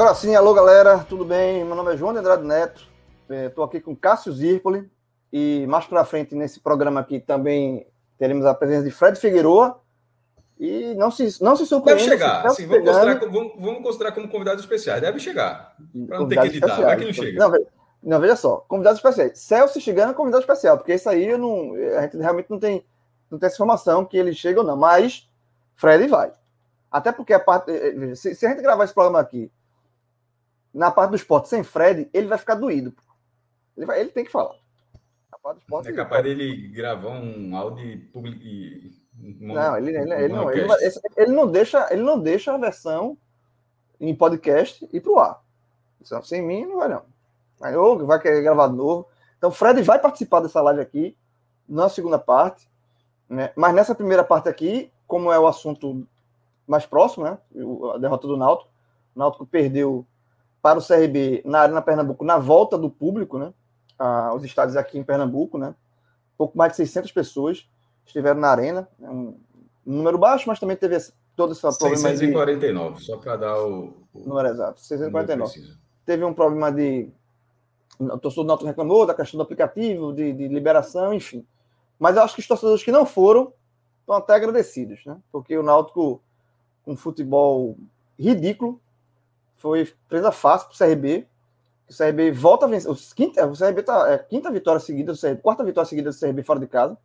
Agora sim, alô galera, tudo bem? Meu nome é João de Andrade Neto, estou aqui com Cássio Zirpoli e mais para frente nesse programa aqui também teremos a presença de Fred Figueroa e não se, não se surpreenda. Deve chegar, sim, vamos, considerar, vamos, vamos, considerar como convidados especiais, deve chegar, para não ter que editar, vai que não chega. Não, não, veja só, convidados especiais, Celso chegando é convidado especial, porque isso aí eu não, a gente realmente não tem, não tem essa informação que ele chega ou não, mas Fred vai. Até porque a parte, eh, se, se a gente gravar esse programa aqui na parte do esporte sem Fred, ele vai ficar doído. Ele, vai, ele tem que falar. Na parte do esporte, é capaz dele gravar um áudio e. Não, ele, ele, ele, não, ele, ele, não deixa, ele não deixa a versão em podcast ir pro ar. Sem mim, não vai não. Aí, ou vai querer gravar de novo. Então, Fred vai participar dessa live aqui, na segunda parte. Né? Mas nessa primeira parte aqui, como é o assunto mais próximo, né? A derrota do Náutico. O Náutico perdeu para o CRB na Arena Pernambuco, na volta do público, né? Ah, os estádios aqui em Pernambuco, né? Pouco mais de 600 pessoas estiveram na Arena. É um número baixo, mas também teve todo esse problema 649, de... só para dar o, o. Número exato, 649. Teve um problema de. O torcedor do Náutico reclamou da questão do aplicativo, de, de liberação, enfim. Mas eu acho que os torcedores que não foram estão até agradecidos, né? Porque o Náutico, com um futebol ridículo, foi presa fácil para o CRB. O CRB volta a vencer. Quinta, o CRB tá, é, quinta vitória seguida CRB, quarta vitória seguida do CRB fora de casa.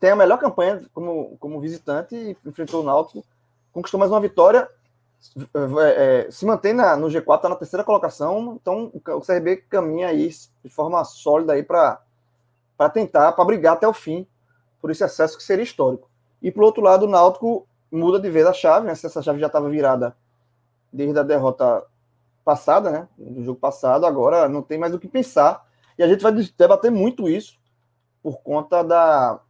Tem a melhor campanha como, como visitante e enfrentou o Náutico. Conquistou mais uma vitória. É, é, se mantém na, no G4, está na terceira colocação. Então o CRB caminha aí de forma sólida aí para tentar, para brigar até o fim por esse acesso que seria histórico. E por outro lado, o Náutico muda de vez a chave, né? Se essa chave já estava virada desde a derrota passada, né? Do jogo passado, agora não tem mais o que pensar. E a gente vai debater muito isso por conta da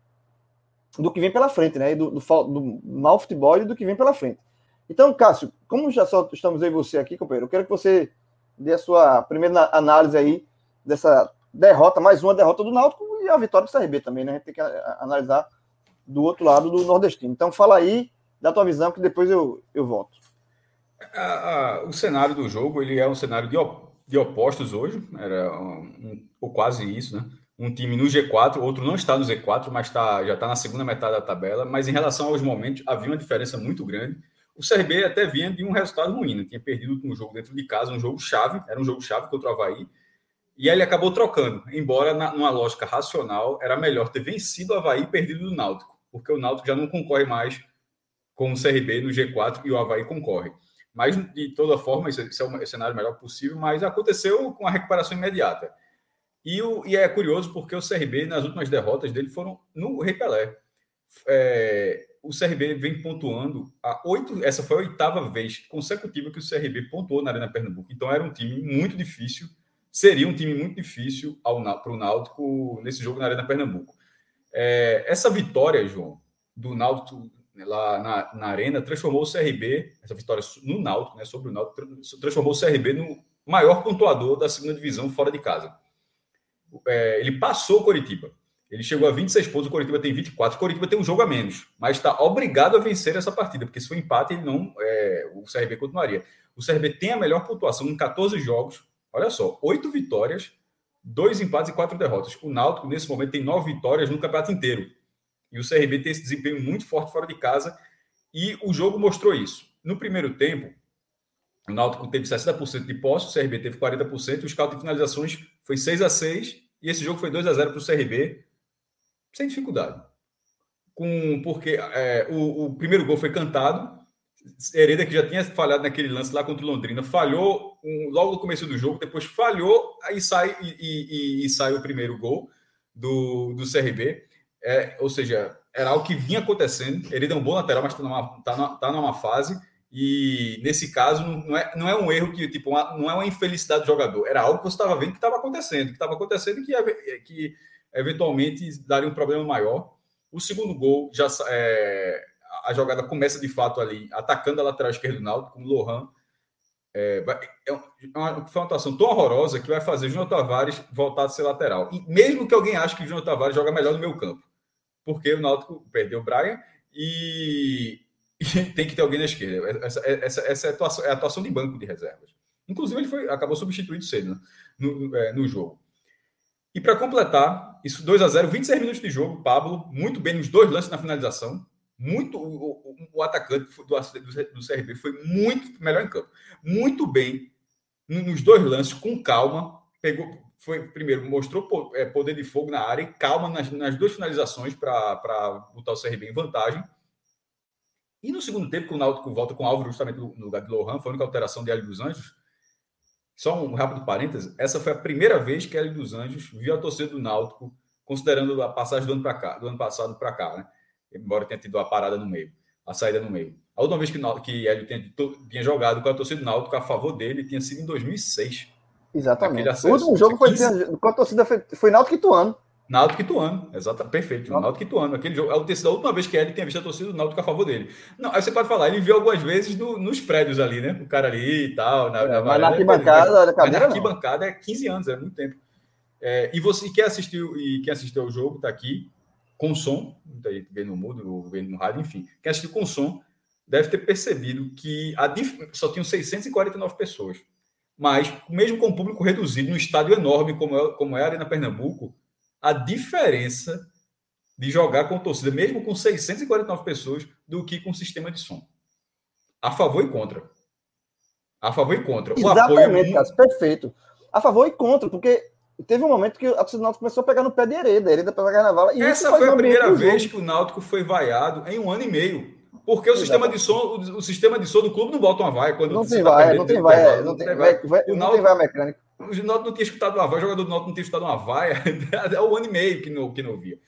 do que vem pela frente, né? Do, do, do mau futebol e do que vem pela frente. Então, Cássio, como já só estamos aí você aqui, companheiro, eu quero que você dê a sua primeira análise aí dessa derrota, mais uma derrota do Náutico e a vitória do CRB também, né? A gente tem que analisar do outro lado do nordestino. Então, fala aí da tua visão que depois eu, eu volto. A, a, o cenário do jogo ele é um cenário de, op, de opostos hoje, era um, um, ou quase isso, né? Um time no G4, outro não está no Z4, mas tá, já está na segunda metade da tabela. Mas em relação aos momentos, havia uma diferença muito grande. O CRB até vinha de um resultado ruim, né? tinha perdido um jogo dentro de casa, um jogo chave, era um jogo chave contra o Havaí. E aí ele acabou trocando, embora na, numa lógica racional, era melhor ter vencido o Havaí e perdido do Náutico, porque o Náutico já não concorre mais com o CRB no G4 e o Havaí concorre. Mas, de toda forma, esse é o cenário melhor possível, mas aconteceu com a recuperação imediata. E, o, e é curioso porque o CRB, nas últimas derrotas dele, foram no Repelé. É, o CRB vem pontuando a oito. Essa foi a oitava vez consecutiva que o CRB pontuou na Arena Pernambuco. Então era um time muito difícil. Seria um time muito difícil para o Náutico nesse jogo na Arena Pernambuco. É, essa vitória, João, do Náutico lá na, na Arena, transformou o CRB, essa vitória no Náutico, né, sobre o Náutico, transformou o CRB no maior pontuador da segunda divisão fora de casa. É, ele passou o Coritiba. Ele chegou a 26 pontos, o Coritiba tem 24. O Coritiba tem um jogo a menos, mas está obrigado a vencer essa partida, porque se for empate, ele não, é, o CRB continuaria. O CRB tem a melhor pontuação em 14 jogos. Olha só, 8 vitórias, 2 empates e 4 derrotas. O Náutico, nesse momento, tem 9 vitórias no campeonato inteiro. E o CRB tem esse desempenho muito forte fora de casa. E o jogo mostrou isso. No primeiro tempo, o Náutico teve 60% de posse, o CRB teve 40%, o scout de finalizações foi 6 a 6 e esse jogo foi 2 a 0 para o CRB, sem dificuldade. com porque é, o, o, primeiro gol foi cantado. Hereda, que já tinha falhado naquele lance lá contra o Londrina, falhou um, logo no começo do jogo, depois falhou, aí sai e, e, e sai o primeiro gol do, do CRB. É, ou seja, era algo que vinha acontecendo. Hereda é um bom lateral, mas está numa, tá, tá numa fase. E nesse caso, não é, não é um erro que, tipo, uma, não é uma infelicidade do jogador. Era algo que você estava vendo que estava acontecendo, que estava acontecendo que, que eventualmente daria um problema maior. O segundo gol, já é, a jogada começa de fato ali, atacando a lateral esquerda do Náutico, com o Lohan. É, é, uma, foi uma atuação tão horrorosa que vai fazer Júnior Tavares voltar a ser lateral. E mesmo que alguém ache que o Júnior Tavares joga melhor no meu campo, porque o Náutico perdeu o Brian e, e tem que ter alguém na esquerda. Essa, essa, essa é, a atuação, é a atuação de banco de reservas. Inclusive, ele foi, acabou substituído cedo né, no, é, no jogo. E para completar, isso 2 a 0 26 minutos de jogo, Pablo, muito bem nos dois lances na finalização. Muito o, o, o atacante do, do, CRB foi muito melhor em campo. Muito bem nos dois lances, com calma. Pegou, foi primeiro, mostrou é, poder de fogo na área e calma nas, nas duas finalizações para botar o CRB em vantagem. E no segundo tempo, que o Náutico volta com o Álvaro justamente no lugar de Lohan, foi a única alteração de Hélio dos Anjos só um rápido parêntese, essa foi a primeira vez que Hélio dos Anjos viu a torcida do Náutico, considerando a passagem do ano, cá, do ano passado para cá, né? embora tenha tido a parada no meio, a saída no meio. A última vez que, que Hélio tinha, tinha jogado com a torcida do Náutico a favor dele tinha sido em 2006. Exatamente. O último jogo foi 15... com a torcida foi, foi Náutico e Tuano. Náutico Ituano, exato, perfeito. Náutico, Náutico Ituano, aquele jogo, é o terceiro, a última vez que ele tinha visto a torcida do Náutico a favor dele. Não, aí você pode falar, ele viu algumas vezes no, nos prédios ali, né? O cara ali e tal. Na, é, na mas na arquibancada, na cadeira, na arquibancada é 15 anos, é muito tempo. É, e você quer assistir e quem assistiu ao jogo tá aqui com som, muita gente vendo no mudo, vendo no rádio, enfim. Quem assistiu com som deve ter percebido que a só tinham 649 pessoas. Mas, mesmo com o público reduzido, num estádio enorme como é, como é a Arena Pernambuco, a diferença de jogar com torcida, mesmo com 649 pessoas, do que com sistema de som. A favor e contra. A favor e contra. O Exatamente, apoio... perfeito. A favor e contra, porque teve um momento que a torcida do Náutico começou a pegar no pé de Hereda, Hereda pegou na vala. E Essa foi a primeira vez que o Náutico foi vaiado em um ano e meio. Porque o sistema de som, o, o, sistema de som do clube não bota uma vaia quando não tem tá vaia, não tem vaia, não tem vaia, não tem mecânica. O Náutico não tinha escutado uma vaia, o jogador do Náutico não tinha escutado uma vaia há um ano e meio que não, que não via.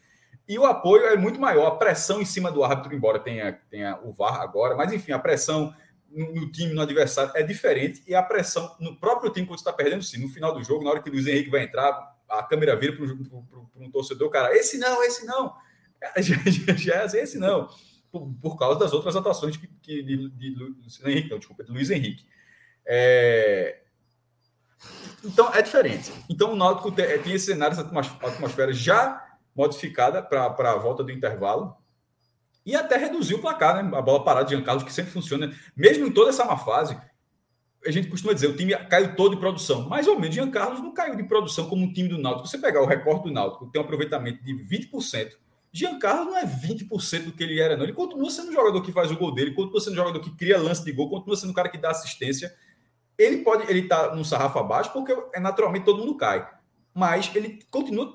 E o apoio é muito maior, a pressão em cima do árbitro, embora tenha, tenha o VAR agora, mas enfim, a pressão no, no time, no adversário, é diferente, e a pressão no próprio time, quando você está perdendo, sim, no final do jogo, na hora que o Luiz Henrique vai entrar, a câmera vira para um torcedor, cara, esse não, esse não, já, já, já é assim, esse não, por, por, causa das outras atuações que, que de, de, Luiz Henrique, não, desculpa, de Luiz Henrique. É, então é diferente. Então o Náutico tem, tem esse cenário, essa atmosfera já modificada para a volta do intervalo e até reduziu o placar, né? A bola parada de Jean Carlos, que sempre funciona, mesmo em toda essa má fase. A gente costuma dizer, o time caiu todo de produção. Mais ou menos, Jean Carlos não caiu de produção como um time do Náutico. Você pegar o recorde do Náutico, tem um aproveitamento de 20%. Jean Carlos não é 20% do que ele era, não. Ele continua sendo o jogador que faz o gol dele, continua sendo o jogador que cria lance de gol, continua sendo o cara que dá assistência ele pode, ele tá num sarrafo abaixo porque é naturalmente todo mundo cai. Mas ele continua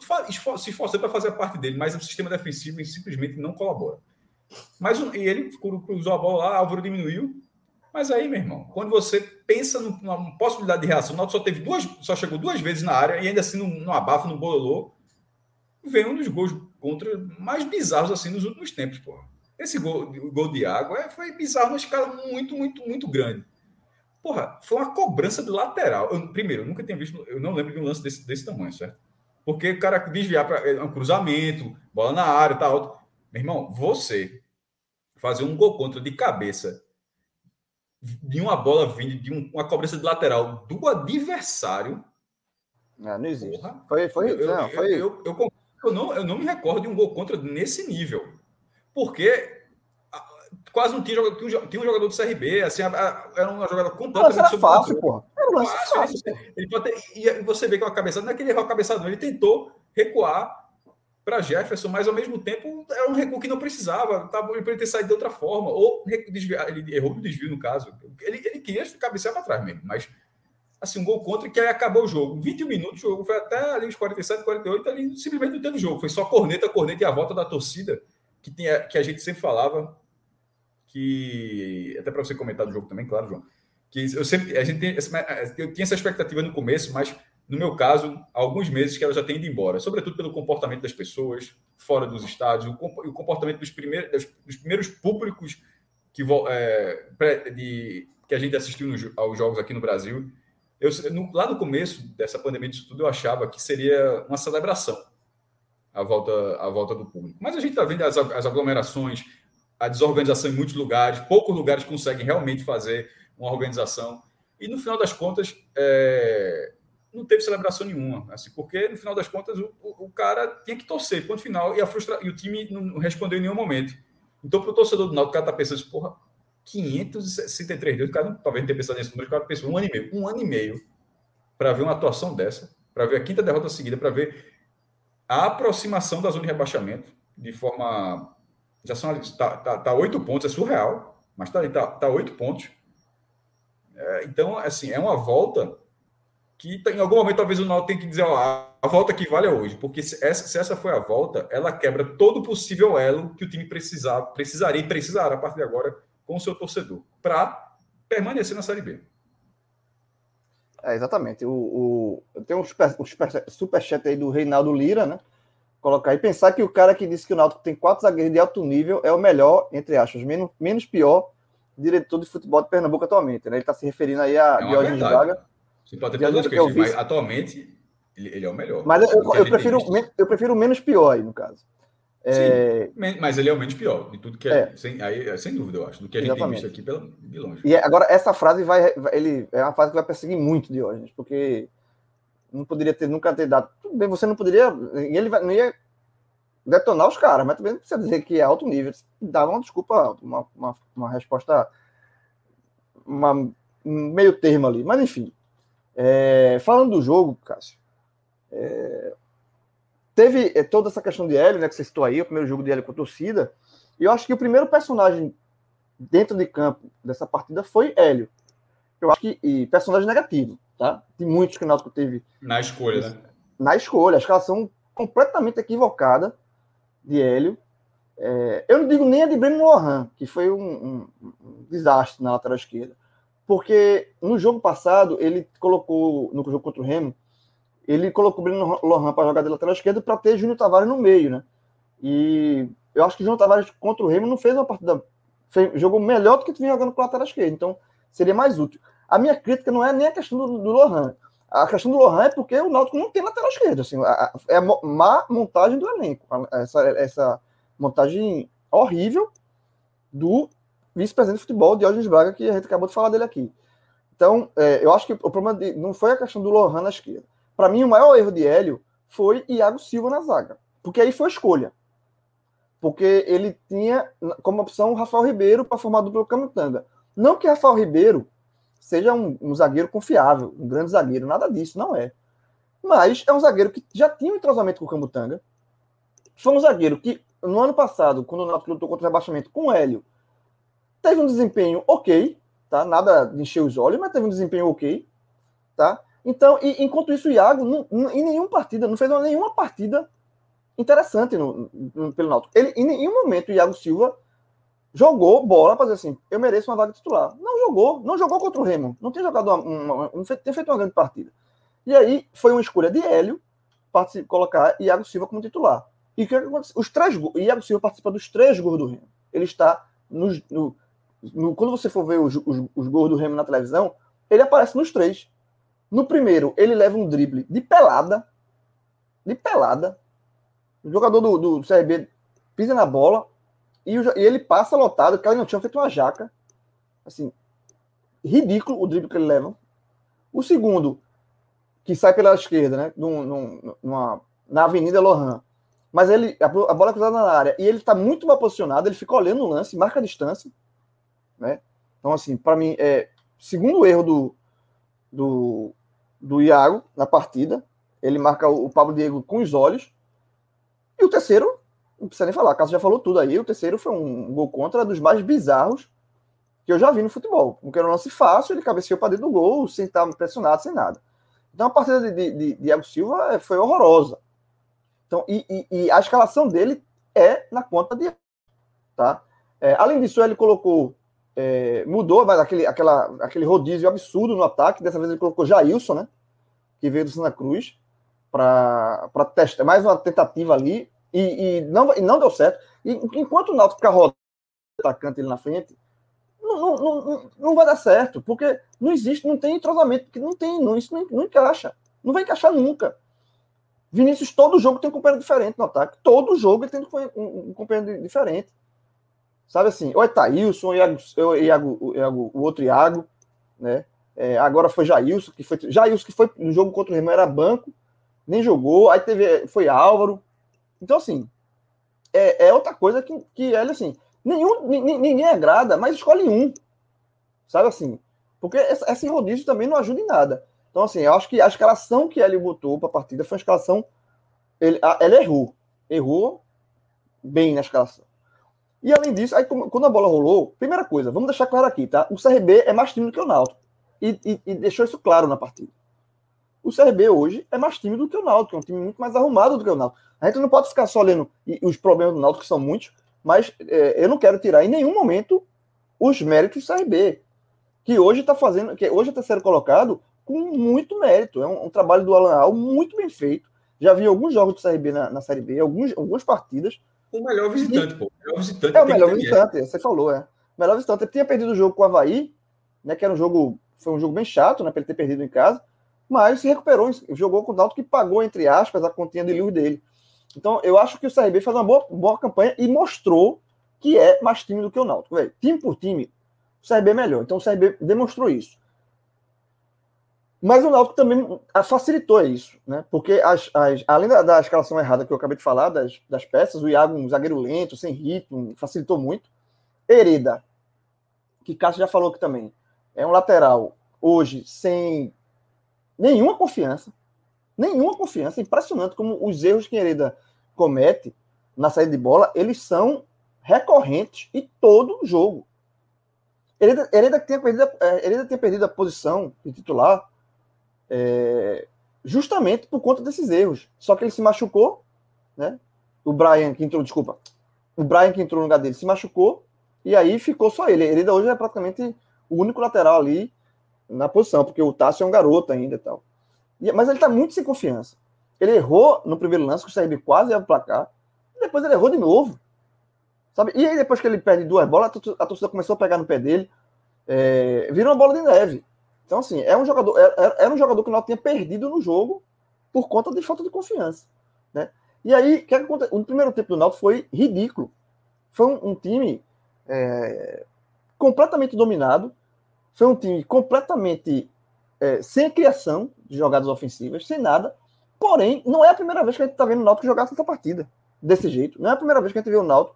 se esforçando para fazer a parte dele, mas o sistema defensivo simplesmente não colabora. Mas e ele cruzou a bola lá, Álvaro diminuiu. Mas aí, meu irmão, quando você pensa numa possibilidade de reação, o Náutico só teve duas, só chegou duas vezes na área e ainda assim no abafa, no bololô, vem um dos gols contra mais bizarros assim nos últimos tempos, porra. Esse gol, gol de água é, foi bizarro numa escala muito, muito, muito grande. Porra, foi uma cobrança do lateral. Eu, primeiro, eu nunca tinha visto, eu não lembro de um lance desse, desse tamanho, certo? Porque o cara desviar para é um cruzamento, bola na área, tá alto. Meu irmão, você fazer um gol contra de cabeça de uma bola vindo de um, uma cobrança de lateral do adversário. Não, ah, não existe. Porra, foi, foi, eu, não, foi... Eu, eu, eu, não, eu não me recordo de um gol contra nesse nível. Porque quase não tinha tinha um jogador do CRB, assim, era uma jogada completamente Mas era fácil, porra. Era um fácil. fácil. Ele pode ter, e você vê que é uma cabeçada, não é que ele errou a cabeçada, não, ele tentou recuar para Jefferson, mas ao mesmo tempo era um recuo que não precisava, tava, ele poderia ter saído de outra forma, ou desviar, ele errou no desvio no caso. Ele, ele queria cabecear para trás mesmo, mas assim, um gol contra que aí acabou o jogo. 21 minutos, o jogo foi até ali os 47, 48, ali simplesmente não teve jogo, foi só corneta, corneta e a volta da torcida que, tinha, que a gente sempre falava, que. Até para você comentar do jogo também, claro, João. Que eu sempre. A gente tem, eu tinha essa expectativa no começo, mas no meu caso, há alguns meses que ela já tem ido embora, sobretudo pelo comportamento das pessoas fora dos estádios, o comportamento dos primeiros, dos primeiros públicos que, é, de, que a gente assistiu nos, aos jogos aqui no Brasil. Eu, no, lá no começo dessa pandemia disso tudo, eu achava que seria uma celebração a volta, a volta do público. Mas a gente está vendo as, as aglomerações, a desorganização em muitos lugares, poucos lugares conseguem realmente fazer uma organização. E no final das contas, é, não teve celebração nenhuma, assim, porque no final das contas o, o, o cara tinha que torcer, ponto final, e, a frustra... e o time não respondeu em nenhum momento. Então, para o torcedor do Náutico, o cara está pensando assim, porra, 563 dias, cara talvez não tenha pensado nesse número, o cara pensou um ano e meio, um ano e meio para ver uma atuação dessa, para ver a quinta derrota seguida, para ver a aproximação da zona de rebaixamento de forma. Já são está tá, tá oito pontos, é surreal, mas está tá, tá oito pontos. É, então, assim, é uma volta que em algum momento talvez o Náutico tenha que dizer, ó, a volta que vale é hoje, porque se essa, se essa foi a volta, ela quebra todo possível elo que o time precisava, precisaria e precisará a partir de agora com o seu torcedor, para permanecer na Série B. É, exatamente. O, o, tem um super, um super, superchat aí do Reinaldo Lira, né? Colocar e pensar que o cara que disse que o Náutico tem quatro zagueiros de alto nível é o melhor, entre aspas, menos, menos pior diretor de futebol de Pernambuco atualmente, né? Ele está se referindo aí a é Diógenes Braga você pode ter todas as questões, mas atualmente ele, ele, é o melhor. Mas eu, eu, eu prefiro, eu prefiro o menos pior aí, no caso. É... Sim, mas ele é o menos pior de tudo que é, é. Sem, aí, é sem dúvida, eu acho, do que a gente Exatamente. tem visto aqui pela, de longe. E é, agora, essa frase vai, ele, é uma frase que vai perseguir muito Diógenes, porque não poderia ter, nunca ter dado. Tudo bem, você não poderia. Ele vai, não ia detonar os caras, mas também não precisa dizer que é alto nível. Dava uma desculpa, uma, uma, uma resposta, uma, meio termo ali. Mas enfim, é, falando do jogo, Cássio, é, teve é, toda essa questão de Hélio, né, que você citou aí, o primeiro jogo de Hélio com a torcida, e eu acho que o primeiro personagem dentro de campo dessa partida foi Hélio. Eu acho que, e personagem negativo, tá? De muitos que o Náutico teve. Na escolha, né? Na escolha, a escalação completamente equivocada de Hélio. É, eu não digo nem a de Breno Lohan, que foi um, um, um desastre na lateral esquerda porque no jogo passado ele colocou, no jogo contra o Remo, ele colocou o Breno Lohan para jogar de lateral esquerdo para ter Júnior Tavares no meio, né? E eu acho que Júnior Tavares contra o Remo não fez uma partida. Fez, jogou melhor do que vinha jogando com o lateral esquerdo, então seria mais útil. A minha crítica não é nem a questão do, do Lohan. A questão do Lohan é porque o Náutico não tem lateral esquerdo. Assim, é má montagem do elenco. Essa, essa montagem horrível do vice-presidente de futebol, Diógenes Braga, que a gente acabou de falar dele aqui. Então, é, eu acho que o problema de, não foi a questão do Lohan na esquerda. Para mim, o maior erro de Hélio foi Iago Silva na zaga. Porque aí foi a escolha. Porque ele tinha como opção o Rafael Ribeiro para formar dupla Camutanga. Não que Rafael Ribeiro seja um, um, zagueiro confiável, um grande zagueiro, nada disso, não é. Mas é um zagueiro que já tinha um entrosamento com o Camutanga. Foi um zagueiro que, no ano passado, quando o Náutico lutou contra o rebaixamento com o Hélio, Teve um desempenho ok, tá? Nada de encher os olhos, mas teve um desempenho ok, tá? Então, e, enquanto isso, o Iago, não, não, em nenhuma partida, não fez nenhuma partida interessante no, no, pelo Náutico. Ele, em nenhum momento, o Iago Silva jogou bola para dizer assim, eu mereço uma vaga titular. Não jogou, não jogou contra o Remo, não tem jogado uma, uma, não tem feito uma grande partida. E aí foi uma escolha de Hélio para colocar Iago Silva como titular. E o que acontece? Os três, Iago Silva participa dos três gols do Remo. Ele está no, no, no, quando você for ver os, os, os gols do Remo na televisão, ele aparece nos três. No primeiro, ele leva um drible de pelada. De pelada. O jogador do, do CRB pisa na bola e, o, e ele passa lotado, ele não tinha feito uma jaca. Assim, ridículo o drible que ele leva. O segundo, que sai pela esquerda, né? Num, num, numa, na Avenida Lohan. Mas ele, a, a bola é cruzada na área e ele está muito mal posicionado, ele fica olhando o lance, marca a distância né? Então, assim, para mim, é segundo erro do, do, do Iago na partida. Ele marca o, Pablo Diego com os olhos. E o terceiro, não precisa nem falar, a Cássio já falou tudo aí. O terceiro foi um gol contra dos mais bizarros que eu já vi no futebol. Porque era um lance fácil, ele cabeceou para dentro do gol, sem estar pressionado, sem nada. Então a partida de, de, de Diego Silva foi horrorosa. Então, e, e, e, a escalação dele é na conta de Tá? É, além disso, ele colocou, é, mudou aquele, aquela, aquele rodízio absurdo no ataque. Dessa vez ele colocou Jailson, né? Que veio do Santa Cruz, para testar mais uma tentativa ali. E, e, não, e não deu certo. E, enquanto o Náutico ficar rodando atacante ali na frente, não, não, não, não, vai dar certo, porque não existe, não tem entrosamento, porque não tem, não, isso não, não encaixa. Não vai encaixar nunca. Vinícius, todo jogo tem um companheiro diferente no ataque. Todo jogo ele tem um, um companheiro diferente. Sabe assim, ou é Thailson, ou Iago, ou Iago, Iago, o outro Iago, né? É, agora foi Jailson, que foi. Jailson, que foi no jogo contra o Remo, era banco, nem jogou, aí teve. Foi Álvaro. Então, assim, é, é outra coisa que, que ele, assim, nenhum, ninguém agrada, mas escolhe um. Sabe assim? Porque esse rodízio também não ajuda em nada. Então, assim, eu acho que a escalação que ele botou para a partida foi uma escalação. Ele, ele errou. Errou bem na escalação. E além disso, aí quando a bola rolou, primeira coisa, vamos deixar claro aqui, tá? O CRB é mais tímido que o Náutico. E, e, e, deixou isso claro na partida. O CRB hoje é mais tímido do que o Náutico, é um time muito mais arrumado do que o Náutico. A gente não pode ficar só lendo os problemas do Náutico, que são muitos, mas é, eu não quero tirar em nenhum momento os méritos do CRB, que hoje está fazendo, que hoje está sendo colocado com muito mérito. É um, um, trabalho do Alan Al muito bem feito. Já vi alguns jogos do CRB na, na Série B, alguns, algumas partidas. O melhor visitante, pô. O melhor visitante é o melhor visitante, você falou, é. O melhor visitante. Ele tinha perdido o jogo com o Havaí, né, que era um jogo, foi um jogo bem chato, né, para ele ter perdido em casa, mas se recuperou, jogou com o Dalton que pagou, entre aspas, a continha de luz dele. Então, eu acho que o CRB faz uma boa, boa campanha e mostrou que é mais time do que o Náutico. Véio, time por time, o CRB é melhor. Então, o CRB demonstrou isso. Mas o Náutico também facilitou isso, né? Porque as, as, além da, da, escalação errada que eu acabei de falar, das, das peças, o Iago, um zagueiro lento, sem ritmo, facilitou muito. Hereda, que Cássio já falou aqui também, é um lateral hoje sem nenhuma confiança. Nenhuma confiança. Impressionante como os erros que Hereda comete na saída de bola, eles são recorrentes e todo jogo. Hereda, Hereda, tinha, perdido, é, Hereda tinha perdido a posição de titular é, justamente por conta desses erros. Só que ele se machucou, né? O Brian que entrou, desculpa, o Brian que entrou no lugar dele se machucou e aí ficou só ele. Ele hoje é praticamente o único lateral ali na posição, porque o Tássio é um garoto ainda e tal. Mas ele tá muito sem confiança. Ele errou no primeiro lance, que o CRB quase ia placar, e depois ele errou de novo. Sabe? E aí, depois que ele perde duas bolas, a torcida começou a pegar no pé dele. É, virou uma bola de neve. Então, assim, é um jogador, era, é, é, era um jogador que o Náutico tinha perdido no jogo por conta de falta de confiança. Né? E aí, o que aconteceu? O primeiro tempo do Náutico foi ridículo. Foi um, um time é, completamente dominado. Foi um time completamente é, sem criação de jogadas ofensivas, sem nada. Porém, não é a primeira vez que a gente está vendo o Náutico jogar essa partida desse jeito. Não é a primeira vez que a gente vê o Náutico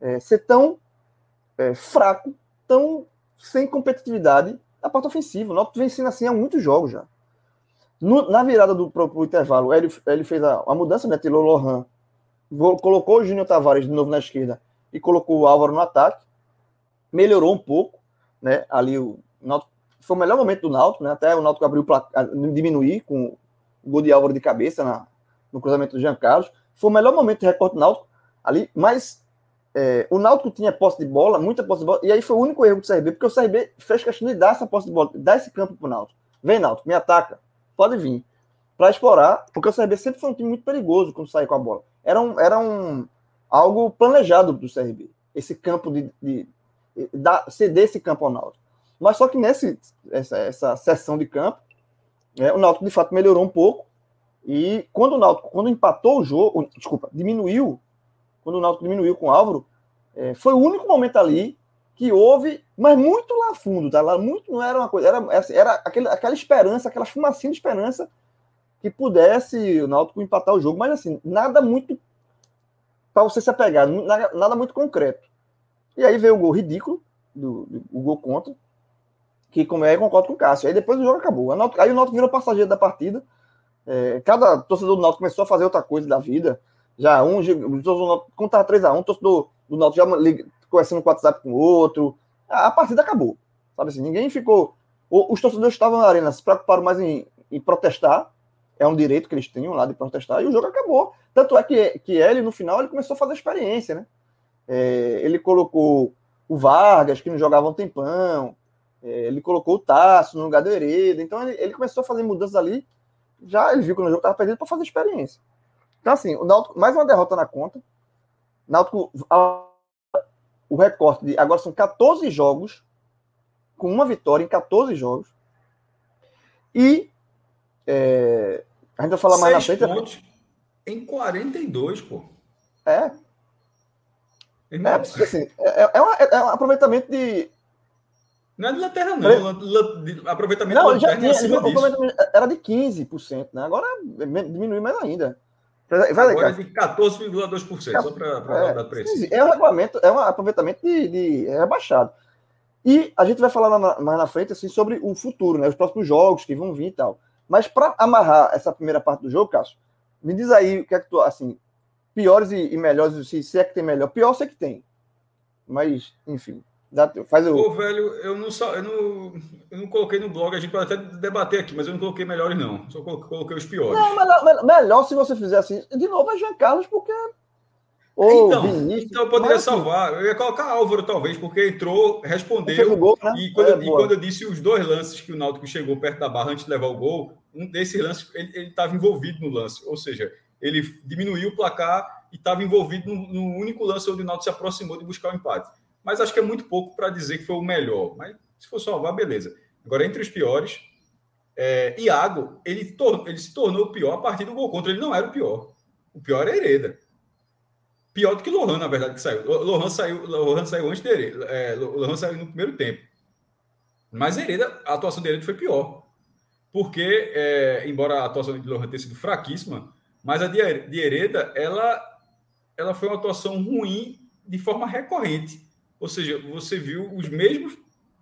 é, ser tão é, fraco, tão sem competitividade da parte ofensiva. O Náutico vem sendo assim há muitos jogos já. No, na virada do pro, pro intervalo, ele, ele fez a, a mudança, né? Tirou Lohan, colocou o Júnior Tavares de novo na esquerda e colocou o Álvaro no ataque. Melhorou um pouco, né? Ali o Náutico, foi o melhor momento do Náutico, né? Até o Náutico abriu para diminuir com o gol de Álvaro de cabeça na, no cruzamento do Jean Carlos. Foi o melhor momento de recorte do Náutico ali, mas é, o Náutico tinha posse de bola, muita posse de bola, e aí foi o único erro do CRB, porque o CRB fez questão de dar essa posse de bola, dar esse campo pro Náutico. Vem, Náutico, me ataca, pode vir. Para explorar, porque o CRB sempre foi um time muito perigoso quando sair com a bola. Era um, era um algo planejado do CRB, esse campo de, de, de, de ceder esse campo ao Náutico. Mas só que nesse essa, essa sessão de campo, é, o Náutico de fato melhorou um pouco. E quando o Náutico, quando empatou o jogo, desculpa, diminuiu quando o Náutico diminuiu com o Álvaro, é, foi o único momento ali que houve, mas muito lá fundo, tá? Lá muito não era uma coisa, era, assim, era aquele, aquela esperança, aquela fumacinha de esperança que pudesse o Náutico empatar o jogo, mas assim, nada muito para você se apegar, nada, muito concreto. E aí veio o gol ridículo, do, do o gol contra, que como é, eu concordo com o Cássio. Aí depois o jogo acabou. Náutico, aí o Náutico virou passageiro da partida. É, cada torcedor do Náutico começou a fazer outra coisa da vida. Já um, quando estava 3x1, o torcedor do Náutico já conversando com o WhatsApp com o outro. A, a, partida acabou. Sabe assim, ninguém ficou. Os torcedores estavam na arena, se preocuparam mais em, em protestar. É um direito que eles tinham lá de protestar, e o jogo acabou. Tanto é que, que ele, no final, ele começou a fazer experiência, né? É, ele colocou o Vargas, que não jogava um tempão. É, ele colocou o Tasso no lugar do Hereda. Então ele, ele, começou a fazer mudanças ali. Já ele viu que o jogo estava perdido para fazer experiência. Então, assim, o Náutico, mais uma derrota na conta. Náutico, o recorte de. Agora são 14 jogos, com uma vitória em 14 jogos. E. É, a gente vai falar mais na frente. Pontos em 42, pô. É. É, assim, é, é, uma, é, um aproveitamento de. Não é de lanterna, não. De aproveitamento não, de lanterna já tinha, aproveitamento era de 15%, né? Agora diminui mais ainda. Vai, Agora é de 14,2%, só para é, dar preço. É um regulamento, é um aproveitamento de, de é rebaixado. E a gente vai falar na, mais na frente assim, sobre o futuro, né? Os próximos jogos que vão vir e tal. Mas para amarrar essa primeira parte do jogo, Cássio, me diz aí o que é que tu, assim, piores e, e melhores, se, se é que tem melhor. Pior sei que tem. Mas, enfim, dá, faz o. Pô, velho, eu não, só, eu, não, eu não coloquei no blog, a gente pode até debater aqui, mas eu não coloquei melhores, não. Só coloquei os piores. Não, melhor, melhor se você fizer assim. De novo é Jean Carlos, porque ou então, Vinícius, então eu poderia mas, salvar. Eu ia colocar Álvaro, talvez, porque entrou, respondeu. Gol, né? e, quando, é, e quando, eu disse os dois lances que o Náutico chegou perto da barra antes de levar o gol, um desses lances ele estava envolvido no lance. Ou seja, ele diminuiu o placar e estava envolvido no, no, único lance onde o Náutico se aproximou de buscar o empate. Mas acho que é muito pouco para dizer que foi o melhor. Mas se for salvar, beleza. Agora, entre os piores, é, Iago, ele, ele se tornou o pior a partir do gol contra. Ele não era o pior. O pior é Hereda. Pior do que Lohan, na verdade, que saiu. Lohan saiu, Lohan saiu antes dele. É, Lohan saiu no primeiro tempo. Mas Hereda, a atuação dele foi pior. Porque, é, embora a atuação de Lohan tenha sido fraquíssima, mas a de Hereda, ela, ela foi uma atuação ruim de forma recorrente. Ou seja, você viu os mesmos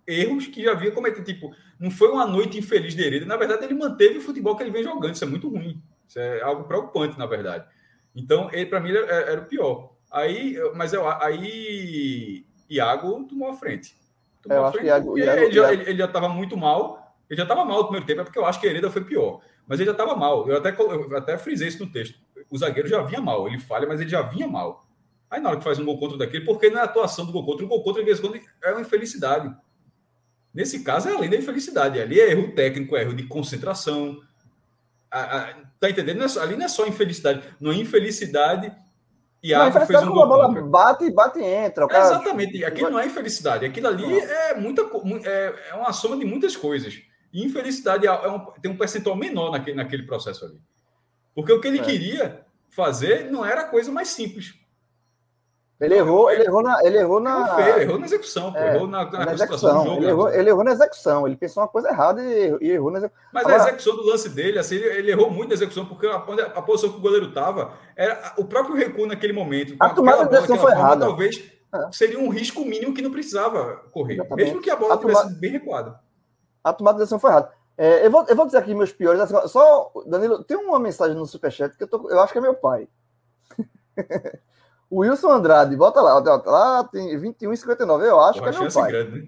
erros que já havia cometido. Tipo, não foi uma noite infeliz de Hereda. Na verdade, ele manteve o futebol que ele vem jogando. Isso é muito ruim. Isso é algo preocupante, na verdade. Então, ele para mim era, era, o pior. Aí, mas eu, aí Iago tomou a frente. Tomou eu a frente Iago, Iago, ele, já, ele, já estava muito mal. Ele já estava mal no primeiro tempo, é porque eu acho que Hereda foi pior. Mas ele já estava mal. Eu até, eu até frisei isso no texto. O zagueiro já vinha mal. Ele falha, mas ele já vinha mal. Aí na hora que faz um gol contra daquele, porque na atuação do gol contra, o gol contra, de vez em quando, é uma infelicidade. Nesse caso, é além da infelicidade. Ali é erro técnico, é erro de concentração, a, a, tá entendendo? Não é só, ali não é só infelicidade. Não é infelicidade e a fez um gol. A bola contra. bate, bate e entra. É, exatamente. Aquilo não é infelicidade. Aquilo ali é, muita, é, é uma soma de muitas coisas. E infelicidade é, é um, tem um percentual menor naquele, naquele processo ali. Porque o que ele é. queria fazer não era a coisa mais simples. Ele errou, ele errou na. Ele errou na, feio, errou na execução, é, errou na, na, na execução. Jogo, ele, errou, ele errou na execução, ele pensou uma coisa errada e, e errou na execução. Mas Agora, a execução do lance dele, assim, ele, ele, errou muito na execução, porque a, a posição que o goleiro estava era o próprio recuo naquele momento. A tomada de decisão foi errada. Talvez é. seria um risco mínimo que não precisava correr, Exatamente. mesmo que a bola a tivesse tomada, bem recuada. A tomada de decisão foi errada. É, eu, vou, eu vou dizer aqui meus piores. Assim, só, Danilo, tem uma mensagem no Superchat que eu, tô, eu acho que é meu pai. O Wilson Andrade, bota lá, lá tem 21,59. Eu acho que é meu pai. Grande, né?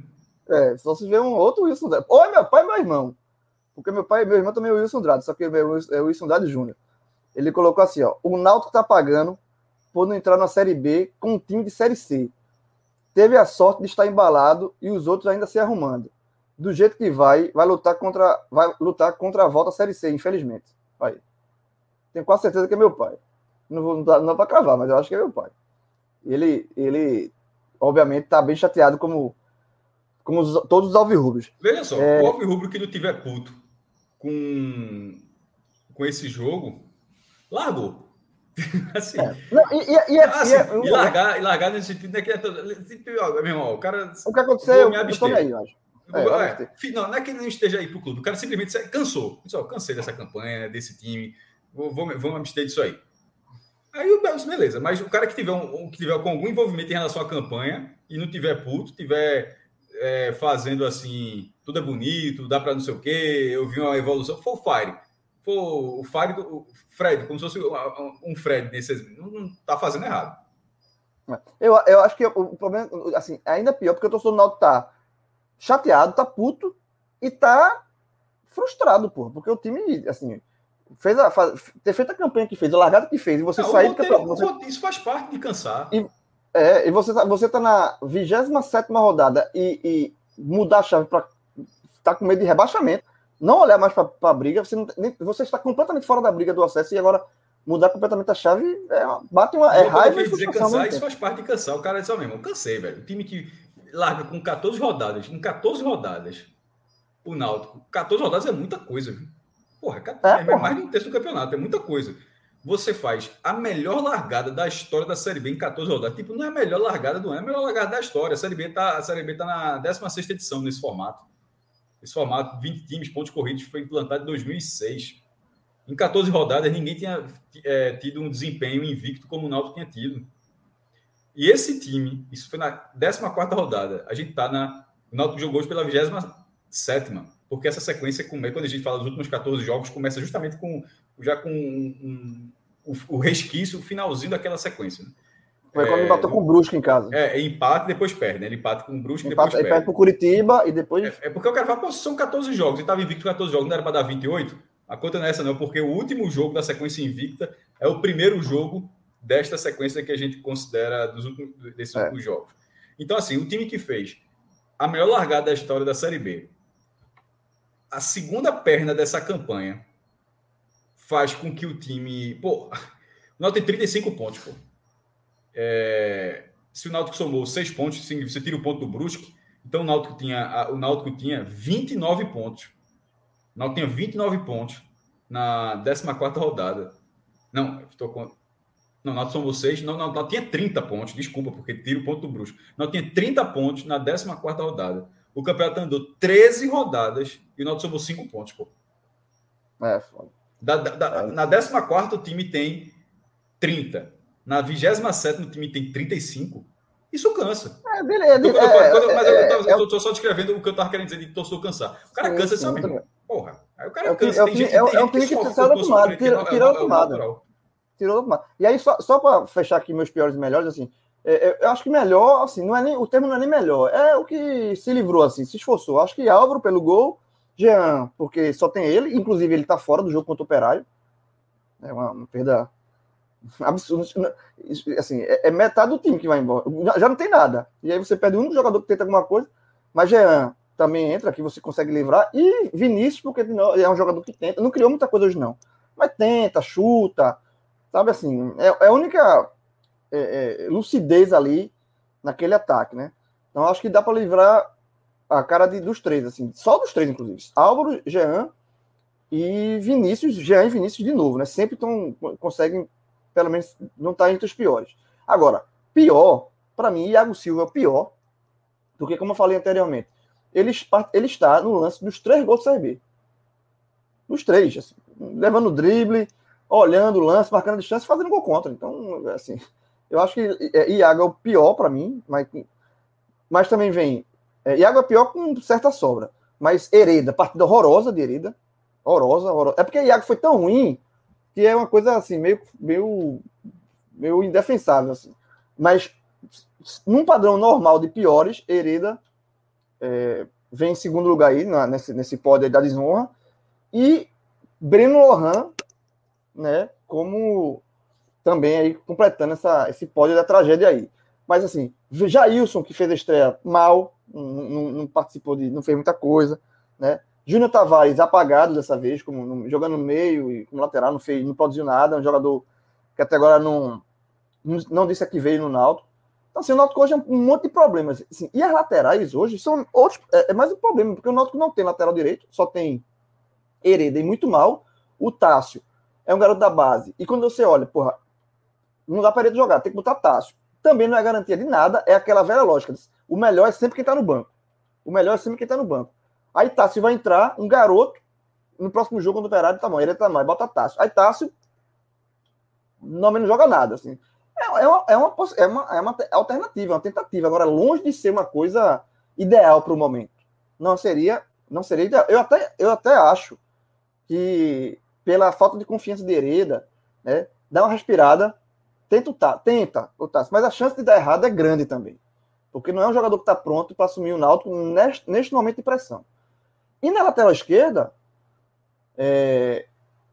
É, só se vê um outro Wilson Andrade. Ou é meu pai ou meu irmão. Porque meu pai, meu irmão também é o Wilson Andrade, só que é o Wilson Andrade Júnior. Ele colocou assim, ó, o Náutico tá pagando por não entrar na Série B com um time de Série C. Teve a sorte de estar embalado e os outros ainda se arrumando. Do jeito que vai, vai lutar contra, vai lutar contra a volta à Série C, infelizmente. Aí. Tenho quase certeza que é meu pai. Não, vou, não dá, não para cravar, mas eu acho que é meu pai. Ele, ele obviamente, está bem chateado como, como os, todos os alvirrubros. Veja só, é... o alvirrubro que não tiver puto com, com esse jogo, largou. assim, é. Não, e, e, e, assim, e, e, largar, e largar nesse sentido, né, que é meu irmão, o cara. O que aconteceu? Eu tô aí, eu acho. É, é, não, não é que ele não esteja aí pro clube, o cara simplesmente cansou. Pessoal, cansei dessa campanha, desse time, vou, vou, vou me abster disso aí. Aí o Bells, beleza. Mas o cara que tiver, um, que tiver com algum envolvimento em relação à campanha e não tiver puto, tiver é, fazendo assim, tudo é bonito, dá para não sei o quê, eu vi uma evolução, foi o Fire. Foi o Fire do o Fred, como se fosse um Fred nesse. Não, não tá fazendo errado. Eu, eu acho que o problema, assim, é ainda pior, porque o torcedor do Náutico tá chateado, tá puto e tá frustrado, porra, porque o time, assim, fez a, faz, ter feito a campanha que fez, a largada que fez, e você não, sair roteiro, do. Você... Isso faz parte de cansar. E, É, e você tá, você tá na 27 rodada e, e mudar a chave para tá com medo de rebaixamento, não olhar mais para a briga, você, não, nem, você está completamente fora da briga do acesso e agora mudar completamente a chave é, bate uma é raiva. dizer cansar, isso faz parte de cansar. O cara disse, ó, mesmo, eu cansei, velho. O time que larga com 14 rodadas, em 14 rodadas, o Náutico, 14 rodadas é muita coisa, viu? Porra, é, é, porra. mais de um terço do campeonato, é muita coisa. Você faz a melhor largada da história da Série B em 14 rodadas. Tipo, não é a melhor largada do ano, é a melhor largada da história. A Série B tá, a Série B tá na 16 edição nesse formato. Esse formato, 20 times, pontos corridos, foi implantado em 2006. Em 14 rodadas, ninguém tinha é, tido um desempenho invicto como o Náutico tinha tido. E esse time, isso foi na 14 rodada, a gente tá na. O Náutico jogou hoje pela 27, porque essa sequência, quando a gente fala dos últimos 14 jogos, começa justamente com já com um, um, o, o resquício, o finalzinho daquela sequência. Né? Foi quando é, empatou com o Brusque em casa. É, empate e depois perde, né? Ele empata com o Brusque e depois perde. perde pro Curitiba e depois... É, é porque eu quero falar, pô, são 14 jogos, ele estava invicto 14 jogos, não era para dar 28? A conta não é essa não, porque o último jogo da sequência invicta é o primeiro jogo desta sequência que a gente considera dos últimos, desses é. últimos jogos. Então, assim, o time que fez a melhor largada da história da Série B, a segunda perna dessa campanha faz com que o time... Pô, o Náutico tem 35 pontos, pô. É, se o Náutico somou seis pontos, se você tira o ponto do Brusque, então o Náutico tinha, o Náutico tinha 29 pontos. O Náutico tinha 29 pontos na 14 rodada. Não, estou com. Não, o Náutico somou. Não, não, o Náutico tinha 30 pontos, desculpa, porque tira o ponto do Brusque. O Náutico tinha 30 pontos na 14 rodada. O campeonato andou 13 rodadas e o Náutico somou 5 pontos, pô. É, foda. Da, da, é. Na 14 o time tem 30 na 27 o time tem 35, isso cansa. É, beleza. Eu, é, quando, mas é, eu, estou é só descrevendo o que eu estava querendo dizer de torcedor cansar. O cara sim, cansa, sim, sabe? Porra. Aí o cara cansa. Tem gente, é, um time que tirou da tomada. Tirou da tomada. Tirou da tomada. E aí, só, só para fechar aqui meus piores e melhores, assim, é, eu acho que melhor, assim, não é nem, o termo não é nem melhor, é o que se livrou, assim, se esforçou. Acho que Álvaro pelo gol, Jean, porque só tem ele, inclusive ele está fora do jogo contra o Operário. É uma, uma perda Absurdo. Assim, é, é, metade do time que vai embora. Já não tem nada. E aí você perde um jogador que tenta alguma coisa. Mas Jean também entra, que você consegue livrar. E Vinícius, porque é um jogador que tenta. Não criou muita coisa hoje, não. Mas tenta, chuta. Sabe assim, é, é a única é, é, lucidez ali naquele ataque, né? Então acho que dá para livrar a cara de, dos três, assim. Só dos três, inclusive. Álvaro, Jean e Vinícius. Jean e Vinícius de novo, né? Sempre tão, conseguem pelo menos não está entre os piores. Agora, pior, para mim, Iago Silva é pior, porque, como eu falei anteriormente, ele, ele está no lance dos três gols do CRB. Os três, assim, levando o drible, olhando o lance, marcando a distância, fazendo gol contra. Então, assim, eu acho que é, Iago é o pior para mim, mas, mas também vem. É, Iago é pior com certa sobra. Mas Hereda, partida horrorosa de Hereda. Horrorosa, horrorosa. É porque Iago foi tão ruim que é uma coisa assim, meio, meio, meio indefensável. Assim. Mas num padrão normal de piores, Hereda é, vem em segundo lugar aí, na, nesse, nesse pódio da desonra, e Breno Lohan, né, como também aí completando essa, esse pódio da tragédia aí. Mas assim, Jailson, que fez a estreia mal, não, não participou de, não fez muita coisa, né? Júnior Tavares apagado dessa vez, como jogando no meio e como lateral, não, fez, não produziu nada. Um jogador que até agora não, não, não disse que veio no Náutico. Então, assim, o Náutico hoje é um monte de problemas. Assim, e as laterais hoje são outros. É, é, mais um problema, porque o Náutico não tem lateral direito, só tem Hereda e muito mal. O Tássio é um garoto da base. E quando você olha, porra, não dá para ele jogar, tem que botar Tássio. Também não é garantia de nada, é aquela velha lógica. O melhor é sempre quem está no banco. O melhor é sempre quem está no banco. Aí Tássio vai entrar, um garoto, no próximo jogo, quando o Operário tá bom, ele tá mais, bota Tássio. Aí Tássio não, não joga nada, assim. É, é, uma, é, uma, é, uma, é uma alternativa, uma tentativa. Agora, longe de ser uma coisa ideal para o momento. Não seria, não seria ideal. Eu até, eu até acho que, pela falta de confiança de Hereda, né, dá uma respirada, tenta o tenta o mas a chance de dar errado é grande também. Porque não é um jogador que está pronto para assumir o Náutico neste, neste momento de pressão. E na lateral esquerda, é,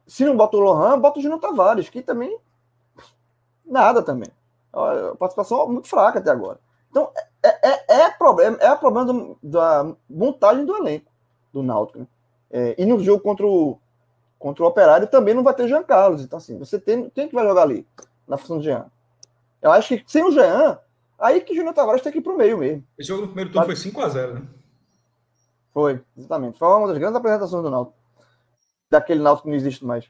se não bota o Lohan, bota o Júnior Tavares, que também nada também. A participação muito fraca até agora. Então, é, é, é problema, é problema do, da montagem do elenco do Náutico. Né? É, e no jogo contra o, contra o Operário também não vai ter Jean Carlos. Então, assim, você tem, tem que vai jogar ali, na função do Jean. Eu acho que sem o Jean, aí que o Júnior Tavares tem que ir pro meio mesmo. Esse jogo no primeiro turno Mas... foi 5x0, né? Foi, exatamente. Foi uma das grandes apresentações do Náutico. Daquele Náutico que não existe mais.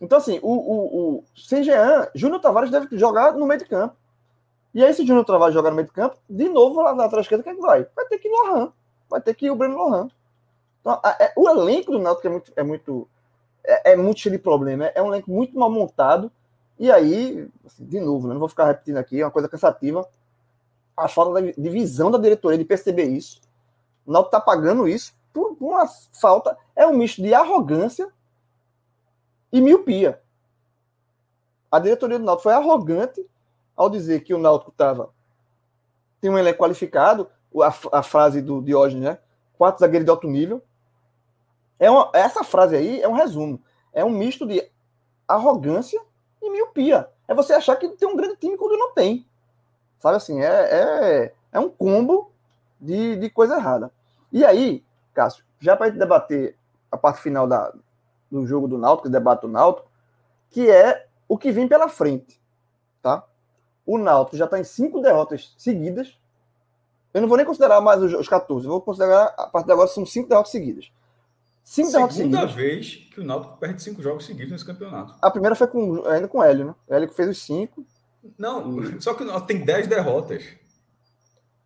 Então, assim, o, o, o sem Jean, Júnior Tavares deve jogar no meio de campo. E aí, se o Júnior Tavares jogar no meio de campo, de novo lá na lateral esquerda, quem é que vai? Vai ter que ir Lohan. Vai ter que ir o Breno Lohan. Então, a, a, é, o elenco do Náutico é muito, é muito, é, é muito cheio de problema. É, é um elenco muito mal montado. E aí, assim, de novo, né, não vou ficar repetindo aqui, é uma coisa cansativa. A falta de visão da diretoria de perceber isso. O Náutico está pagando isso por uma falta. É um misto de arrogância e miopia. A diretoria do Náutico foi arrogante ao dizer que o Náutico estava tem um elenco qualificado, a, a frase do Diógenes, né? Quatro zagueiros de alto nível. É uma, essa frase aí é um resumo. É um misto de arrogância e miopia. É você achar que tem um grande time quando não tem. Sabe assim, é, é, é um combo de, de coisa errada. E aí, Cássio, já para debater a parte final da, do jogo do Náutico, debate do Náutico, que é o que vem pela frente, tá? O Náutico já está em cinco derrotas seguidas. Eu não vou nem considerar mais os, os 14, eu vou considerar a partir de agora são cinco derrotas seguidas. Cinco Segunda seguidas. vez que o Náutico perde cinco jogos seguidos nesse campeonato. A primeira foi com, ainda com o Hélio, né? O Hélio que fez os cinco. Não, e... só que o Náutico tem dez derrotas.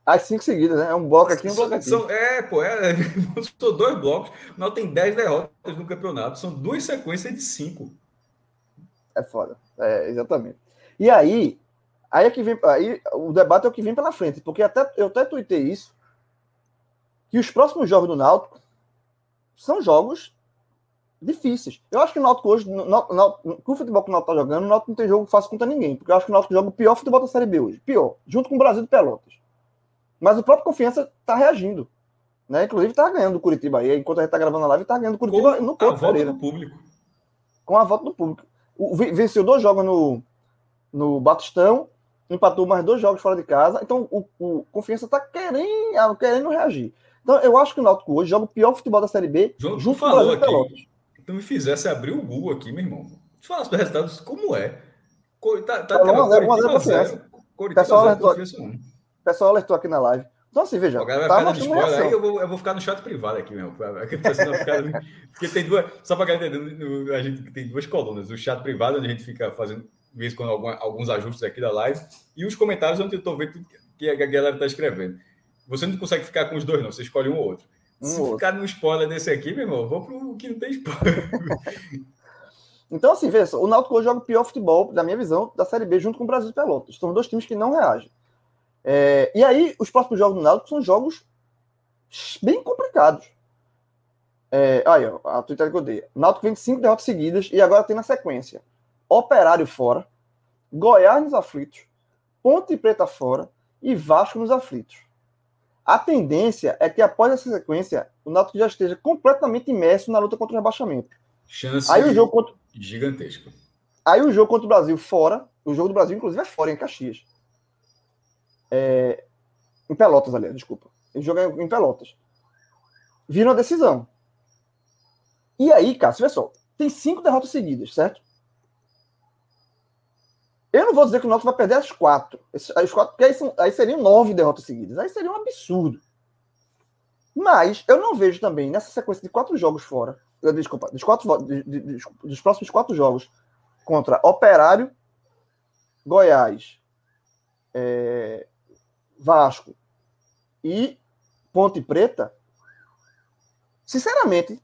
As cinco seguidas, né? É um bloco aqui e um bloco aqui. São, é, pô, é, são dois blocos. Não tem dez derrotas no campeonato. São duas sequências de cinco. É foda. É, exatamente. E aí, aí é que vem. Aí, o debate é o que vem pela frente. Porque até, eu até tuitei isso. Que os próximos jogos do Náutico são jogos difíceis. Eu acho que o Náutico hoje, no, no, com o futebol que o Náutico tá jogando, o Náutico não tem jogo fácil contra ninguém. Porque eu acho que o Náutico joga o pior futebol da Série B hoje. Pior. Junto com o Brasil de Pelotas. Mas o próprio Confiança está reagindo. Né? Inclusive está ganhando o Curitiba aí. Enquanto a gente está gravando a live, está ganhando o Curitiba com no Couto a volta do público. Com a volta do público. O, venceu dois jogos no, no Batistão, empatou mais dois jogos fora de casa. Então o, o Confiança está querendo, querendo reagir. Então eu acho que o Náutico hoje joga o pior futebol da Série B. João, junto com o aqui. Tu me fizesse abrir o Google aqui, meu irmão. Tu falasse dos resultados, como é? Tá, tá, tá 1x0 Confiança. Pessoal, o pessoal alertou aqui na live. Então, assim, veja. Tá vai spoiler, aí eu vou, eu vou ficar no chat privado aqui mesmo. Porque tem duas. Só para entender, a gente tem duas colunas. O chat privado, onde a gente fica fazendo, de vez quando, alguns ajustes aqui da live, e os comentários, onde eu estou vendo tudo que a galera está escrevendo. Você não consegue ficar com os dois, não. Você escolhe um ou outro. Um Se outro. ficar no spoiler desse aqui, meu irmão, vou pro que não tem spoiler. então, assim, veja, o Náutico joga o pior futebol, da minha visão, da Série B, junto com o Brasil Pelotas. São dois times que não reagem. É, e aí, os próximos jogos do Náutico são jogos bem complicados. É, aí, ó, a Twitter que eu dei. Náutico vem de cinco derrotas seguidas e agora tem na sequência Operário fora, Goiás nos aflitos, Ponte Preta fora e Vasco nos aflitos. A tendência é que após essa sequência, o Náutico já esteja completamente imerso na luta contra o rebaixamento. Chance aí o jogo contra... gigantesco. Aí o jogo contra o Brasil fora, o jogo do Brasil inclusive é fora em Caxias. É, em Pelotas, aliás, desculpa. Ele joga em Pelotas. Vira uma decisão. E aí, Cássio, olha só. Tem cinco derrotas seguidas, certo? Eu não vou dizer que o Náutico vai perder as quatro. As quatro porque aí, são, aí seriam nove derrotas seguidas. Aí seria um absurdo. Mas eu não vejo também, nessa sequência de quatro jogos fora, desculpa, dos, quatro, de, de, dos próximos quatro jogos contra Operário, Goiás, é, Vasco e Ponte Preta, sinceramente,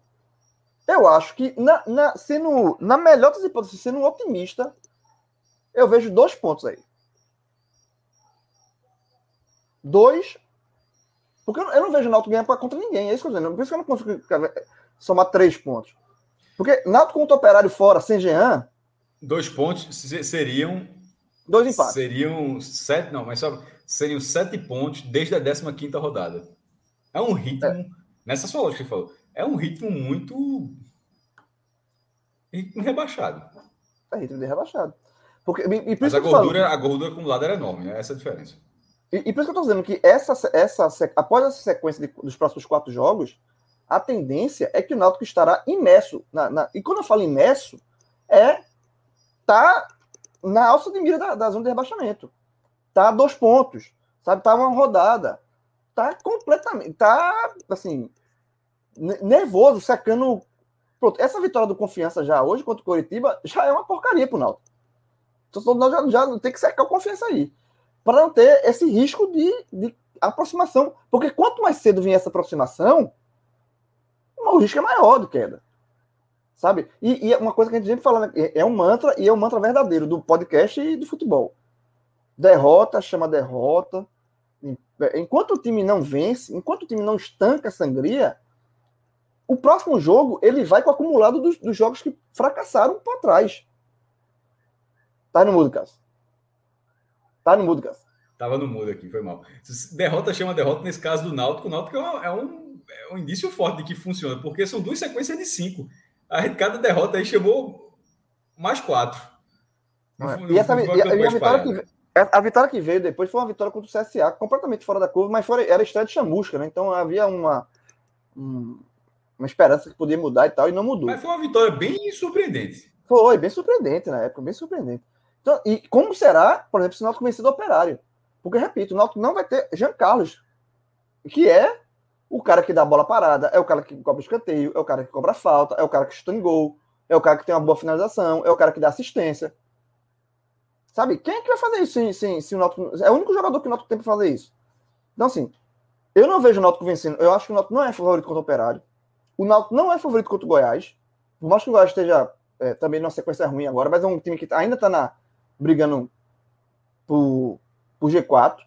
eu acho que, na, na, sendo, na melhor das hipóteses, sendo um otimista, eu vejo dois pontos aí. Dois. Porque eu não vejo o Náutico ganhar contra ninguém. É isso que eu tô dizendo. Por isso que eu não consigo somar três pontos. Porque Náutico contra o Operário fora, sem Jean. Dois pontos seriam. Dois empates. Seriam sete. Não, mas só seriam sete pontos desde a 15 rodada. É um ritmo, é. nessa sua lógica que você falou, é um ritmo muito ritmo rebaixado. É ritmo de rebaixado. Porque, e, e Mas a gordura, a gordura acumulada era enorme, né? essa é a diferença. E, e por isso que eu estou dizendo que essa, essa, após essa sequência de, dos próximos quatro jogos, a tendência é que o Náutico estará imerso. Na, na, e quando eu falo imerso, é tá na alça de mira da, da zona de rebaixamento. Tá a dois pontos, sabe? Tá uma rodada. Tá completamente. Tá, assim, nervoso, secando. Pronto, essa vitória do Confiança já hoje contra o Coritiba já é uma porcaria pro Náutico. Então, já, já tem que secar o Confiança aí. Para não ter esse risco de, de aproximação. Porque quanto mais cedo vem essa aproximação, o risco é maior de queda. Sabe? E, e é uma coisa que a gente sempre fala, né? é um mantra, e é um mantra verdadeiro do podcast e do futebol. Derrota chama derrota. Enquanto o time não vence, enquanto o time não estanca a sangria, o próximo jogo ele vai com o acumulado dos, dos jogos que fracassaram para trás. Tá no mudo, Cássio. Tá no mudo, Cássio. Tava no mudo aqui, foi mal. Derrota chama derrota, nesse caso do Náutico, o Náutico é um, é um indício forte de que funciona, porque são duas sequências de cinco. A cada derrota aí chamou mais quatro. É. e, essa, e, a, e a, vitória que, a, vitória que veio depois foi uma vitória contra o CSA, completamente fora da curva, mas foi, era estreia de chamusca, né? Então havia uma, uma esperança que podia mudar e tal, e não mudou. Mas foi uma vitória bem surpreendente. Foi, bem surpreendente na época, bem surpreendente. Então, e como será, por exemplo, se o Náutico vencer do Operário? Porque, repito, o Náutico não vai ter Jean Carlos, que é o cara que dá a bola parada, é o cara que cobra escanteio, é o cara que cobra falta, é o cara que chuta em gol, é o cara que tem uma boa finalização, é o cara que dá assistência. Sabe? Quem é que vai fazer isso se, se, se o Náutico... É o único jogador que o Náutico tem para fazer isso. Então, assim, eu não vejo o Náutico vencendo. Eu acho que o Náutico não é favorito contra o Operário. O Náutico não é favorito contra o Goiás. Por mais que o Goiás esteja é, também numa sequência ruim agora, mas é um time que ainda está na, brigando por, por G4.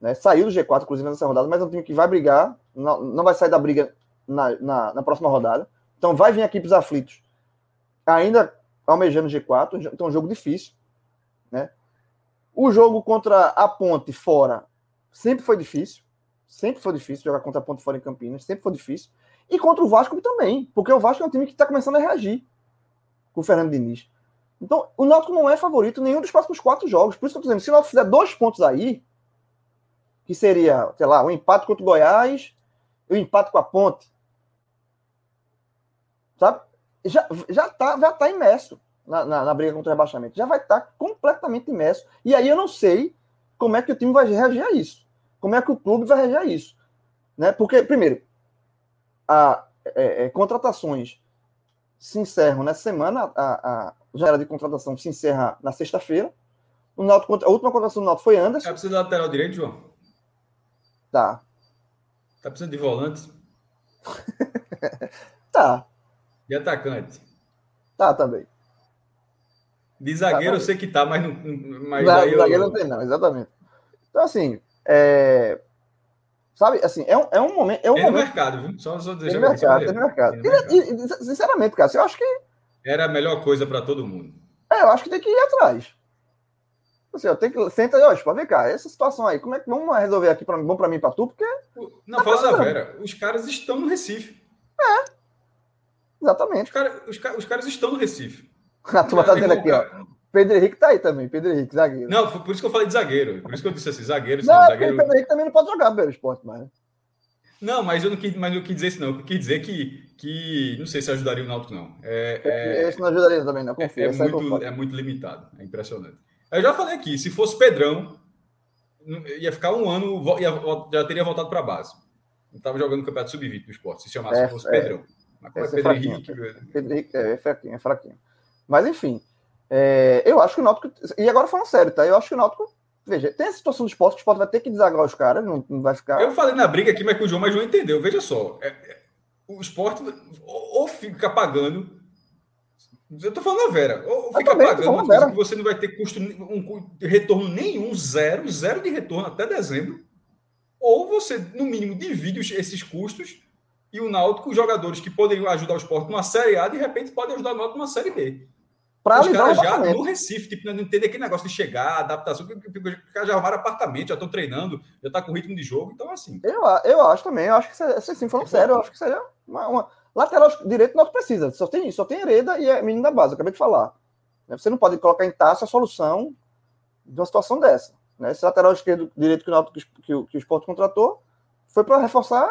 Né? Saiu do G4, inclusive, nessa rodada, mas é um time que vai brigar, não, não vai sair da briga na, na, na próxima rodada. Então vai vir os aflitos, ainda almejando G4, então é um jogo difícil. Né? O jogo contra a Ponte fora sempre foi difícil. Sempre foi difícil jogar contra a Ponte fora em Campinas, sempre foi difícil. E contra o Vasco também, porque o Vasco é um time que está começando a reagir com o Fernando Diniz. Então, o Náutico não é favorito nenhum dos próximos quatro jogos. Por isso que eu estou dizendo, se o Náutico fizer dois pontos aí, que seria, sei lá, um empate contra o Goiás e um empate com a Ponte, sabe? Já, já, tá, já tá imerso na, na, na briga contra o rebaixamento. Já vai estar tá completamente imerso. E aí eu não sei como é que o time vai reagir a isso. Como é que o clube vai reagir a isso. Né? Porque, primeiro, a, é, é, contratações se encerram nessa semana, a, a janela de contratação se encerra na sexta-feira. O Náutico, a última contratação do Náutico foi Anderson. Tá precisando de lateral direito, João? Tá. Tá precisando de volante? tá. De atacante? Tá também. De zagueiro tá, eu sei que tá, mas não. Mas não, aí eu... zagueiro não tem, não, exatamente. Então, assim, é... sabe, assim, é um, é um momento. É um tem momento... no mercado, viu? Só, só deixar tem no mercado, tem no mercado. Tem mercado. E, e, sinceramente, cara, eu acho que era a melhor coisa para todo mundo. É, eu acho que tem que ir atrás. Assim, eu tenho que. Senta aí, ó, tipo, vem cá, essa situação aí, como é que vamos resolver aqui para bom para mim para tu? Porque. Não, tá faça a Vera, os caras estão no Recife. É. Exatamente. Os, cara, os, os caras estão no Recife. A turma tá dizendo aqui, ó. Pedro Henrique tá aí também, Pedro Henrique, zagueiro. Não, por isso que eu falei de zagueiro. Por isso que eu disse assim, zagueiro. Não, não zagueiro... Pedro Henrique também não pode jogar pelo esporte, mas. Não, mas eu não quis, mas eu quis dizer isso, não. Eu quis dizer que, que não sei se ajudaria o Náutico, não. É, é, Esse não ajudaria também, não. Confio, é, é muito, é muito limitado. É impressionante. Eu já falei aqui, se fosse Pedrão, ia ficar um ano, ia, já teria voltado para a base. Não estava jogando no Campeonato Sub-20 do esporte, se chamasse é, fosse é, Pedrão. Mas é, é Pedro Henrique. Pedro Henrique é, é fraquinho, é fraquinho. Mas enfim, é, eu acho que o Náutico. E agora falando sério, tá? Eu acho que o Náutico Veja, tem a situação do esporte, o esporte vai ter que desagar os caras, não, não vai ficar. Eu falei na briga aqui, mas com o João, mas o João entendeu. Veja só, é, é, o esporte ou, ou fica pagando. Eu tô falando a Vera, ou fica também, pagando uma coisa que você não vai ter custo, um, retorno nenhum, zero, zero de retorno até dezembro, ou você, no mínimo, divide esses custos e o Náutico, os jogadores que poderiam ajudar o esporte numa Série A, de repente podem ajudar o Náutico numa Série B. Para os caras já no Recife, tipo, não entender aquele negócio de chegar, adaptação, porque os caras já arrumaram apartamento, já estão treinando, já está com ritmo de jogo, então assim. Eu, eu acho também, eu acho que, assim, falando sério, eu acho que seria uma, uma... lateral direito não precisa, só tem, só tem Hereda e é menino da base, eu acabei de falar. Né? Você não pode colocar em taça a solução de uma situação dessa. Né? Esse lateral esquerdo direito que o, que, que, que o Sport contratou foi para reforçar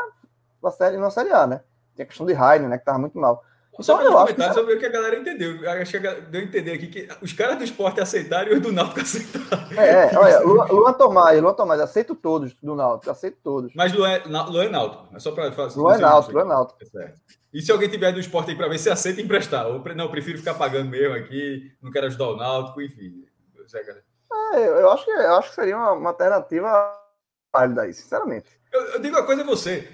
a série na Série A, né? Tem a questão de Rainer, né? Que estava muito mal. Só então, eu acho que... eu ver o que a galera entendeu. Eu acho que deu a entender aqui que os caras do esporte aceitaram e os do Náutico aceitaram. É, é olha, Luan, Tomás, Luan Tomás, aceito todos do Náutico, aceito todos. Mas Luan, Luan é Náutico, é só para falar. Luan é Náutico, Luan é Náutico. É certo. E se alguém tiver do esporte aí para ver se aceita emprestar? Ou, não, prefiro ficar pagando mesmo aqui, não quero ajudar o Náutico, enfim. É, eu, acho que, eu acho que seria uma, uma alternativa válida aí, sinceramente. Eu, eu digo uma coisa a você.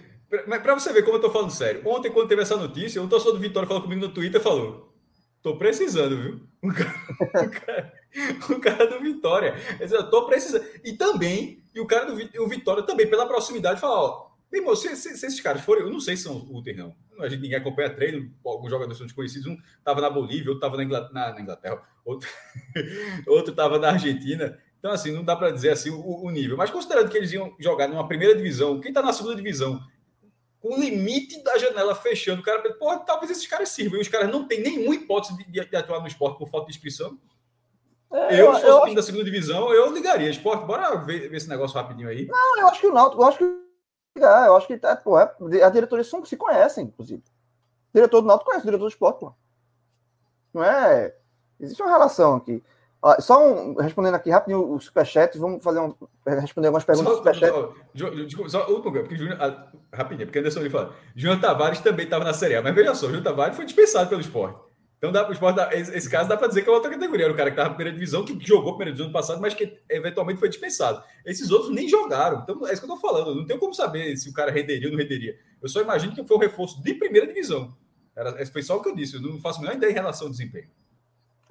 Mas para você ver como eu tô falando sério. Ontem, quando teve essa notícia, um torcedor do Vitória falou comigo no Twitter falou: tô precisando, viu? Um cara, um cara, um cara do Vitória. Eu tô precisando. E também, e o cara do o Vitória também, pela proximidade, falou: ó, irmão, se, se, se, esses caras forem, eu não sei se são úteis, não. A gente ninguém acompanha treino, alguns jogadores são desconhecidos. Um tava na Bolívia, outro tava na Inglaterra, na, na Inglaterra outro, outro tava na Argentina. Então, assim, não dá para dizer assim o, o, nível. Mas considerando que eles iam jogar numa primeira divisão, quem está na segunda divisão com o limite da janela fechando. O cara, pô, talvez esses caras sirvam. E os caras não têm nenhuma hipótese de, de, de atuar no esporte por falta de inscrição. É, eu, eu, se fosse eu da segunda divisão, eu ligaria. Esporte, bora ver, ver, esse negócio rapidinho aí. Não, eu acho que o Náutico, eu acho que. É, eu acho que é, pô, é, as diretorias são, se conhecem, inclusive. O diretor do Náutico conhece o diretor do esporte, pô. Não é. Existe uma relação aqui. Só um, respondendo aqui rapidinho o superchat, vamos fazer um, responder algumas perguntas só, do superchat. Desculpa, só o lugar, porque Júnior, ah, rapidinho, porque Anderson ali fala, Júnior Tavares também estava na Série A, mas veja só, Júnior Tavares foi dispensado pelo esporte. Então, dá, o esporte, esse, esse caso dá para dizer que é outra categoria. Era o cara que estava na primeira divisão, que jogou primeira divisão no passado, mas que eventualmente foi dispensado. Esses outros nem jogaram. Então, é isso que eu estou falando. Não tem como saber se o cara renderia ou não renderia. Eu só imagino que foi um reforço de primeira divisão. Era, foi só o que eu disse. Eu não faço a menor ideia em relação ao desempenho.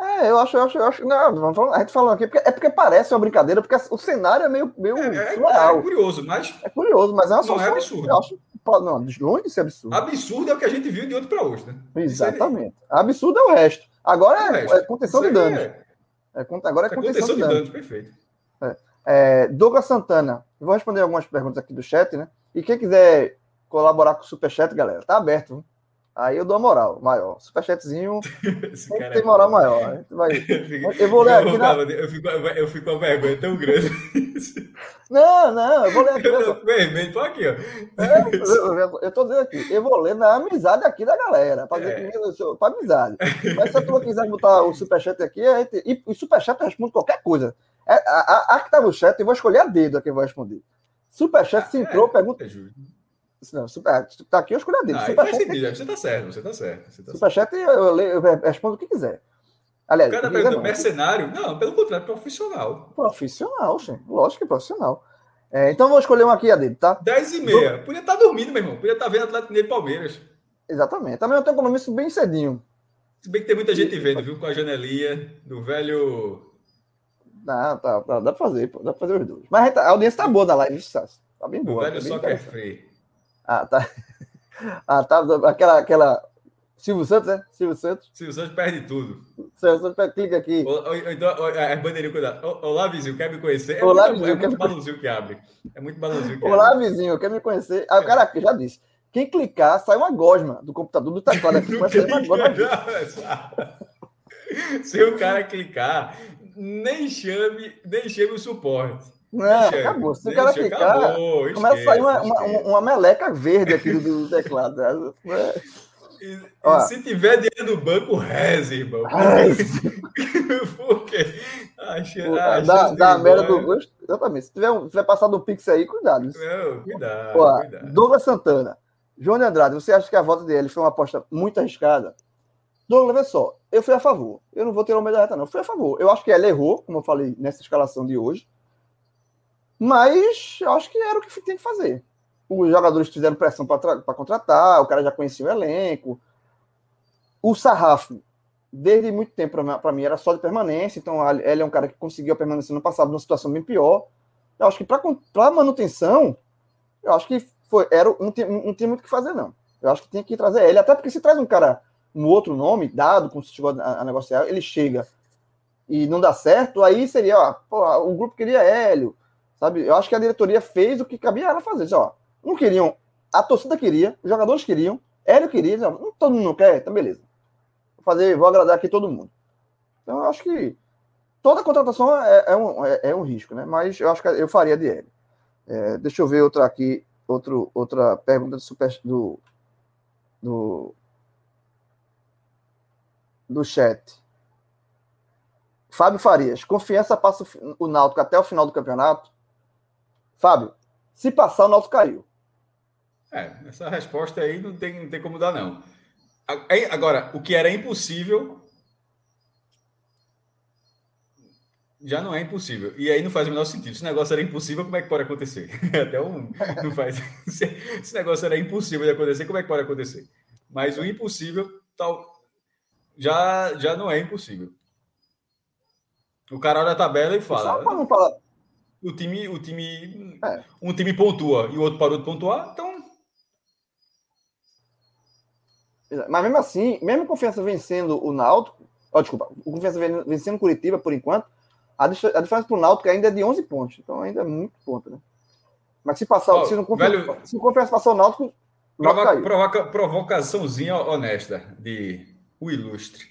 É, eu acho, eu acho, eu acho. Não, a gente falou aqui, porque, é porque parece uma brincadeira, porque o cenário é meio. meio é, é, é curioso, mas. É curioso, mas é uma Não é absurdo. Eu acho, não, longe de ser absurdo. Absurdo é o que a gente viu de ontem para hoje, né? Exatamente. Absurdo é o resto. Agora é, é, é contenção de danos. É... É, agora é, é contenção, contenção de, danos. danos. Perfeito. É. É, Douglas Santana, eu vou responder algumas perguntas aqui do chat, né? E quem quiser colaborar com o Superchat, galera, tá aberto. Viu? Aí eu dou a moral maior. Superchatzinho tem é moral maior. Vai... Eu vou ler aqui. Na... Eu, fico, eu fico com a vergonha tão grande. Não, não, eu vou ler aqui. Eu vermelho, tô aqui, ó. É, eu, eu tô dizendo aqui, eu vou ler na amizade aqui da galera. Pra, dizer é. que, pra amizade. Mas se a turma quiser botar o superchat aqui, a gente, e o superchat responde qualquer coisa. É, a, a, a, que tá no chat, eu vou escolher a dedo a quem vai responder. Superchat se entrou, é, pergunta. É não, super, tá aqui, eu escolhi a dele. Não, faz sentido, você tá certo, você tá certo. Você tá Superchat, eu, eu, eu, respondo o que quiser. Aliás, o cara pergunta mercenário? Não, pelo contrário, profissional. Profissional, gente. Lógico que é profissional. É, então vou escolher um aqui a dele, tá? 10 e meia. Vou... Podia estar tá dormindo, meu irmão. Podia estar tá vendo Atlético Mineiro Palmeiras. Exatamente. Também eu tenho um compromisso bem cedinho. Se bem que tem muita gente vendo, viu? Com a janelinha do velho. Dá, tá, dá, dá pra fazer, pô. Dá pra fazer os dois. Mas a audiência tá boa da live, tá bem boa. O velho tá soccer free. Ah, tá. Ah, tá. Aquela, aquela. Silvio Santos, né? Silvio Santos. Silvio Santos perde tudo. Silvio Santos clica aqui. então, a bandeirinha, cuidado. Olá, vizinho, quer me conhecer? É Olá, muito, vizinho. É muito balãozinho que abre. É muito balãozinho que Olá, abre. vizinho, quer me conhecer? Aí o cara já disse. Quem clicar, sai uma gosma do computador do teclado aqui. Uma gosma. Se o cara clicar, nem chame, nem chame o suporte. Não, acabou. Se o cara ficar, acabou, começa esquece, a sair uma, uma, uma, meleca verde aqui do, teclado. É. E, e se tiver dinheiro no banco, reze, irmão. Porque, porque a da, da merda do gosto. Exatamente. Se tiver, um, tiver passado o Pix aí, cuidado. Não, cuidado, Ó, cuidado. Douglas Santana. João de Andrade, você acha que a volta dele foi uma aposta muito arriscada? Douglas, vê só. Eu fui a favor. Eu não vou ter o meio da reta, não. Eu fui a favor. Eu acho que ela errou, como eu falei nessa escalação de hoje. Mas eu acho que era o que tem que fazer. Os jogadores fizeram pressão para contratar, o cara já conhecia o elenco. O Sarrafo, desde muito tempo para mim, era só de permanência, então ele é um cara que conseguiu permanecer no passado numa situação bem pior. Eu acho que para manutenção, eu acho que foi, era, não, tem, não tem muito o que fazer, não. Eu acho que tem que trazer ele, até porque se traz um cara um outro nome, dado, como se chegou a, a negociar, ele chega e não dá certo, aí seria, ó, pô, o grupo queria Hélio, Sabe? Eu acho que a diretoria fez o que cabia ela fazer. Ó, não queriam, a torcida queria, os jogadores queriam, Hélio queria, ó, todo mundo não quer, então beleza. Vou fazer, vou agradar aqui todo mundo. Então, eu acho que toda contratação é, é, um, é, é, um risco, né? Mas eu acho que eu faria de ele. É, deixa eu ver outra aqui, outro, outra pergunta do, super, do, do, do chat. Fábio Farias, confiança passa o Náutico até o final do campeonato? Fábio, se passar, o Náutico caiu. É, essa resposta aí não tem, não tem como dar, não. Agora, o que era impossível já não é impossível. E aí não faz o menor sentido. Se o negócio era impossível, como é que pode acontecer? Até um. Não faz. Se esse negócio era impossível de acontecer, como é que pode acontecer? Mas o impossível tal, já, já não é impossível. O cara olha a tabela e fala. Só não falar. O time, o time, é. um time pontua e o outro parou de pontuar, então. Mas mesmo assim, mesmo confiança vencendo o Náutico, oh, desculpa, o confiança vencendo o Curitiba por enquanto, a, diferença para o Náutico ainda é de 11 pontos, então ainda é muito ponto, né? Mas se passar, oh, se não confiança, velho, se o confiança passar o Náutico, provoca, provoca, provocaçãozinha honesta de o ilustre.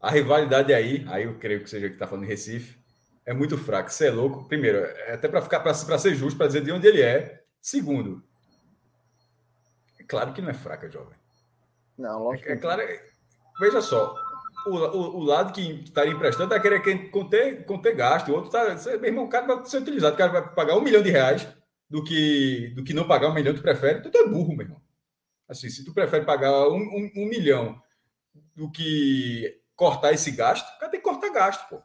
A rivalidade aí, aí eu creio que seja que está falando em Recife, é muito fraco. Você é louco. Primeiro, é até para ficar para ser justo, para dizer de onde ele é. Segundo, é claro que não é fraca, jovem. Não, lógico. É, é claro. Veja só, o, o, o, lado que estaria emprestando está querendo conter, conter gasto, o outro está. Meu irmão, o cara vai ser utilizado, o cara vai pagar um milhão de reais do que, do que não pagar um milhão, tu prefere. Tu é burro, meu irmão. Assim, se tu prefere pagar um, um, um milhão do que cortar esse gasto, o cara tem que cortar gasto, pô.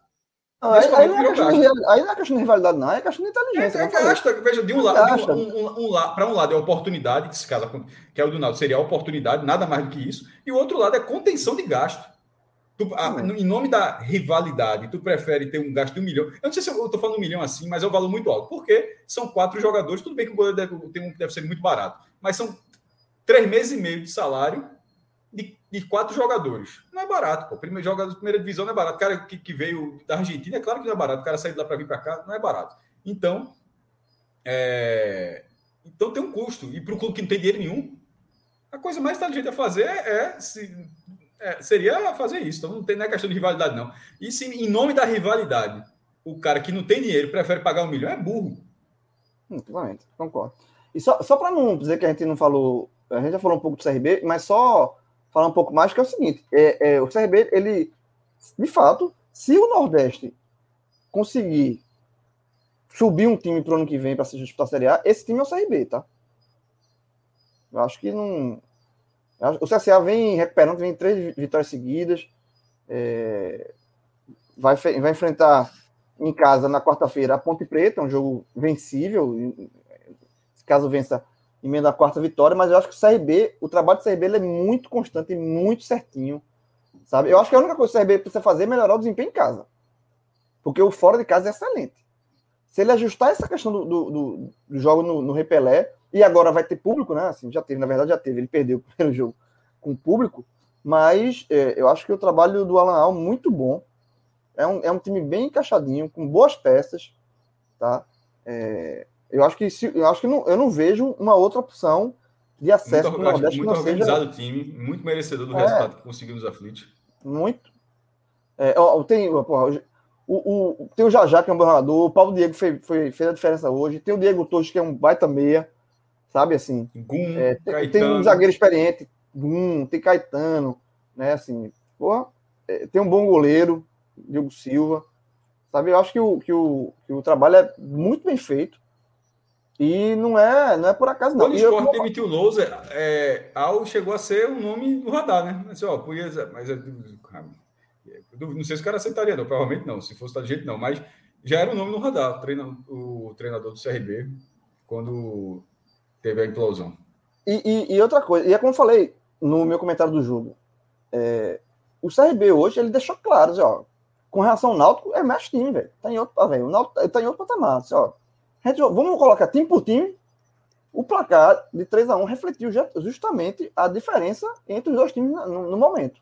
Não, aí, aí, não é questão de, aí não é questão de rivalidade, não, é questão de inteligência. É, é gasto, veja, de um lado, um, um, um, para um lado é oportunidade, que se casa que é o do Naldo, seria oportunidade, nada mais do que isso, e o outro lado é contenção de gasto. Tu, a, em nome da rivalidade, tu prefere ter um gasto de um milhão. Eu não sei se eu estou falando um milhão assim, mas é um valor muito alto. Porque são quatro jogadores, tudo bem que o goleiro deve, tem um, deve ser muito barato, mas são três meses e meio de salário de, de quatro jogadores. Não é barato, pô. Primeiro jogador da primeira divisão não é barato. O cara que, que veio da Argentina, é claro que não é barato. O cara sair de lá para vir para cá, não é barato. Então, é... então tem um custo. E para o clube que não tem dinheiro nenhum, a coisa mais inteligente a fazer é, se, é, seria fazer isso. Então não tem não é questão de rivalidade, não. E se em nome da rivalidade, o cara que não tem dinheiro prefere pagar um milhão, é burro. Exatamente, concordo. E só, só para não dizer que a gente não falou, a gente já falou um pouco do CRB, mas só falar um pouco mais, que é o seguinte: é, é, o CRB, ele, de fato, se o Nordeste conseguir subir um time para o ano que vem para se disputar a Série A, esse time é o CRB, tá? Eu acho que não. O CSA vem recuperando, vem três vitórias seguidas. É... Vai, vai enfrentar em casa na quarta-feira a Ponte Preta, um jogo vencível. Caso vença emenda a quarta vitória, mas eu acho que o CRB, o trabalho do CRB é muito constante e muito certinho, sabe? Eu acho que a única coisa que o CRB precisa fazer é melhorar o desempenho em casa, porque o fora de casa é excelente. Se ele ajustar essa questão do, do, do, do jogo no, no, Repelé, e agora vai ter público, né? Assim, já teve, na verdade já teve, ele perdeu o primeiro jogo com público, mas é, eu acho que o trabalho do Alan Al muito bom. É um, é um time bem encaixadinho, com boas peças, tá? É, eu acho que se, eu acho que não, eu não vejo uma outra opção de acesso muito, para o Nordeste muito organizado o time, muito merecedor do é, resultado que conseguiu nos aflitos. Muito. É, ó, tem, porra, o, o, tem o Jajá, que é um bom jogador, o Paulo Diego fez, foi, fez a diferença hoje, tem o Diego Torres, que é um baita meia, sabe assim? Gum, é, tem, tem, um zagueiro experiente, Gum, tem Caetano, né? Assim, porra, é, tem um bom goleiro, Diego Silva, sabe? Eu acho que o, que o, que o trabalho é muito bem feito. E não é, não é por acaso, não. Quando o Sport eu... demitiu o Lousa, é, Al chegou a ser um nome no radar, né? Assim, ó, podia, mas é, não sei se o cara aceitaria, não, provavelmente não. Se fosse do jeito, não. Mas já era um nome no radar, o treinador, o treinador do CRB, quando teve a implosão. E, e, e, outra coisa, e é como eu falei no meu comentário do jogo, é, o CRB hoje ele deixou claro, assim, ó, com relação ao Náutico, é mais time, velho. Tá em outro, tá, o Náutico tá em outro patamar, assim, ó Vamos colocar time por time. O placar de 3 a 1 refletiu justamente a diferença entre os dois times no, momento.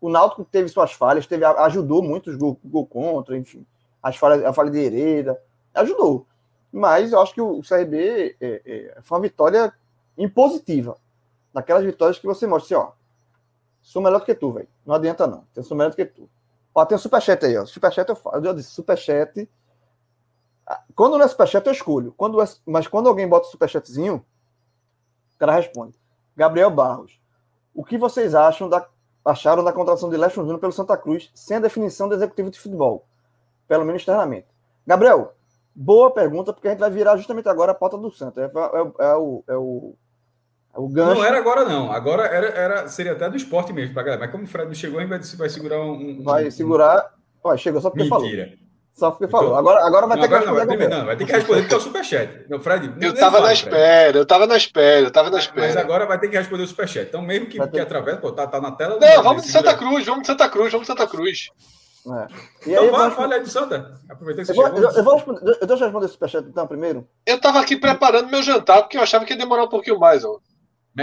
O Náutico teve suas falhas, teve, ajudou muito os gol, gol contra, enfim. As falhas, a falha de Hereda, ajudou. Mas eu acho que o CRB é, é, foi uma vitória impositiva. Daquelas vitórias que você mostra assim, ó. Sou melhor do que tu, velho. Não adianta não. Eu sou melhor do que tu. Ó, tem o superchat aí, ó. Superchat eu falo. Eu disse superchat. Quando não é superchat, eu escolho. Quando é... Mas quando alguém bota o superchatzinho, o cara responde. Gabriel Barros. O que vocês acham da... acharam da contratação de Leston Júnior pelo Santa Cruz sem a definição do executivo de futebol? Pelo menos externamente. Gabriel, boa pergunta, porque a gente vai virar justamente agora a pauta do Santa. É, é, é o, é o gancho... Não era agora, não. Agora era, era, seria até do esporte mesmo, pra galera. Mas como o Fred não chegou, a gente vai, vai segurar um. Vai um, segurar. Olha, chegou só porque Mentira. falou. Só porque falou. Então, agora, agora vai não, ter agora que responder. Não, não, vai ter que responder porque é o superchat. Não, Fred, eu tava na espera, eu tava na espera, eu tava na espera. Mas agora vai ter que responder o superchat. Então, mesmo que, que através, pô, tá, tá na tela. Não, vamos de Santa Cruz, vamos de Santa Cruz, vamos de Santa Cruz. É. E então, aí, vai, fala aí de Santa. Aproveitei que você eu vou, eu, eu, vou responder, eu, deixa eu responder o superchat então primeiro. Eu tava aqui preparando meu jantar, porque eu achava que ia demorar um pouquinho mais, ó.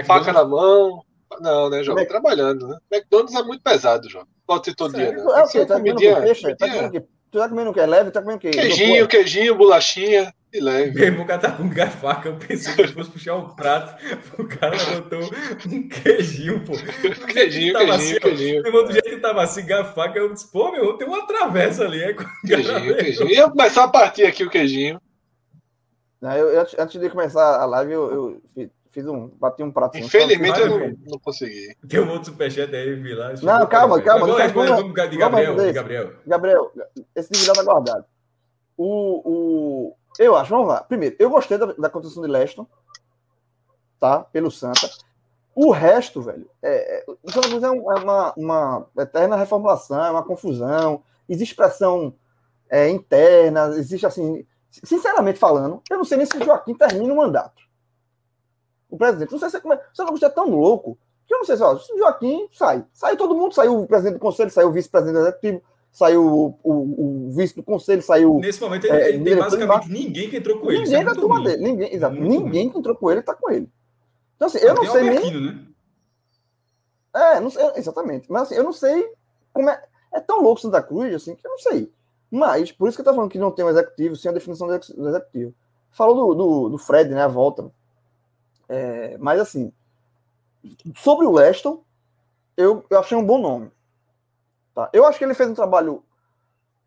Faca na mão. Não, né, João? Mac... Trabalhando, né? McDonald's é muito pesado, João. Pode ser todo dia, né? É o quê? Tá peixe? Tá comendo que... Tu tá comendo o que? É leve? Tá comendo o quê? Queijinho, queijinho, bolachinha e leve. Mesmo o cara tá com garfaca, eu pensei que fosse puxar um prato. O cara botou um queijinho, pô. Queijinho, queijinho, assim, queijinho. Ó, do jeito que tava assim, garfaca, eu disse, pô, meu, tem uma travessa ali. É queijinho, queijinho. Ia começar a partir aqui o queijinho. Não, eu, eu, antes de começar a live, eu, eu fiz um, bati um prato. Infelizmente eu não, não, consegui. Tem um outro superchat aí, vi lá. Não, calma, calma. Vamos, vamos, vamos, de Gabriel, de Gabriel. Gabriel, esse dividendo tá guardado. O, o, eu acho, vamos lá. Primeiro, eu gostei da, da construção de Leston, tá? Pelo Santa. O resto, velho, é, é, o Santa Cruz é, é uma, uma, eterna reformulação, é uma confusão, existe pressão é, interna, existe assim. Sinceramente falando, eu não sei nem se o Joaquim termina o mandato o presidente. Não sei se é, Santa Cruz é tão louco que eu não sei se, ó, o Joaquim sai. Sai todo mundo, saiu o presidente do conselho, saiu o vice-presidente executivo, saiu o, o, o, vice do conselho, saiu. Nesse momento ele, é, ele tem basicamente ninguém que entrou com ele. Ninguém da turma dele. Ninguém, exato, ninguém que entrou com ele está com ele. Então, assim, eu não, sei nem. Né? É, não sei, exatamente. Mas assim, eu não sei como é. É tão louco Santa Cruz, assim, que eu não sei. Mas, por isso que eu tô falando que não tem um executivo sem a definição do executivo. Falou do, do, do Fred, né? A volta. É, mas assim, sobre o Leston, eu, eu achei um bom nome. Tá? Eu acho que ele fez um trabalho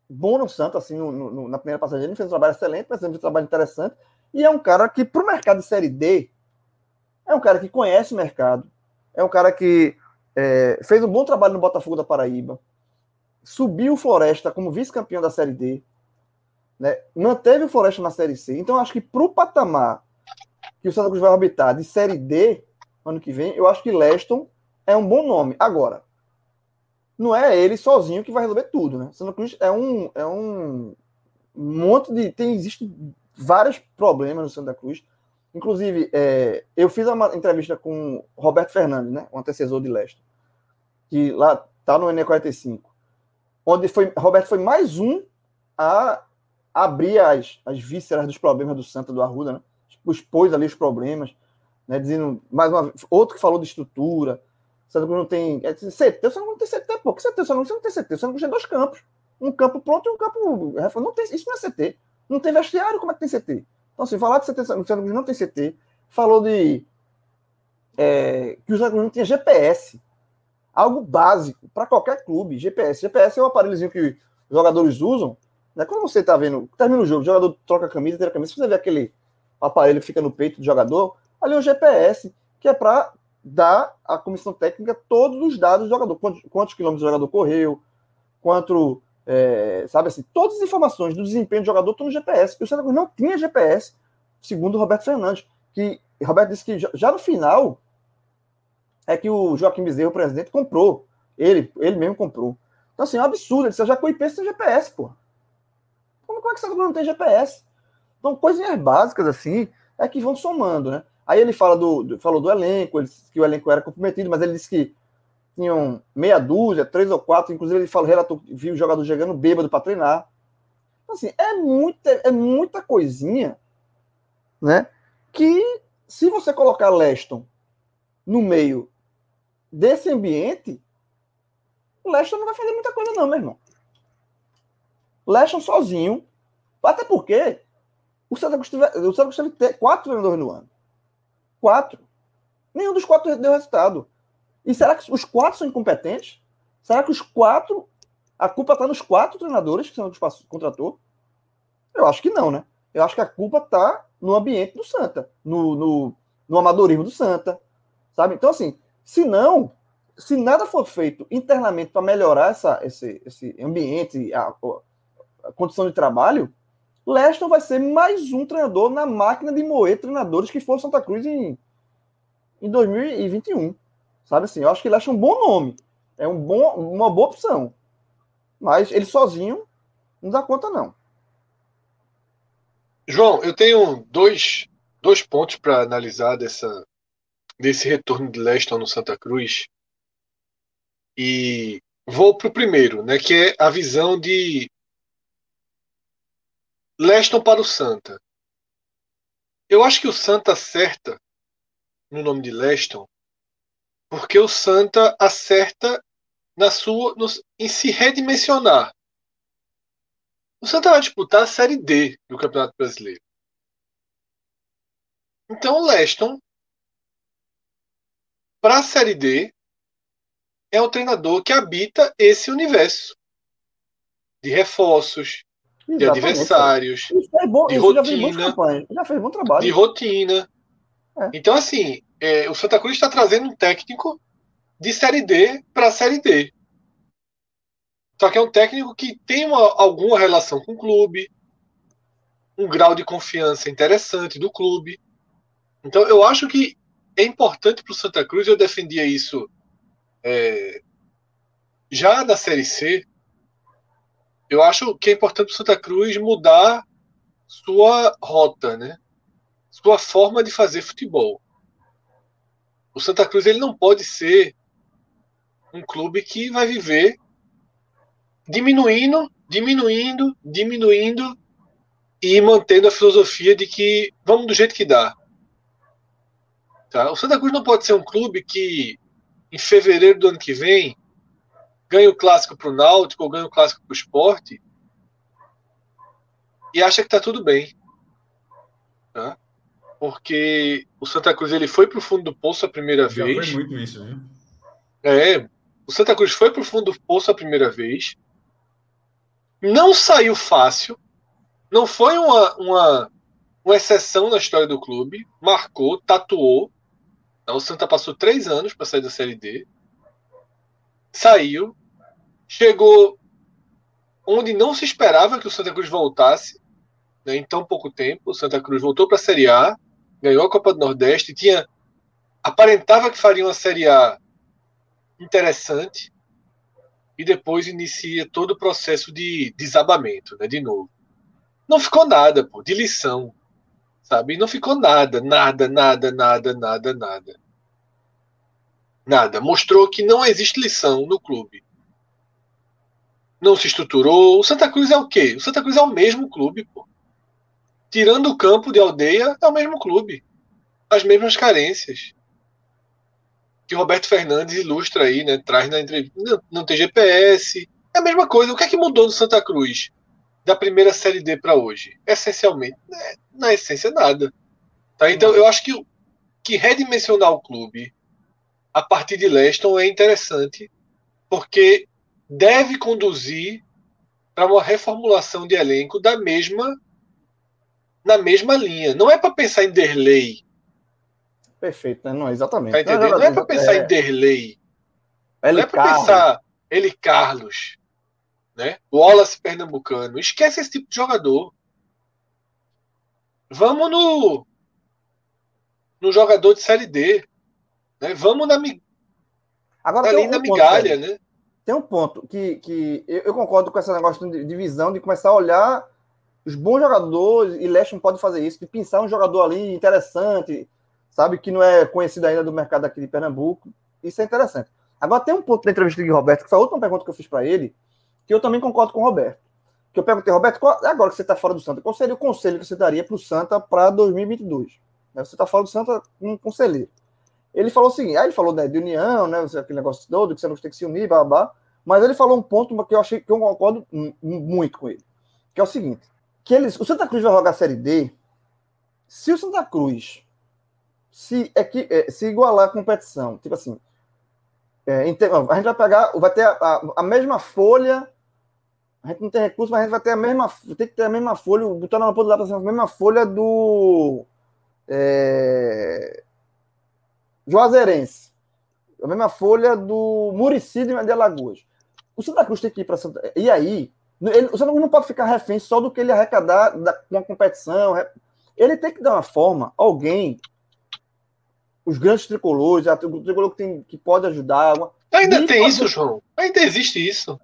bom no Santos, assim, no, no, na primeira passagem ele fez um trabalho excelente, mas fez um trabalho interessante. E é um cara que, para o mercado de Série D, é um cara que conhece o mercado, é um cara que é, fez um bom trabalho no Botafogo da Paraíba, subiu o Floresta como vice-campeão da Série D, né, manteve o Floresta na Série C. Então, acho que para o patamar que o Santa Cruz vai orbitar de Série D ano que vem, eu acho que Leston é um bom nome. Agora, não é ele sozinho que vai resolver tudo, né? Santa Cruz é um, é um monte de. Tem, existe vários problemas no Santa Cruz. Inclusive, é, eu fiz uma entrevista com Roberto Fernandes, né? O antecessor de Leston, que lá tá no NE45, onde foi, Roberto foi mais um a abrir as, as vísceras dos problemas do Santa do Arruda, né? Expôs ali os problemas, né, dizendo, mais uma outro que falou de estrutura, Santa Cruz não tem. É, CT, Cruz não tem CT, pô, que CT? O Santa Cruz não tem CT, o Santa Cruz tem dois campos. Um campo pronto e um campo. Não tem, isso não é CT. Não tem vestiário, como é que tem CT? Então, assim, falar de CT, Santa Cruz não tem CT. Falou de. É, que o Santa Cruz não tinha GPS. Algo básico para qualquer clube. GPS. GPS é o aparelhozinho que os jogadores usam. Né? Quando você está vendo, termina o jogo, o jogador troca a camisa, tira a camisa, você vê aquele aparelho que fica no peito do jogador, ali é o GPS, que é para dar à comissão técnica todos os dados do jogador, quantos, quantos quilômetros o jogador correu, quanto, é, sabe assim, todas as informações do desempenho do jogador estão no GPS. E o Santa Cruz não tinha GPS, segundo o Roberto Fernandes, que Roberto disse que já, já no final é que o Joaquim Bezerra, o presidente, comprou. Ele, ele mesmo comprou. Então, assim, é um absurdo. Ele disse, já com IP sem GPS, pô. Como, como é que o Santa Cruz não tem GPS? Então, coisinhas básicas assim é que vão somando, né? Aí ele fala do, do falou do elenco, ele disse que o elenco era comprometido, mas ele disse que tinham meia dúzia, três ou quatro, inclusive ele falou, relatou, viu o jogador chegando bêbado para treinar. Então, assim, é muita, é muita coisinha, né? Que se você colocar Leston no meio desse ambiente, o Leston não vai fazer muita coisa, não, meu irmão. Leston sozinho, até porque o Santa Cruz teve, o Santa Cruz teve quatro treinadores no ano. Quatro. Nenhum dos quatro deu resultado. E será que os quatro são incompetentes? Será que os quatro A culpa está nos quatro treinadores que são contratou? Eu acho que não, né? Eu acho que a culpa está no ambiente do Santa, no, no, no amadorismo do Santa, sabe? Então, assim, se não, se nada for feito internamente para melhorar essa, esse, esse ambiente, a, a, condição de trabalho, Leston vai ser mais um treinador na máquina de moer treinadores que for Santa Cruz em, em 2021. Sabe assim, eu acho que Leston é um bom nome, é um bom, uma boa opção. Mas ele sozinho não dá conta, não. João, eu tenho dois, dois pontos para analisar dessa, desse retorno de Leston no Santa Cruz. E vou para o primeiro, né, que é a visão de Leston para o Santa. Eu acho que o Santa acerta no nome de Leston porque o Santa acerta na sua no, em se redimensionar. O Santa vai disputar a Série D do Campeonato Brasileiro. Então o Leston para a Série D é um treinador que habita esse universo de reforços. De adversários, é bom, de rotina, já, já, fez bom trabalho. de rotina. É. Então, assim, é, o Santa Cruz está trazendo um técnico de Série D para a Série D. Só que é um técnico que tem uma, alguma relação com o clube, um grau de confiança interessante do clube. Então, eu acho que é importante para o Santa Cruz, eu defendia isso é, já na Série C, eu acho que é importante para Santa Cruz mudar sua rota, né? sua forma de fazer futebol. O Santa Cruz ele não pode ser um clube que vai viver diminuindo, diminuindo, diminuindo e mantendo a filosofia de que vamos do jeito que dá. Tá? O Santa Cruz não pode ser um clube que em fevereiro do ano que vem, ganha o clássico para o Náutico ou ganha o clássico para o esporte e acha que está tudo bem. Tá? Porque o Santa Cruz ele foi para o fundo do poço a primeira Já vez. Foi muito isso, né? É, o Santa Cruz foi para o fundo do poço a primeira vez. Não saiu fácil. Não foi uma, uma, uma exceção na história do clube. Marcou, tatuou. Então, o Santa passou três anos para sair da Série D. Saiu. Chegou onde não se esperava que o Santa Cruz voltasse né, em tão pouco tempo. O Santa Cruz voltou para a Série A, ganhou a Copa do Nordeste, tinha aparentava que faria uma Série A interessante e depois inicia todo o processo de desabamento, né, de novo. Não ficou nada, pô, de lição sabe? Não ficou nada, nada, nada, nada, nada, nada. Nada. Mostrou que não existe lição no clube. Não se estruturou. O Santa Cruz é o quê? O Santa Cruz é o mesmo clube, pô. Tirando o campo de aldeia, é o mesmo clube. As mesmas carências. Que Roberto Fernandes ilustra aí, né? Traz na entrevista. Não, não tem GPS. É a mesma coisa. O que é que mudou no Santa Cruz? da primeira série D para hoje? Essencialmente, né, na essência, nada. Tá? Então, eu acho que, que redimensionar o clube a partir de Leston é interessante, porque deve conduzir para uma reformulação de elenco da mesma na mesma linha. Não é para pensar em Derlei. Perfeito, né? Não, exatamente. Tá entendendo? Não é para pensar é... em Derlei. Não é para pensar ele Carlos né? Wallace Pernambucano. Esquece esse tipo de jogador. Vamos no no jogador de série D, né? Vamos na Agora ali um, na migalha, ponto, né? Tem um ponto que, que eu, eu, concordo com esse negócio de divisão, de começar a olhar os bons jogadores, e Leste pode fazer isso, de pensar um jogador ali interessante, sabe, que não é conhecido ainda do mercado aqui de Pernambuco. Isso é interessante. Agora tem um ponto da entrevista de Roberto, que foi a última pergunta que eu fiz para ele, que eu também concordo com o Roberto. Que eu perguntei, Roberto, qual, agora que você está fora do Santa, qual seria o conselho que você daria para o Santa para 2022? Né, você está fora do Santa um conselheiro. Ele falou o seguinte, aí ele falou né, de união, né, aquele negócio todo, que você não tem que se unir, blá, mas ele falou um ponto que eu achei que eu concordo muito com ele, que é o seguinte, que eles, o Santa Cruz vai jogar a Série D, se o Santa Cruz se, é que, é, se igualar a competição, tipo assim, é, a gente vai pegar, vai ter a, a, a mesma folha A gente não tem recurso, mas a gente vai ter a mesma. Tem que ter a mesma folha, botando na ponta lá a mesma folha do. É, Juazeirense. A mesma folha do Murici de Alagoas. O Santa Cruz tem que ir para Santa. E aí, ele, o Santa Cruz não pode ficar refém só do que ele arrecadar da, uma competição. Ele tem que dar uma forma, alguém, os grandes tricolores, o tricolor que, tem, que pode ajudar. Uma, Ainda tem isso, João? Ainda existe isso?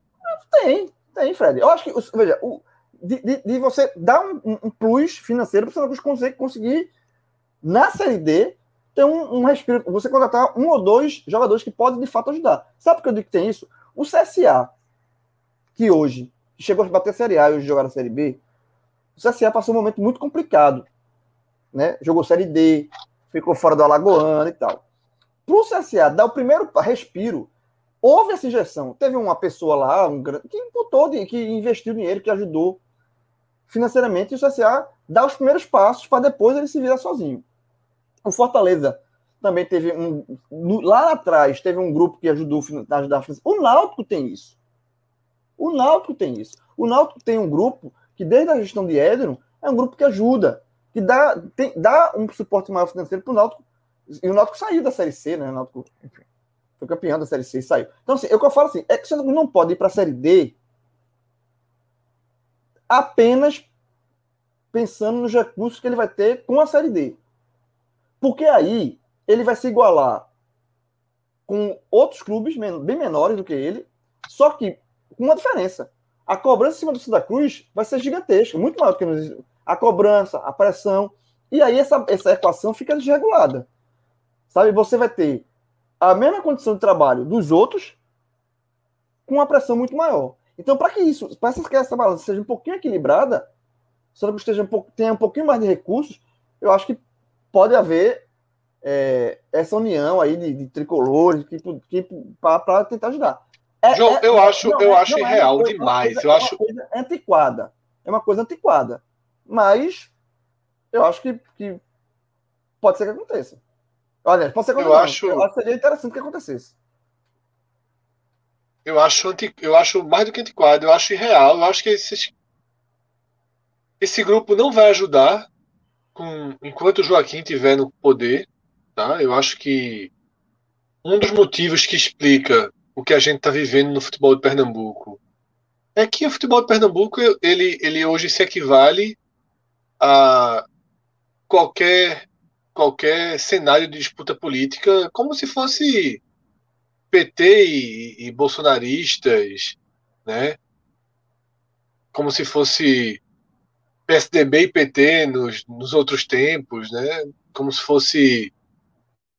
Tem, tem, Fred. Eu acho que, veja, o, de, de, de você dar um, um plus financeiro para o Santa Cruz conseguir, conseguir, na Série D, ter um, um respiro. Você contratar um ou dois jogadores que podem, de fato, ajudar. Sabe por que eu digo que tem isso? O CSA, que hoje chegou a bater a Série A e hoje jogar a Série B, o CSA passou um momento muito complicado. Né? Jogou Série D, ficou fora do Alagoano e tal. Para o CSA dar o primeiro respiro, houve essa injeção. Teve uma pessoa lá um, que imputou, que investiu dinheiro, que ajudou financeiramente, e o CSA dá os primeiros passos para depois ele se virar sozinho. O Fortaleza também teve um. Lá atrás teve um grupo que ajudou a ajudar a O Náutico tem isso. O Náutico tem isso. O Náutico tem um grupo que, desde a gestão de Édeno, é um grupo que ajuda, que dá, tem, dá um suporte maior financeiro para o Náutico. E o Náutico saiu da Série C, né? O Náutico foi campeão da Série C e saiu. Então, assim, eu, eu falo assim, é que o não pode ir para a Série D apenas pensando nos recursos que ele vai ter com a Série D. Porque aí ele vai se igualar com outros clubes bem menores do que ele, só que com uma diferença. A cobrança em cima do Santa Cruz vai ser gigantesca, muito maior do que nos... a cobrança, a pressão. E aí essa, essa equação fica desregulada. Sabe? Você vai ter a mesma condição de trabalho dos outros com uma pressão muito maior. Então, para que isso, para que essa balança seja um pouquinho equilibrada, Santa Cruz esteja um pouco, tenha um pouquinho mais de recursos, eu acho que pode haver é, essa união aí de, de tricolores que, que, para tentar ajudar. É, João, é, eu acho, eu é, acho irreal coisa, demais. Eu é acho uma coisa antiquada. É uma coisa antiquada. Mas eu acho que, que pode ser que aconteça. Olha, pode ser que eu acho, eu acho que seria interessante que acontecesse. Eu acho, anti, eu acho mais do que antiquado, eu acho irreal. Eu acho que esse, esse grupo não vai ajudar com, enquanto o Joaquim estiver no poder. Tá? Eu acho que um dos motivos que explica o que a gente está vivendo no futebol de Pernambuco é que o futebol de Pernambuco ele, ele hoje se equivale a qualquer qualquer cenário de disputa política como se fosse PT e, e bolsonaristas, né? Como se fosse PSDB e PT nos, nos outros tempos, né? Como se fosse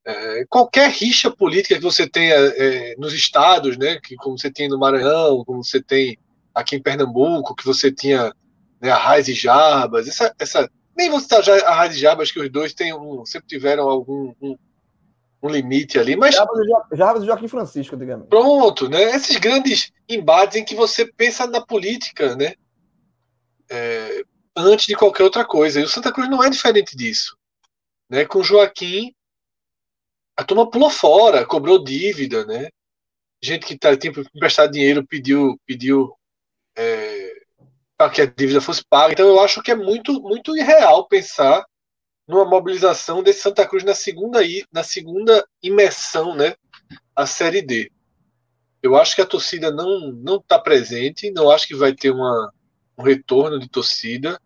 é, qualquer rixa política que você tenha é, nos estados, né, que como você tem no Maranhão, como você tem aqui em Pernambuco, que você tinha né, a Raiz e Jarbas, essa, essa nem vou citar já a Raiz e Jarbas, que os dois têm um, sempre tiveram algum um, um limite ali, mas Jarbas, e Joaquim Francisco, digamos. Pronto, né? Esses grandes embates em que você pensa na política, né? É, antes de qualquer outra coisa. E o Santa Cruz não é diferente disso. Né? Com Joaquim, a turma pulou fora, cobrou dívida, né? Gente que tá, tinha emprestado dinheiro pediu, pediu é, para que a dívida fosse paga. Então eu acho que é muito, muito irreal pensar numa mobilização desse Santa Cruz na segunda, na segunda imersão, né? A Série D. Eu acho que a torcida não não está presente, não acho que vai ter uma, um retorno de torcida.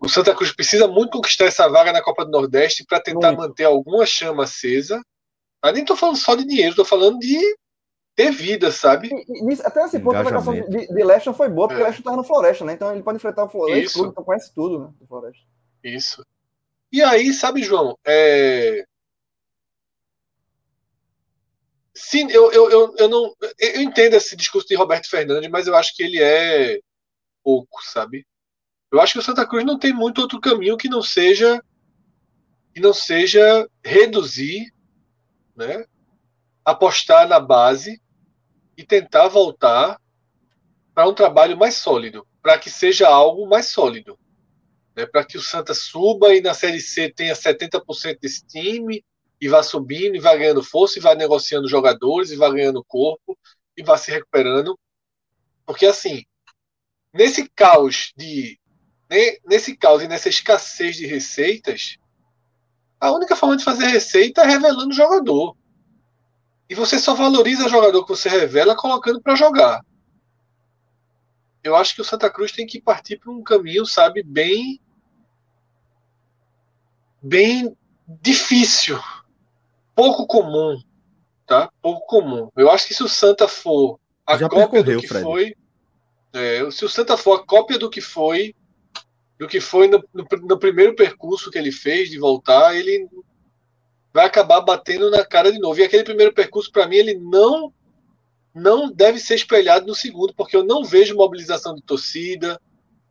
O Santa Cruz precisa muito conquistar essa vaga na Copa do Nordeste para tentar muito. manter alguma chama acesa. Mas nem estou falando só de dinheiro, estou falando de ter vida, sabe? E, e, até esse ponto, a de, de Leston foi boa, porque é. Leston estava no Floresta, né? Então ele pode enfrentar o Floresta, Isso. então conhece tudo, né? Do Floresta. Isso. E aí, sabe, João, é... Sim, eu, eu, eu, eu não. Eu entendo esse discurso de Roberto Fernandes, mas eu acho que ele é pouco, sabe? Eu acho que o Santa Cruz não tem muito outro caminho que não seja que não seja reduzir, né? Apostar na base e tentar voltar para um trabalho mais sólido, para que seja algo mais sólido, né? Para que o Santa suba e na Série C tenha 70% desse time e vá subindo e vá ganhando força e vá negociando jogadores e vá ganhando corpo e vá se recuperando, porque assim nesse caos de nesse caos e nessa escassez de receitas, a única forma de fazer receita é revelando o jogador. E você só valoriza o jogador que você revela colocando para jogar. Eu acho que o Santa Cruz tem que partir para um caminho, sabe, bem bem difícil, pouco comum, tá? Pouco comum. Eu acho que se o Santa for a Já cópia do que Fred. foi, é, se o Santa for a cópia do que foi, do que foi no, no, no, primeiro percurso que ele fez de voltar, ele vai acabar batendo na cara de novo. E aquele primeiro percurso, para mim, ele não não deve ser espelhado no segundo, porque eu não vejo mobilização de torcida,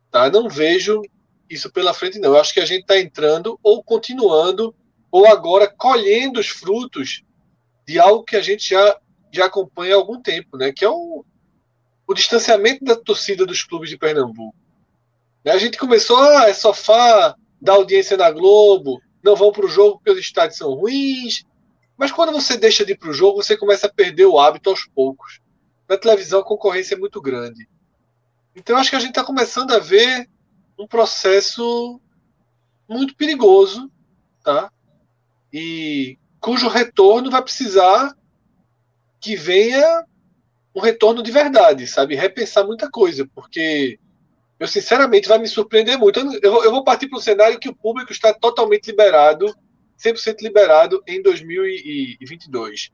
tá? Não vejo isso pela frente, não. Eu acho que a gente está entrando ou continuando ou agora colhendo os frutos de algo que a gente já, já acompanha há algum tempo, né? Que é o, o distanciamento da torcida dos clubes de Pernambuco. A gente começou, ah, é sofá, dá audiência na Globo, não vão para o jogo porque os estádios são ruins. Mas quando você deixa de ir para o jogo, você começa a perder o hábito aos poucos. Na televisão, a concorrência é muito grande. Então, acho que a gente está começando a ver um processo muito perigoso, tá? E cujo retorno vai precisar que venha um retorno de verdade, sabe? Repensar muita coisa, porque eu sinceramente vai me surpreender muito. Eu, eu vou partir para o cenário que o público está totalmente liberado, 100% liberado em 2022.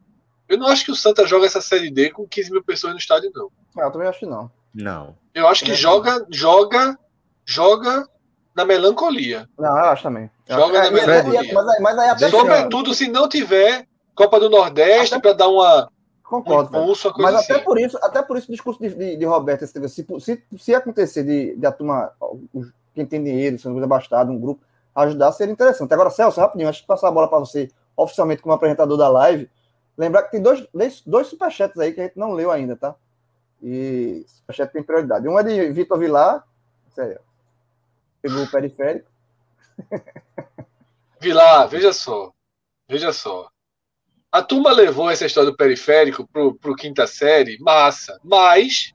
Eu não acho que o Santa joga essa Série D com 15 mil pessoas no estádio, não. Ah, eu também acho que não. Não. Eu acho que joga, joga, joga na melancolia. Não, eu acho também. Joga é, na melancolia. Mas, aí, mas aí até Sobretudo se não tiver Copa do Nordeste para dar uma Concordo. Impulso, mas assim. até por isso, até por isso o discurso de, de, de Roberto, se, se, se acontecer de, de a turma, quem tem dinheiro, se não abastado, um grupo, ajudar, seria interessante. Agora, Celso, rapidinho, antes de passar a bola para você, oficialmente como apresentador da live, lembrar que tem dois, dois superchats aí que a gente não leu ainda, tá? E superchat tem prioridade. Um é de Vitor Vilar, sério, pegou o periférico. Vilar, veja só, veja só. A turma levou essa história do periférico pro, pro quinta série, massa. Mas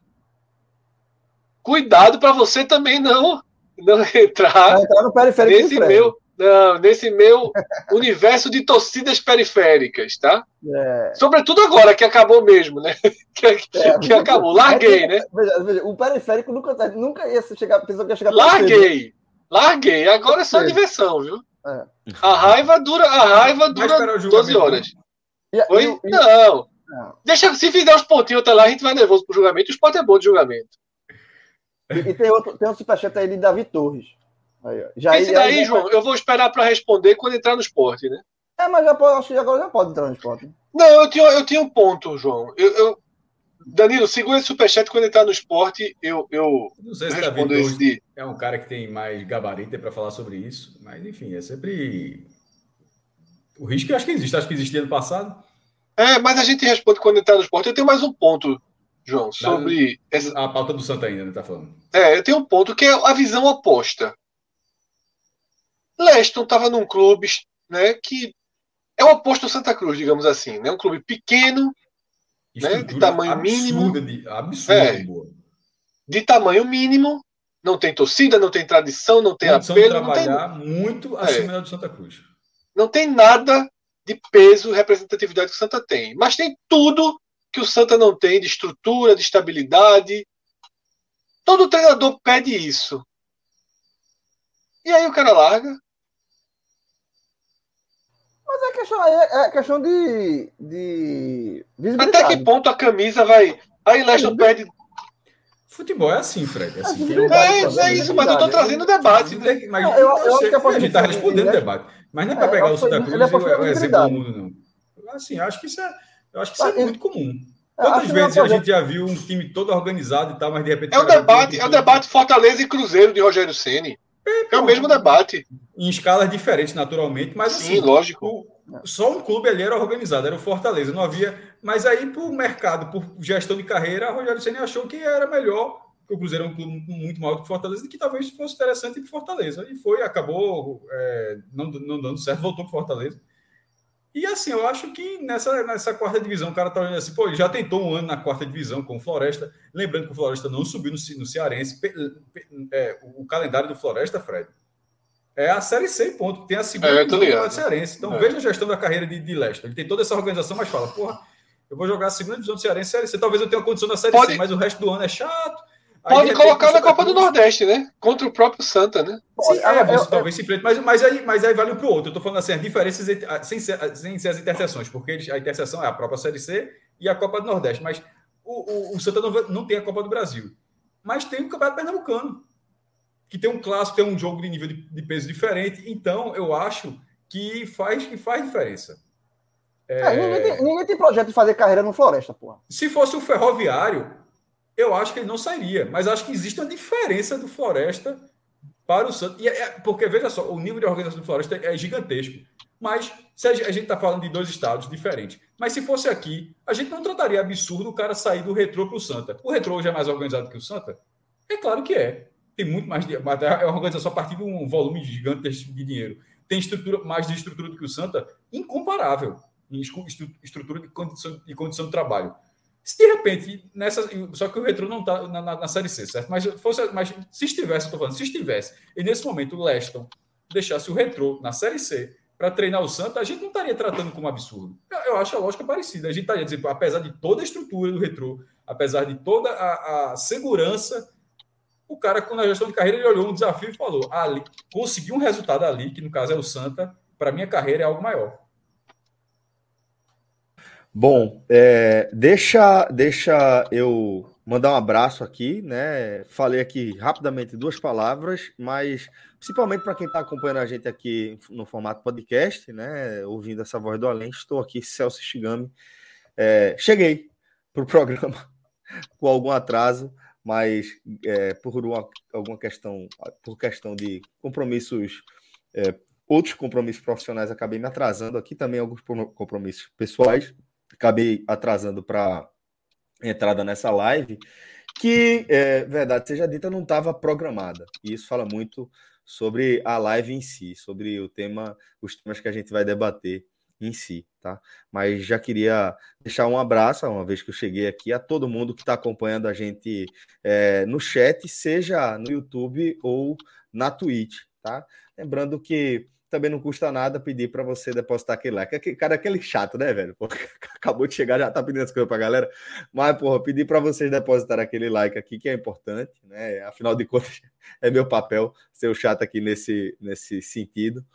cuidado para você também não não entrar, entrar no periférico nesse meu não, nesse meu universo de torcidas periféricas, tá? É. Sobretudo agora que acabou mesmo, né? Que, é, que acabou, larguei, né? Veja, veja, o periférico nunca, nunca ia chegar, pensou que ia chegar. Larguei, larguei. Agora é só diversão, viu? É. A raiva dura, a raiva dura 12 horas. E, Oi? E, e, não. não. Deixa, se fizer os pontinhos até lá, a gente vai nervoso pro julgamento. O esporte é bom de julgamento. E, e tem outro, tem um superchat aí de Davi Torres. Aí, já, Esse daí, aí, João, eu vou esperar para responder quando entrar no esporte, né? É, mas já pode, acho que agora já pode entrar no esporte. Não, eu tinha, eu tinha um ponto, João. Eu, eu... Danilo, segura esse superchat quando entrar no esporte, eu, eu, não sei se respondo esse de... É um cara que tem mais gabarito para falar sobre isso, mas enfim, é sempre o risco eu acho que existe, acho que existia no passado. É, mas a gente responde quando entrar no esporte. Eu tenho mais um ponto, João, sobre. Da, essa... A pauta do Santa ainda, né? Tá falando. É, eu tenho um ponto que é a visão oposta. Leston estava num clube né, que é o oposto do Santa Cruz, digamos assim. Né? Um clube pequeno, né, de tamanho mínimo. De, absurdo, é, de tamanho mínimo, não tem torcida, não tem tradição, não tem apelo. Não tem... muito acima é. do Santa Cruz. Não tem nada de peso e representatividade que o Santa tem. Mas tem tudo que o Santa não tem de estrutura, de estabilidade. Todo treinador pede isso. E aí o cara larga. Mas é questão, é, é questão de, de Até que ponto a camisa vai. Aí Lester perde Futebol é assim, Fred. É, assim, é, é, é isso, mas eu estou trazendo debate. Né? Mas, eu, eu, eu, eu a gente está respondendo o debate. Mas não é para é, pegar o Santa Cruz e o exemplo do mundo, não. Assim, acho que isso é, eu acho que isso é muito comum. Quantas vezes a gente já viu um time todo organizado e tal, mas de repente. É o debate, é o debate Fortaleza e Cruzeiro de Rogério Ceni. É, é, o mesmo debate. Em escalas diferentes, naturalmente, mas Sim, assim, lógico. O, só um clube ali era organizado, era o Fortaleza, não havia. Mas aí, por mercado, por gestão de carreira, a Rogério Ceni achou que era melhor que o Cruzeiro é um clube muito maior que o Fortaleza, e que talvez fosse interessante ir para Fortaleza. E foi, acabou é, não, não dando certo, voltou para Fortaleza. E assim, eu acho que nessa, nessa quarta divisão, o cara tá olhando assim, pô, ele já tentou um ano na quarta divisão com o Floresta. Lembrando que o Floresta não subiu no, no Cearense. É, o calendário do Floresta, Fred, é a Série C, ponto. Tem a segunda é, divisão do Cearense. Então é. veja a gestão da carreira de, de Lester. Ele tem toda essa organização, mas fala, porra, eu vou jogar a segunda divisão do Cearense, Série C. Talvez eu tenha condição da Série Pode... C, mas o resto do ano é chato. Pode colocar na Copa do Nordeste, né? Contra o próprio Santa, né? Sim, é, você talvez se enfrente, mas, mas, aí, mas aí vale para o outro. Eu tô falando assim, as diferenças sem ser, sem ser as interseções, porque a interseção é a própria Série C e a Copa do Nordeste. Mas o, o, o Santa não, não tem a Copa do Brasil. Mas tem o Campeonato Pernambucano, que tem um clássico, tem um jogo de nível de, de peso diferente. Então, eu acho que faz, que faz diferença. É... É, ninguém, tem, ninguém, tem, projeto de fazer carreira no Floresta, porra. Se fosse o Ferroviário, eu acho que ele não sairia. Mas acho que existe uma diferença do Floresta para o Santos. E é, é, porque, veja só, o nível de organização do Floresta é gigantesco. Mas se a gente está falando de dois estados diferentes. Mas se fosse aqui, a gente não trataria absurdo o cara sair do retrô para o Santa. O retrô hoje é mais organizado que o Santa? É claro que é. Tem muito mais. De, é uma organização a partir de um volume gigante de dinheiro. Tem estrutura, mais de estrutura do que o Santa? Incomparável. Em estrutura de condição, de condição de trabalho. Se de repente, nessa, só que o Retro não está na, na, na, Série C, certo? Mas, fosse, mas se estivesse, tô falando, se estivesse, e nesse momento o Leston deixasse o Retro na Série C para treinar o Santa, a gente não estaria tratando como absurdo. Eu, eu, acho a lógica parecida. A gente estaria dizendo, apesar de toda a estrutura do Retro, apesar de toda a, a segurança, o cara, com a gestão de carreira, ele olhou um desafio e falou: ali, conseguir um resultado ali, que no caso é o Santa, para minha carreira é algo maior. Bom, é, deixa, deixa eu mandar um abraço aqui, né? Falei aqui rapidamente duas palavras, mas principalmente para quem está acompanhando a gente aqui no formato podcast, né? Ouvindo essa voz do além, estou aqui, Celso Shigami. É, cheguei para o programa com algum atraso, mas é, por uma, alguma questão, por questão de compromissos, é, outros compromissos profissionais, acabei me atrasando aqui também alguns compromissos pessoais acabei atrasando para entrada nessa live, que, é, verdade seja dita, não estava programada. E isso fala muito sobre a live em si, sobre o tema, os temas que a gente vai debater em si, tá? Mas já queria deixar um abraço, uma vez que eu cheguei aqui, a todo mundo que está acompanhando a gente é, no chat, seja no YouTube ou na Twitch, tá? Lembrando que também não custa nada pedir para você depositar aquele like. Cara, aquele chato, né, velho? Acabou de chegar, já tá pedindo as coisas pra galera. Mas, porra, pedir para vocês depositar aquele like aqui, que é importante, né? Afinal de contas, é meu papel ser o chato aqui nesse, nesse sentido.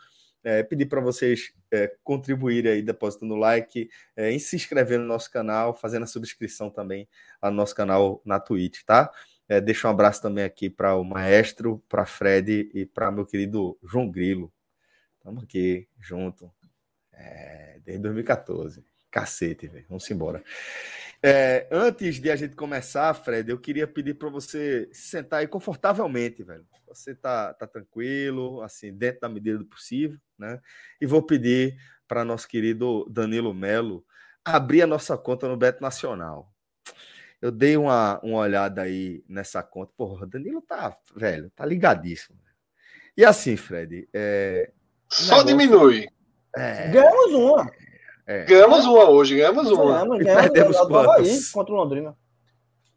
É, pedir para vocês é, contribuírem aí, depositando like, é, se inscrever no nosso canal, fazendo a subscrição também ao nosso canal na Twitch, tá? É, deixa um abraço também aqui para o maestro, para Fred e para meu querido João Grilo. Estamos aqui junto é, desde 2014. Cacete, velho. Vamos embora. É, antes de a gente começar, Fred, eu queria pedir para você se sentar aí confortavelmente, velho. Você tá, tá tranquilo, assim, dentro da medida do possível, né? E vou pedir para nosso querido Danilo Melo abrir a nossa conta no Beto Nacional. Eu dei uma, uma olhada aí nessa conta. Porra, Danilo tá, velho, tá ligadíssimo. E assim, Fred, é, só negócio... diminui. É... Ganhamos uma. É. Ganhamos uma hoje, ganhamos uma. Ganhamos, ganhamos, perdemos Havaí contra o Londrina.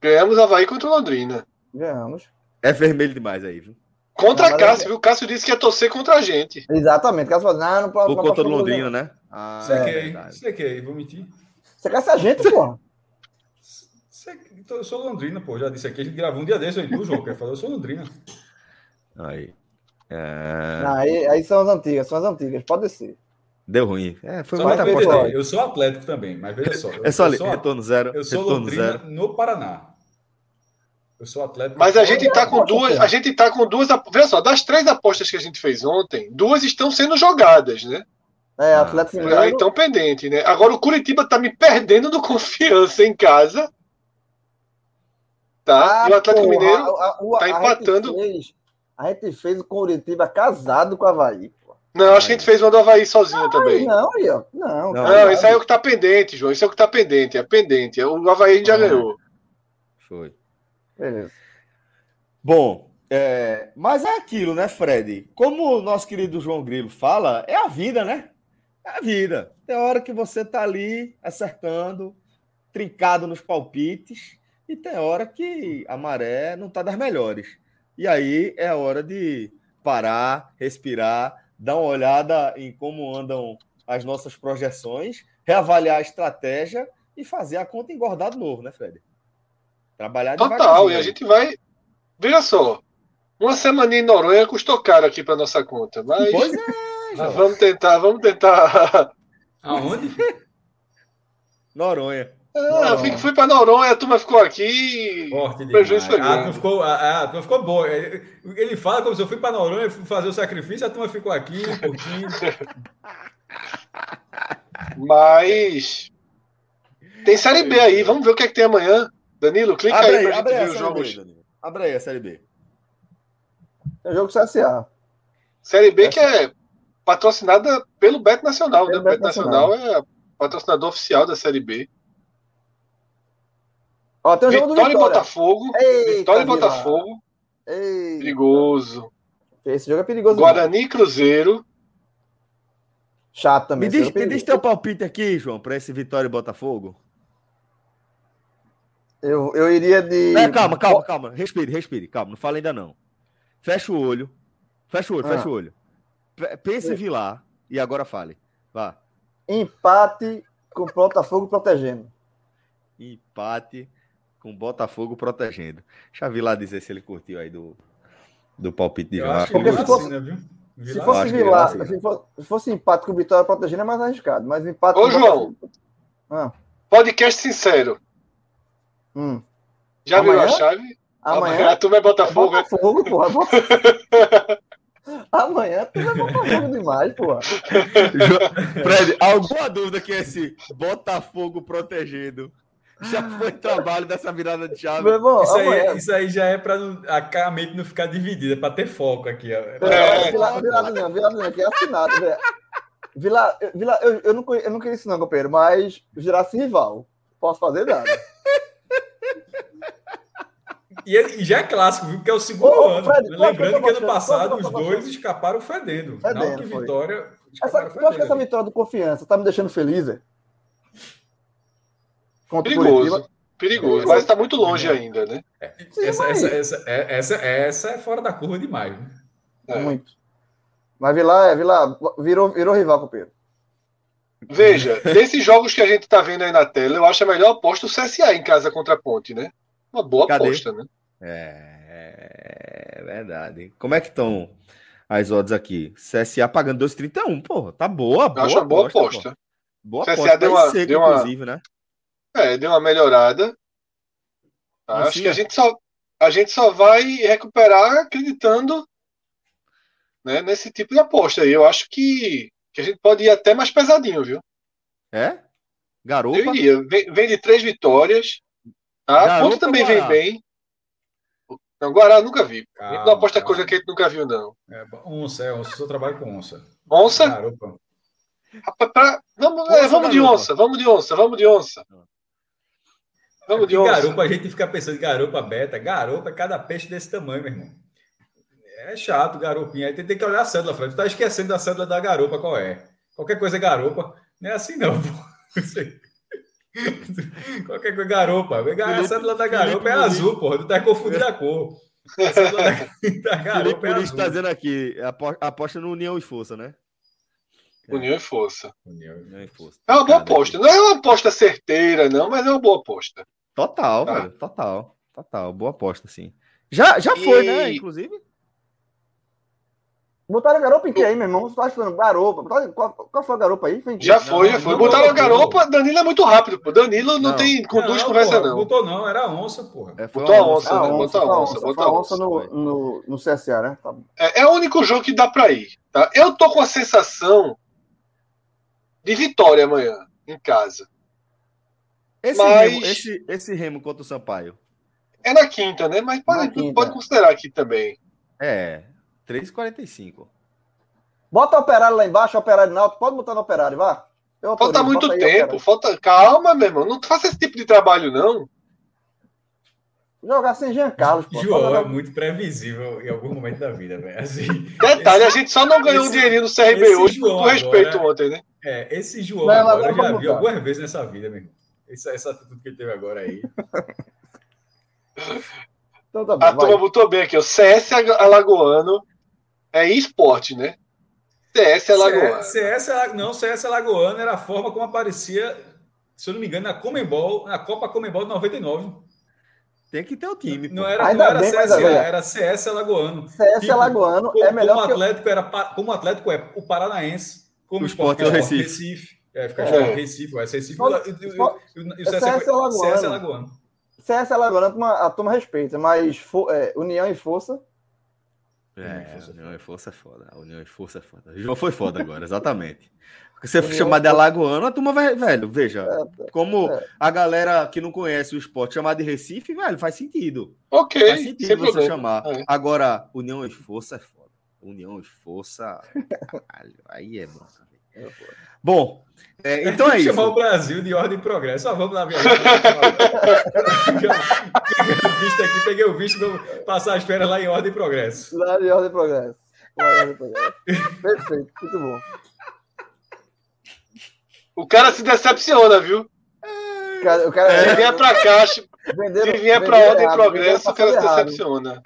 Ganhamos Havaí contra o Londrina. Ganhamos. É vermelho demais aí, viu? Contra não, Cássio, viu? O Cássio disse que ia torcer contra a gente. Exatamente. Cássio falou, não, não pode. Por conta do Londrina, né? Ah, sequei, é sequei, vou mentir. Você quer ser a gente, porra? Eu sou Londrina, pô. Já disse aqui, a gente gravou um dia desse aí, do João, quer falar, eu sou Londrina. Aí. É... aí, aí são as antigas, são as antigas, pode ser. Deu ruim. É, foi só muita aposta. Eu sou Atlético também, mas veja só. É só ali, retorno zero. Eu sou Londrina zero. no Paraná. Eu sou Atlético. Mas a gente está com duas, a gente tá com duas, veja só, das três apostas que a gente fez ontem, duas estão sendo jogadas, né? É, Atlético ah, Mineiro. Então pendente, né? Agora o Curitiba tá me perdendo do confiança em casa. Tá? Ah, e o Atlético porra, Mineiro a, a, tá empatando. Fez, a gente fez o Curitiba casado com o Havaí. Pô. Não, acho que a gente fez uma do Havaí sozinho não, também. Não, aí, ó. Não, não, não isso aí é o que tá pendente, João. Isso é o que tá pendente. É pendente. O Havaí a gente já ganhou. Foi. Beleza. Bom, é, mas é aquilo, né, Fred? Como o nosso querido João Grilo fala, é a vida, né? É a vida. Tem hora que você tá ali acertando, trincado nos palpites, e tem hora que a maré não tá das melhores. E aí é hora de parar, respirar, dar uma olhada em como andam as nossas projeções, reavaliar a estratégia e fazer a conta engordar de novo, né, Fred? Trabalhar Total, e a gente vai. Veja só, uma semana em Noronha custou caro aqui para nossa conta, mas. Pois é, vamos tentar, vamos tentar. Aonde? Noronha. Ah, fui, fui para Noronha, a turma ficou aqui. Forte prejuízo foi grande. A turma ficou, a, a turma ficou boa. Ele fala como se eu fui para Noronha fui fazer o sacrifício, a turma ficou aqui curtindo. Mas. Tem Série B aí, vamos ver o que é que tem amanhã. Danilo, clica abre aí, aí para ver os jogos. B, abre aí a Série B. É o jogo CSA. Série B que é patrocinada pelo Bet Nacional, pelo né? Bet, Bet Nacional. Nacional é patrocinador oficial da Série B. Ó, tem Vitória, Vitória e Botafogo. Eita, Vitória e Botafogo. Eita. Perigoso. Esse jogo é perigoso. Guarani e Cruzeiro. Chato também. Me diz, me diz teu palpite aqui, João, para esse Vitória e Botafogo. Eu, eu iria de. É, calma, calma, calma. Respire, respire. Calma, não fala ainda não. Fecha o olho. Fecha o olho, ah. fecha o olho. Pense em Vilar e agora fale. Vá. Empate com o Botafogo protegendo. Empate com o Botafogo protegendo. Deixa eu Vilar dizer se ele curtiu aí do, do palpite de. Porque se fosse, né, se fosse Vilar, se fosse, se fosse empate com o Vitória protegendo é mais arriscado. Mas empate Ô, João. Ah. Podcast sincero. Hum. Já Amanhã? viu a chave? Amanhã, Amanhã tu vai Botafogo. É Botafogo, porra. Amanhã tu vai Botafogo demais, porra. Fred, alguma dúvida que esse Botafogo protegendo já foi trabalho dessa virada de chave. Irmão, isso, aí, é- isso, aí, já é para a mente não ficar dividida, é para ter foco aqui. Ó. É, virado, virado não, virado não, aqui é assinado, velho. Vila, Vila, eu, eu, não, eu não queria isso, não, companheiro, mas virasse rival. Posso fazer nada. E, e, já é clássico, viu? Porque é o segundo Ô, ano. Fred, Lembrando que ano passado os dois escaparam fedendo. fedendo Náutico e Vitória. Essa, eu acho que essa vitória do confiança tá me deixando feliz, é? Perigoso. Perigoso. Mas está muito longe é. ainda, né? É, essa, essa, essa, é, essa, essa é fora da curva demais. Né? É. Muito. Mas Vila, Vila virou, virou rival com o Pedro. Veja, desses jogos que a gente está vendo aí na tela, eu acho a melhor aposta o CSA em casa contra a Ponte, né? Uma boa Cadê? aposta, né? É, é verdade. Como é que estão as odds aqui? CSA pagando 2,31, porra. Tá boa, boa. acho uma boa aposta. Boa CSA aposta. Deu uma, seco, deu uma, inclusive, né? É, deu uma melhorada. Tá? Acho que a gente, só, a gente só vai recuperar acreditando né, nesse tipo de aposta aí. Eu acho que, que a gente pode ir até mais pesadinho, viu? É? Garoto. Eu iria. Vem, vem de três vitórias. Tá? Ponto também vem bem. Não, Guará nunca vi. Calma, não aposta calma. coisa que a gente nunca viu, não. É, onça, é onça. Eu trabalho com onça. Onça? Garopa. Rapaz, pra... Vamos, onça, é, vamos de onça, vamos de onça, vamos de onça. Vamos de onça. Garopa, a gente fica pensando em garopa beta. Garopa é cada peixe desse tamanho, meu irmão. É chato, garopinha. Aí tem, tem que olhar a cédula, Fred. Tu tá esquecendo da cédula da garopa, qual é? Qualquer coisa é garopa. Não é assim, não, pô. Qualquer coisa, garopa. A cédula da garopa é azul, porra. Tu tá confundindo a cor. A cédula da, da garopa é azul. tá dizendo aqui, aposta no União e Força, né? União e Força. União e Força. É uma boa aposta. Não é uma aposta certeira, não, mas é uma boa aposta. Total, tá. velho. Total. Total. Boa aposta, sim. Já, já e... foi, né? Inclusive. Botaram a garopa em que aí, meu irmão? Você tá achando garopa? Qual, qual foi a garopa aí? Foi já foi, já foi. Não, Botaram a garopa, Danilo é muito rápido, pô. Danilo não, não tem conduz conversa, não. Botou não, era onça, porra. É, botou a onça, onça, né? Botou a onça. Botou a onça no, no, no CSA, né? Tá é, é o único jogo que dá pra ir. Tá? Eu tô com a sensação de vitória amanhã, em casa. Esse, Mas... remo, esse, esse remo contra o Sampaio? É na quinta, né? Mas pode, quinta. pode considerar aqui também. É, 3,45. Bota o operário lá embaixo, o operário na alto. Pode botar no operário, vá. falta muito tempo. Falta... Calma, meu irmão. Não faça esse tipo de trabalho, não. Jogar sem Jean Carlos. Pô. João é muito previsível em algum momento da vida, velho. Assim, Detalhe, esse... a gente só não ganhou esse... um dinheirinho no CRB hoje por respeito agora... ontem, né? É, esse João não, agora, agora eu já vi algumas vezes nessa vida, meu essa, essa atitude que ele teve agora aí. então tá bom, a turma botou bem aqui, o CS Alagoano é esporte, né? CS Alagoano. CS, não, CS Alagoano era a forma como aparecia, se eu não me engano, na Comembol, na Copa Comembol de 99. Tem que ter o time. Não era, não era bem, CSA, era CS Alagoano. CS tipo, Alagoano como, é melhor como Atlético eu... era Como Atlético é o Paranaense, como o Esporte é o Recife. Recife. É, fica é. Recife, o Recife. E o CS Alagoano. CS Alagoano. CS Alagoano a turma respeita, mas for, é, União e Força. É, União e Força é foda. A União e Força é foda. O João foi foda agora, exatamente. Porque você for chamar de Alagoano, a turma vai, velho, veja, é, como é. a galera que não conhece o esporte chamar de Recife, velho, faz sentido. Ok. Faz sentido você problema. chamar. É. Agora, União e Força é foda. União e Força. Caralho, aí é bom. É bom, é, então é isso. chamar o Brasil de ordem e progresso. Só vamos lá, minha Peguei o visto aqui, peguei o visto, vou passar as férias lá em ordem e progresso. Lá em ordem e progresso. Ordem e progresso. Perfeito, muito bom. O cara se decepciona, viu? O cara, se vier pra cá, venderam, se vier pra ordem e progresso, o cara se decepciona.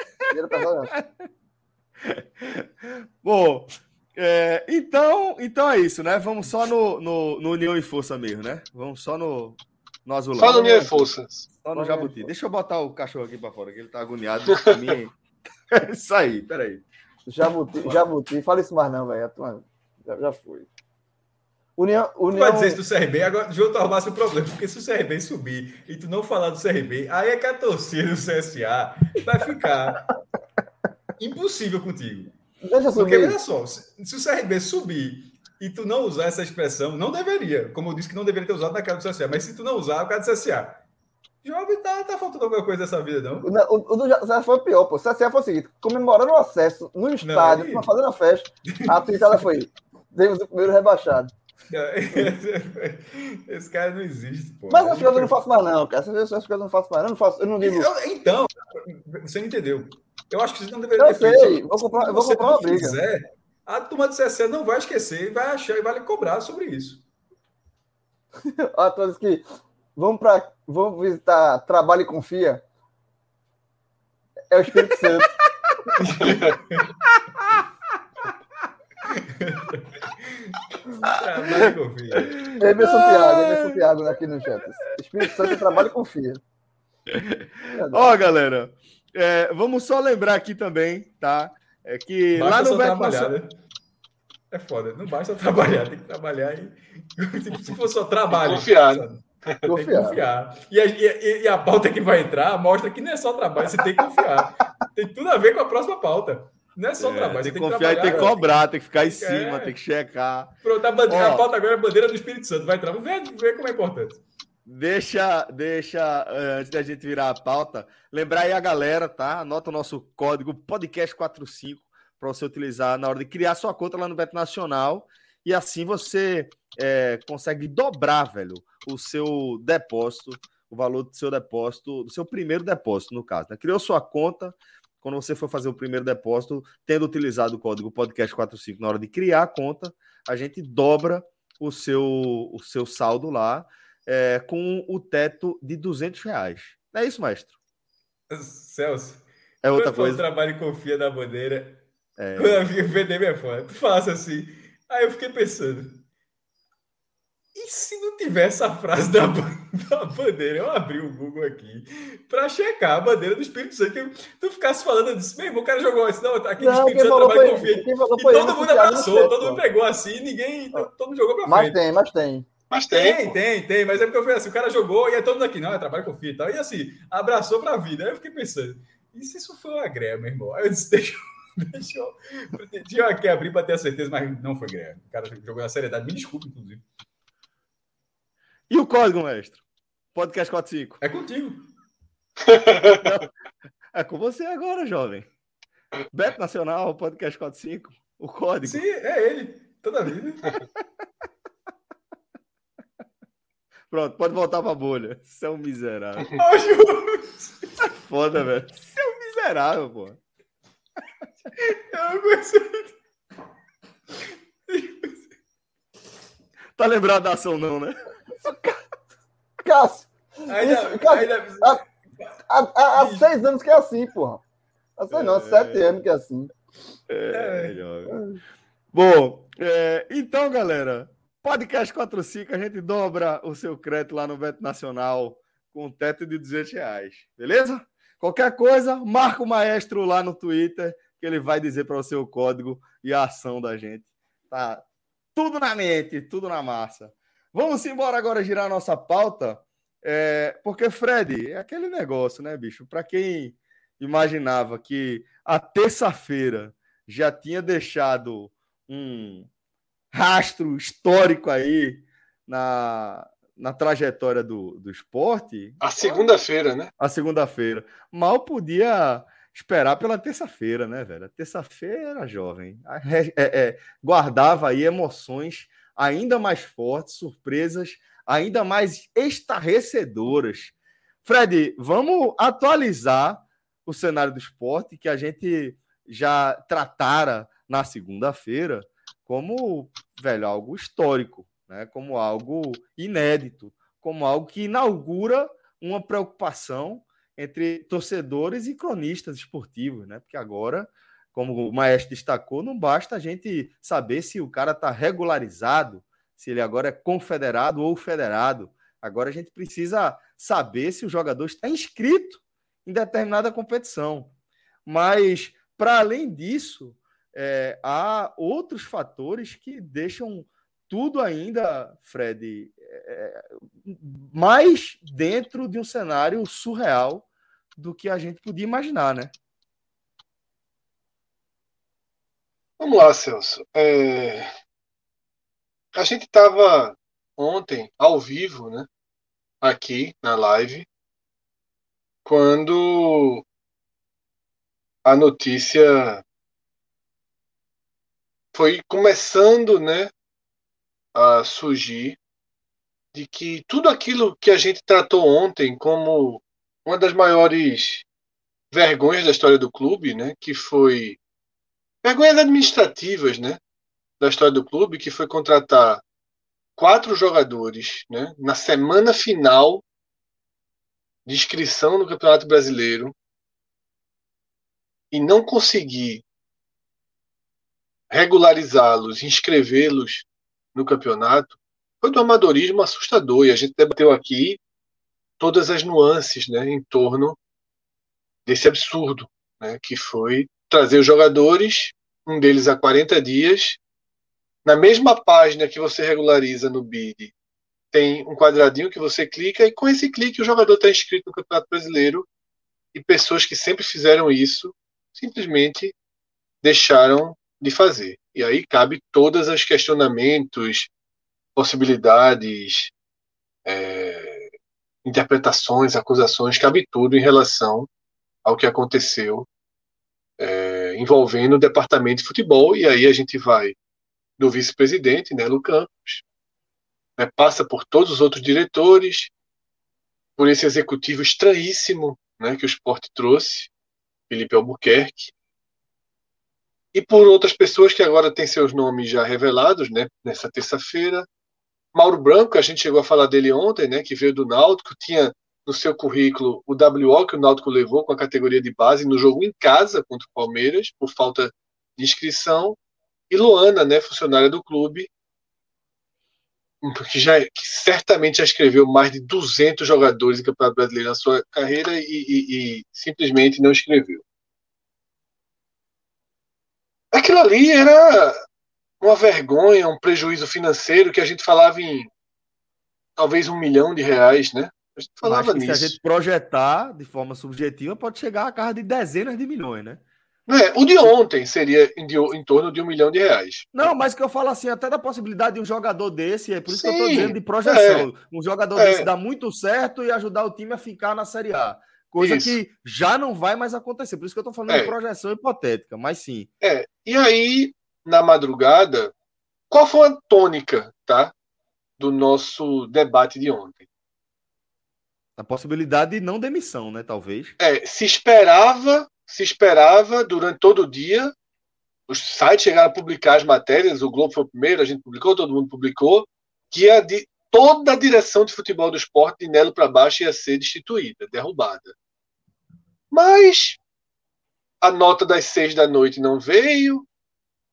Bom, é, então, então é isso, né? Vamos só no, no, no, União e Força mesmo, né? Vamos só no, no Azulão. Só no União e Força. Só no Jabuti. Deixa eu botar o cachorro aqui para fora, que ele tá agoniado. isso aí, peraí. Jabuti, Jabuti, fala isso mais não, velho. Já, já foi. União, União... Tu vai dizer isso do CRB, agora o João arrumasse o problema, porque se o CRB subir e tu não falar do CRB, aí é que a torcida do CSA vai ficar impossível contigo. Deixa Porque, veja só, se, se, o CRB subir e tu não usar essa expressão, não deveria, como eu disse que não deveria ter usado na cara do CSA, mas se tu não usar, o cara do CSA, jovem, tá, tá faltando alguma coisa nessa vida, não? O, o, o do CSA foi pior, pô. O CSA foi o seguinte, comemorando o acesso no estádio, não, fazendo a festa, a pintada foi, temos o primeiro rebaixado. Esse cara não existe, pô. Mas as coisas eu não faço mais, não, cara. Essas coisas eu não faço mais, não. Eu não, faço, eu não digo. Eu, então, você não entendeu. Eu acho que você não deveria eu ter sei, feito. Vou comprar, eu vou comprar uma briga. Fizer, a turma do CSE não vai esquecer, vai achar e vai lhe cobrar sobre isso. a todos que vão, pra, vão visitar Trabalho e Confia. É o Espírito Santo. Trabalho e confia. Emerson Thiago, Emerson Thiago aqui no chat. Espírito Santo trabalho e confia. Ó, oh, galera, é, vamos só lembrar aqui também, tá? É que basta lá no Beto trabalhar, né? É foda, não basta trabalhar, tem que trabalhar e se for só trabalho. Confiar. Né? Tem que confiar. E a, e, e a pauta que vai entrar mostra que não é só trabalho, você tem que confiar. Tem tudo a ver com a próxima pauta. Não é só é, trabalho. Tem que confiar e tem que cobrar, tem que ficar em cima, é. tem que checar. Pronto, a, bandeira, a pauta agora é a bandeira do Espírito Santo. Vai entrar. Vamos ver, ver como é importante. Deixa, deixa, eh, antes da gente virar a pauta, lembrar aí a galera, tá? Anota o nosso código podcast45 para você utilizar na hora de criar sua conta lá no Beto Nacional. E assim você é, consegue dobrar, velho, o seu depósito, o valor do seu depósito, do seu primeiro depósito, no caso. Né? Criou sua conta, quando você for fazer o primeiro depósito, tendo utilizado o código podcast45 na hora de criar a conta, a gente dobra o seu, o seu saldo lá é, com o teto de 200 reais. Não é isso, mestre? Celso, é outra coisa. trabalho e confia na bandeira. É... Quando eu vi vender minha foto, tu falasse assim. Aí eu fiquei pensando. E se não tivesse a frase da, da bandeira? Eu abri o Google aqui para checar a bandeira do Espírito Santo. Tu ficasse falando, eu disse, mesmo, o cara jogou assim, não, tá aqui no Espírito Santo trabalho e confia. E todo mundo abraçou, todo mundo pegou assim, ninguém, todo mundo jogou para frente. Mas tem, mas tem. Mas tem. Tem, tem, tem. Mas é porque eu falei assim: o cara jogou e é todo mundo aqui, não, é trabalho com filho e tal. E assim, abraçou pra vida. Aí eu fiquei pensando, e se isso foi uma greia, meu irmão? Aí eu disse, deixa, deixa eu. Deixa eu aqui abrir pra ter a certeza, mas não foi greia. O cara jogou na seriedade. Me desculpe, inclusive. E o código, mestre? Podcast 45. É contigo. é com você agora, jovem. Beto Nacional, Podcast 45. O código. Sim, é ele. Toda vida. Pronto, pode voltar pra bolha. Você é um miserável. Oh, Foda, velho. Você é um miserável, pô. Eu não consigo. tá lembrado da ação, não, né? Cássio. Ainda, Cássio, ainda... Há, há, há, seis anos que é assim, porra. Há seis, é... não, sete anos que é assim. É, é. Bom, é, então, galera, podcast 45, a gente dobra o seu crédito lá no Beto Nacional com um teto de 200 reais, beleza? Qualquer coisa, marca o maestro lá no Twitter, que ele vai dizer para você o código e a ação da gente. Tá tudo na mente, tudo na massa. Vamos embora agora girar a nossa pauta, é, porque, Fred, é aquele negócio, né, bicho? Para quem imaginava que a terça-feira já tinha deixado um rastro histórico aí na, na trajetória do, do esporte. A segunda-feira, né? A segunda-feira. Mal podia esperar pela terça-feira, né, velho? Terça-feira, jovem. É, é, guardava aí emoções ainda mais fortes, surpresas ainda mais estarrecedoras. Fred, vamos atualizar o cenário do esporte que a gente já tratara na segunda-feira como, velho, algo histórico, né? como algo inédito, como algo que inaugura uma preocupação entre torcedores e cronistas esportivos, né? Porque agora, como o Maestro destacou, não basta a gente saber se o cara está regularizado, se ele agora é confederado ou federado. Agora a gente precisa saber se o jogador está inscrito em determinada competição. Mas, para além disso, é, há outros fatores que deixam tudo ainda, Fred, é, mais dentro de um cenário surreal do que a gente podia imaginar, né? Vamos lá, Celso. É... A gente estava ontem ao vivo, né? Aqui na live, quando a notícia foi começando, né, a surgir de que tudo aquilo que a gente tratou ontem como uma das maiores vergonhas da história do clube, né, que foi vergonhas administrativas, né, da história do clube, que foi contratar quatro jogadores, né, na semana final de inscrição no Campeonato Brasileiro e não conseguir regularizá-los, inscrevê-los no campeonato, foi do amadorismo assustador. E a gente debateu aqui todas as nuances né, em torno desse absurdo, né, que foi trazer os jogadores, um deles há 40 dias, na mesma página que você regulariza no BID, tem um quadradinho que você clica e com esse clique o jogador está inscrito no Campeonato Brasileiro e pessoas que sempre fizeram isso simplesmente deixaram de fazer. E aí cabe todos os questionamentos, possibilidades, é, interpretações, acusações, cabe tudo em relação ao que aconteceu é, envolvendo o departamento de futebol. E aí a gente vai do vice-presidente, né, Campos, né, passa por todos os outros diretores, por esse executivo estranhíssimo né, que o esporte trouxe, Felipe Albuquerque, e por outras pessoas que agora têm seus nomes já revelados, né, nessa terça-feira. Mauro Branco, a gente chegou a falar dele ontem, né, que veio do Náutico, tinha no seu currículo o WO que o Náutico levou com a categoria de base no jogo em casa contra o Palmeiras, por falta de inscrição, e Luana, né, funcionária do clube, que, já, que certamente já escreveu mais de 200 jogadores em Campeonato Brasileiro na sua carreira e, e, e simplesmente não escreveu. Aquilo ali era uma vergonha, um prejuízo financeiro que a gente falava em talvez um milhão de reais, né? A gente falava nisso. Se a gente projetar de forma subjetiva, pode chegar a casa de dezenas de milhões, né? É, o de ontem seria em, de, em, torno de um milhão de reais. Não, mas que eu falo assim, até da possibilidade de um jogador desse, é por isso Sim, que eu estou dizendo de projeção. É, um jogador é, desse dar muito certo e ajudar o time a ficar na Série A. Coisa isso. que já não vai mais acontecer. Por isso que eu estou falando é. de projeção hipotética, mas sim. É, e aí, na madrugada, qual foi a tônica, tá? Do nosso debate de ontem? A possibilidade de não demissão, né? Talvez. É, se esperava se esperava durante todo o dia. Os sites chegaram a publicar as matérias, o Globo foi o primeiro, a gente publicou, todo mundo publicou, que a de, toda a direção de futebol do esporte, de Nelo para baixo, ia ser destituída, derrubada. Mas a nota das seis da noite não veio,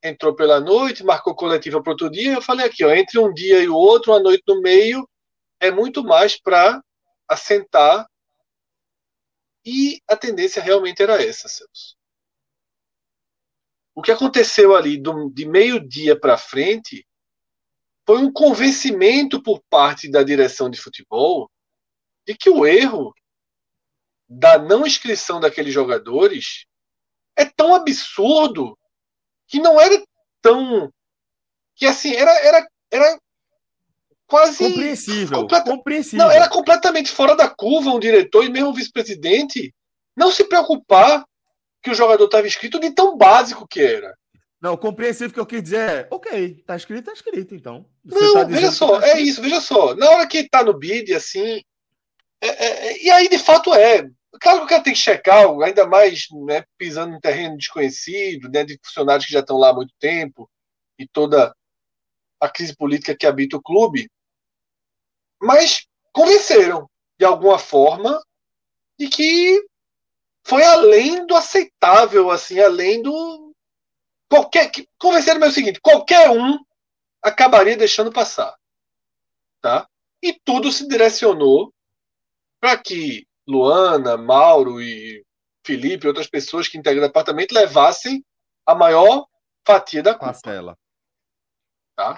entrou pela noite, marcou coletiva para outro dia. Eu falei aqui, ó, entre um dia e o outro, uma noite no meio, é muito mais para assentar. E a tendência realmente era essa, Celso. O que aconteceu ali do, de meio-dia para frente foi um convencimento por parte da direção de futebol de que o erro da não inscrição daqueles jogadores é tão absurdo que não era tão. que assim, era, era, era quase. Compreensível. Completa... compreensível. Não, era completamente fora da curva um diretor e mesmo vice-presidente não se preocupar que o jogador estava escrito de tão básico que era. Não, compreensível que eu quis dizer é, ok, tá escrito, tá escrito, então. Você não, tá veja só, tá é isso, veja só. Na hora que tá no bid, assim. É, é, é, e aí, de fato, é. Claro que o cara tem que checar, ainda mais né, pisando em terreno desconhecido, né, de funcionários que já estão lá há muito tempo, e toda a crise política que habita o clube. Mas convenceram, de alguma forma, de que foi além do aceitável, assim, além do. Qualquer, convenceram-me o seguinte: qualquer um acabaria deixando passar. Tá? E tudo se direcionou para que Luana, Mauro e Felipe e outras pessoas que integram o departamento levassem a maior fatia da culpa. Tá?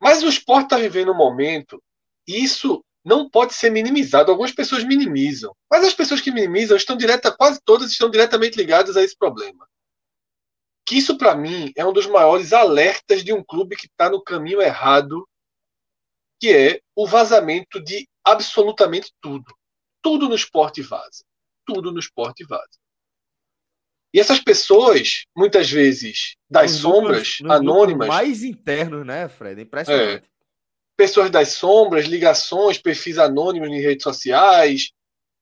Mas o esporte está vivendo um momento, e isso não pode ser minimizado. Algumas pessoas minimizam, mas as pessoas que minimizam estão direta, quase todas estão diretamente ligadas a esse problema. Que isso, para mim, é um dos maiores alertas de um clube que está no caminho errado, que é o vazamento de absolutamente tudo. Tudo no esporte vaza. Tudo no esporte vaza. E essas pessoas, muitas vezes, das nos sombras, nos anônimas. mais internos, né, Fred? Impressionante. É, pessoas das sombras, ligações, perfis anônimos em redes sociais,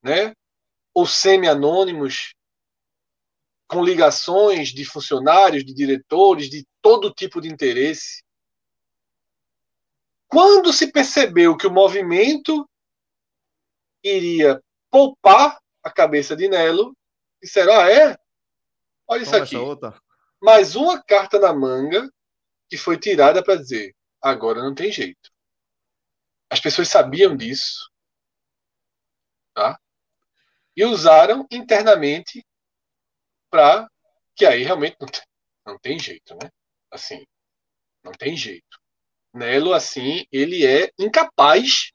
né? Ou semi-anônimos, com ligações de funcionários, de diretores, de todo tipo de interesse. Quando se percebeu que o movimento iria poupar a cabeça de Nelo, disseram: Ah, é? Olha Toma isso aqui. Mais uma carta na manga que foi tirada para dizer: agora não tem jeito. As pessoas sabiam disso. Tá? E usaram internamente para que aí realmente não tem, não tem jeito, né? Assim, não tem jeito. Nelo, assim, ele é incapaz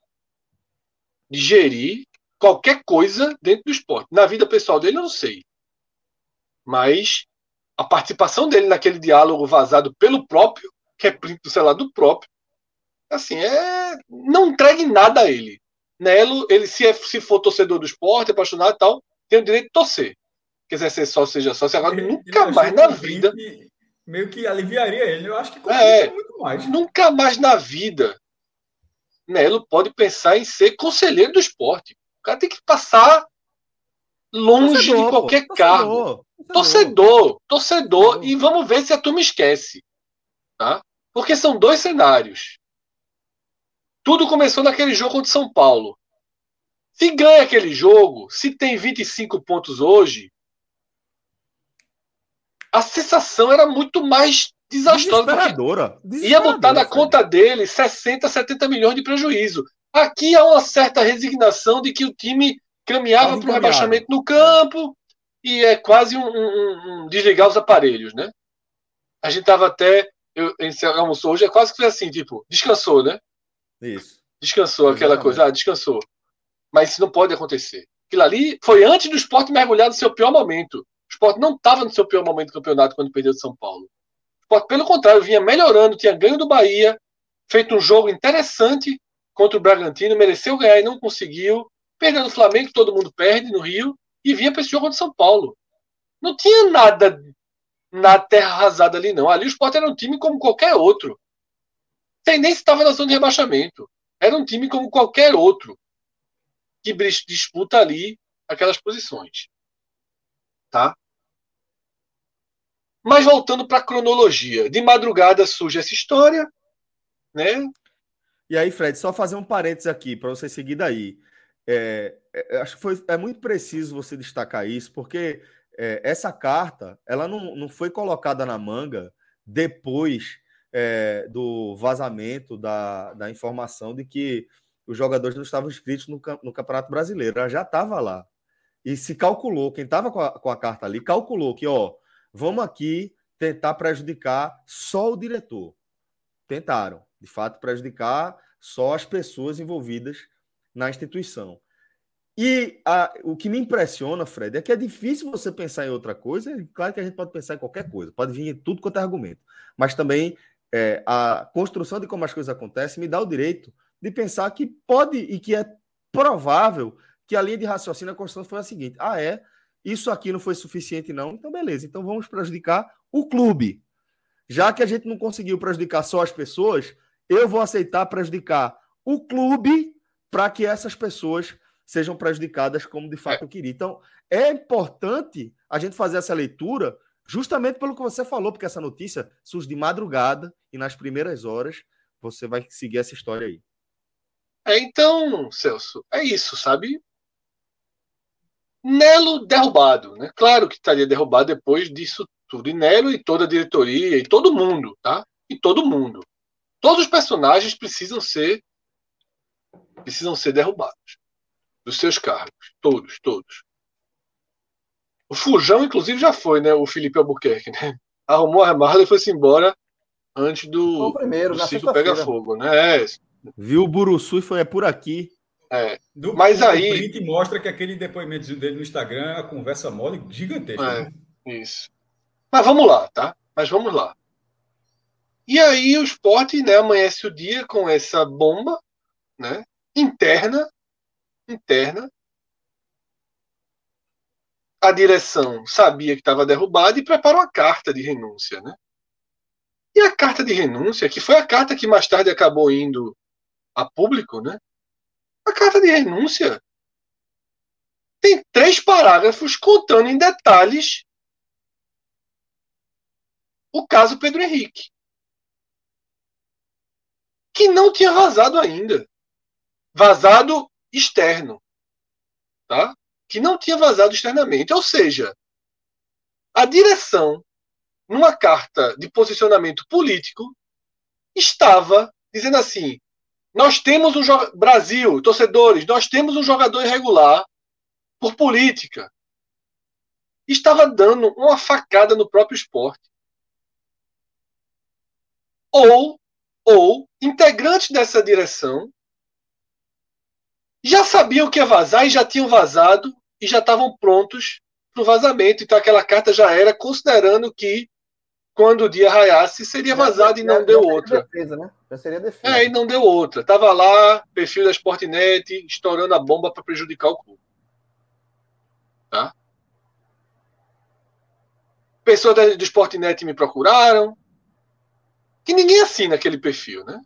de gerir qualquer coisa dentro do esporte. Na vida pessoal dele, eu não sei. Mas a participação dele naquele diálogo vazado pelo próprio, que é do celular do próprio, assim, é. Não entregue nada a ele. Nelo, ele se, é, se for torcedor do esporte, apaixonado e tal, tem o direito de torcer. Quiser ser só, seja só. Agora, ele, nunca ele mais na vida. Meio que aliviaria ele. Eu acho que é, muito mais. Nunca mais na vida Nelo pode pensar em ser conselheiro do esporte. O cara tem que passar longe torcedor, de qualquer pô, cargo. Torcedor, torcedor, torcedor, E vamos ver se a turma esquece. Tá? Porque são dois cenários. Tudo começou naquele jogo contra São Paulo. Se ganha aquele jogo, se tem 25 pontos hoje, a sensação era muito mais desastrosa. Ia botar na conta dele 60, 70 milhões de prejuízo. Aqui há uma certa resignação de que o time caminhava para o rebaixamento no campo e é quase um, um, um, desligar os aparelhos, né? A gente tava até. Eu, a gente almoçou hoje, é quase que foi assim, tipo, descansou, né? Isso. Descansou, aquela Exatamente. coisa, ah, descansou. Mas isso não pode acontecer. Aquilo ali foi antes do esporte mergulhar no seu pior momento. O esporte não estava no seu pior momento do campeonato quando perdeu de São Paulo. Pelo contrário, vinha melhorando, tinha ganho do Bahia, feito um jogo interessante contra o Bragantino, mereceu ganhar e não conseguiu. Perdeu no Flamengo, todo mundo perde no Rio, e vinha para esse jogo contra São Paulo. Não tinha nada na terra arrasada ali, não. Ali o Sport era um time como qualquer outro. Sem nem se estava na zona de rebaixamento. Era um time como qualquer outro que disputa ali aquelas posições. Tá? Mas voltando para a cronologia, de madrugada surge essa história, né? E aí, Fred, só fazer um parênteses aqui para você seguir daí. É, é, acho que foi, é muito preciso você destacar isso, porque é, essa carta ela não, não foi colocada na manga depois é, do vazamento da, da informação de que os jogadores não estavam inscritos no, no Campeonato Brasileiro. Ela já estava lá. E se calculou, quem estava com, com, a carta ali, calculou que, ó, vamos aqui tentar prejudicar só o diretor. Tentaram, de fato, prejudicar só as pessoas envolvidas na instituição. E a, o que me impressiona, Fred, é que é difícil você pensar em outra coisa. Claro que a gente pode pensar em qualquer coisa, pode vir em tudo quanto é argumento. Mas também é, a construção de como as coisas acontecem me dá o direito de pensar que pode e que é provável que a linha de raciocínio da construção foi a seguinte: ah, é, isso aqui não foi suficiente, não. Então, beleza, então vamos prejudicar o clube. Já que a gente não conseguiu prejudicar só as pessoas, eu vou aceitar prejudicar o clube para que essas pessoas sejam prejudicadas como de fato eu queria. Então, é importante a gente fazer essa leitura justamente pelo que você falou, porque essa notícia surge de madrugada e nas primeiras horas você vai seguir essa história aí. É, então, Celso, é isso, sabe? Nelo derrubado, né? Claro que estaria derrubado depois disso tudo. E Nelo e toda a diretoria e todo mundo, tá? E todo mundo. Todos os personagens precisam ser precisam ser derrubados dos seus cargos. Todos, todos. O Fujão, inclusive, já foi, né? O Felipe Albuquerque, né? Arrumou a remada e foi-se embora antes do, primeiro, do ciclo Pega Fogo, né? É. Viu o Buruçu e foi é por aqui. É. Do, Mas aí. O print mostra que aquele depoimento dele no Instagram é uma conversa mole gigantesca. É, né? Isso. Mas vamos lá, tá? Mas vamos lá. E aí o esporte né, amanhece o dia com essa bomba né, interna interna. A direção sabia que estava derrubada e preparou a carta de renúncia, né? E a carta de renúncia, que foi a carta que mais tarde acabou indo a público, né? A carta de renúncia tem três parágrafos contando em detalhes o caso Pedro Henrique, que não tinha vazado ainda. Vazado externo, tá? que não tinha vazado externamente. Ou seja, a direção, numa carta de posicionamento político, estava dizendo assim: nós temos um Brasil, torcedores, nós temos um jogador irregular por política. Estava dando uma facada no próprio esporte. Ou, ou integrantes dessa direção já sabiam que ia vazar e já tinham vazado e já estavam prontos para o vazamento. Então aquela carta já era considerando que quando o dia raiasse seria vazado e não deu outra. Defesa, né? Já seria defesa. É, e não deu outra. Tava lá, perfil da Sportnet, estourando a bomba para prejudicar o clube. Tá? Pessoas do Sportnet me procuraram. Que ninguém assina aquele perfil, né?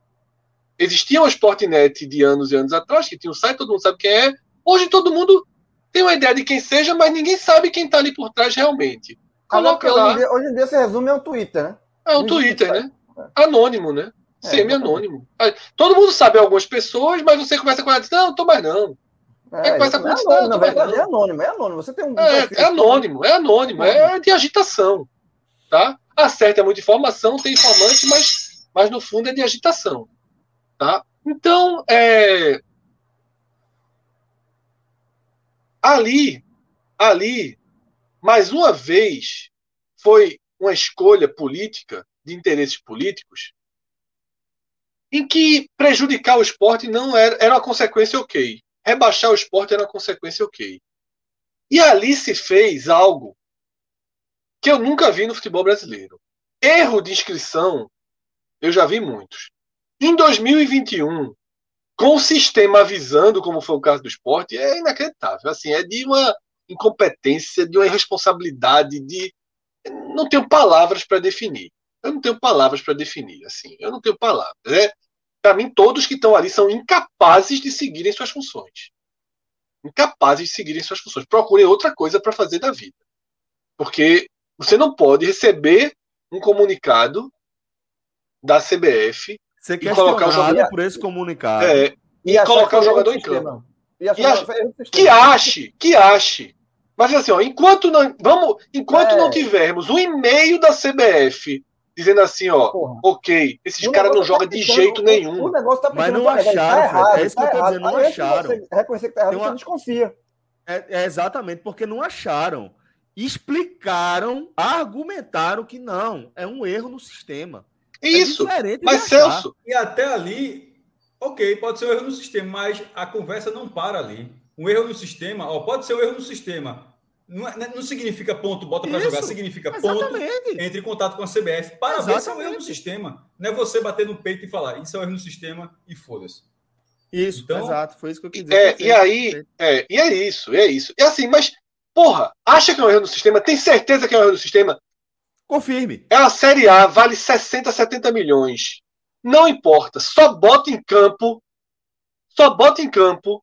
Existia uma Sportnet de anos e anos atrás, que tinha um site, todo mundo sabe quem é. Hoje todo mundo tem uma ideia de quem seja, mas ninguém sabe quem está ali por trás realmente. Coloca lá. Hoje em, dia, hoje em dia se resume ao Twitter, né? É um Twitter, né? Anônimo, né? É, Semi-anônimo. Todo mundo sabe algumas pessoas, mas você começa com ela e diz, não, não tô mais não. É, é, começa com é anônimo, na verdade, é anônimo, é anônimo. Você tem um. É, é anônimo, é anônimo, é de agitação. Tá? Acerta muita informação, tem informante, mas, mas no fundo é de agitação. Tá? Então, é, ali, ali, mais uma vez, foi uma escolha política, de interesses políticos, em que prejudicar o esporte não era, era uma consequência ok. Rebaixar o esporte era uma consequência ok. E ali se fez algo que eu nunca vi no futebol brasileiro. Erro de inscrição, eu já vi muitos. Em 2021, com o sistema avisando, como foi o caso do esporte, é inacreditável. Assim, é de uma incompetência, de uma irresponsabilidade, de. Não tenho palavras para definir. Eu não tenho palavras para definir. Assim, eu não tenho palavras. É, para mim, todos que estão ali são incapazes de seguirem suas funções. Incapazes de seguirem suas funções. Procurem outra coisa para fazer da vida. Porque você não pode receber um comunicado da CBF Você quer colocar o jogador por esse comunicado. É, e, e colocar o jogador em campo. E, e acha, que ache, que ache. Mas assim, ó, enquanto não, vamos, enquanto é. não tivermos um e-mail da CBF dizendo assim, ó, Porra. ok, esses caras não jogam tá de jeito nenhum. O negócio tá Mas não tá acharam, tá errado, é isso tá que eu tô errado. dizendo, não Aí acharam. Você reconhecer que tá errado, uma... você desconfia. É, é, exatamente, porque não acharam. Explicaram, argumentaram que não, é um erro no sistema. É isso, é mas Celso... E até ali, ok, pode ser um erro no sistema, mas a conversa não para ali. Um erro no sistema, ó, pode ser um erro no sistema, não, é, não, significa ponto, bota para jogar, significa Exatamente. ponto, entre em contato com a CBF para Exatamente. ver se é um erro no sistema. Não é você bater no peito e falar, isso é um erro no sistema e foda-se. Isso, então, exato, foi isso que eu quis dizer. É, e aí, é, e é isso, é isso. E assim, mas, porra, acha que é um erro no sistema? Tem certeza que é um erro no sistema? Confirme. É a Série A, vale 60, 70 milhões. Não importa, só bota em campo, só bota em campo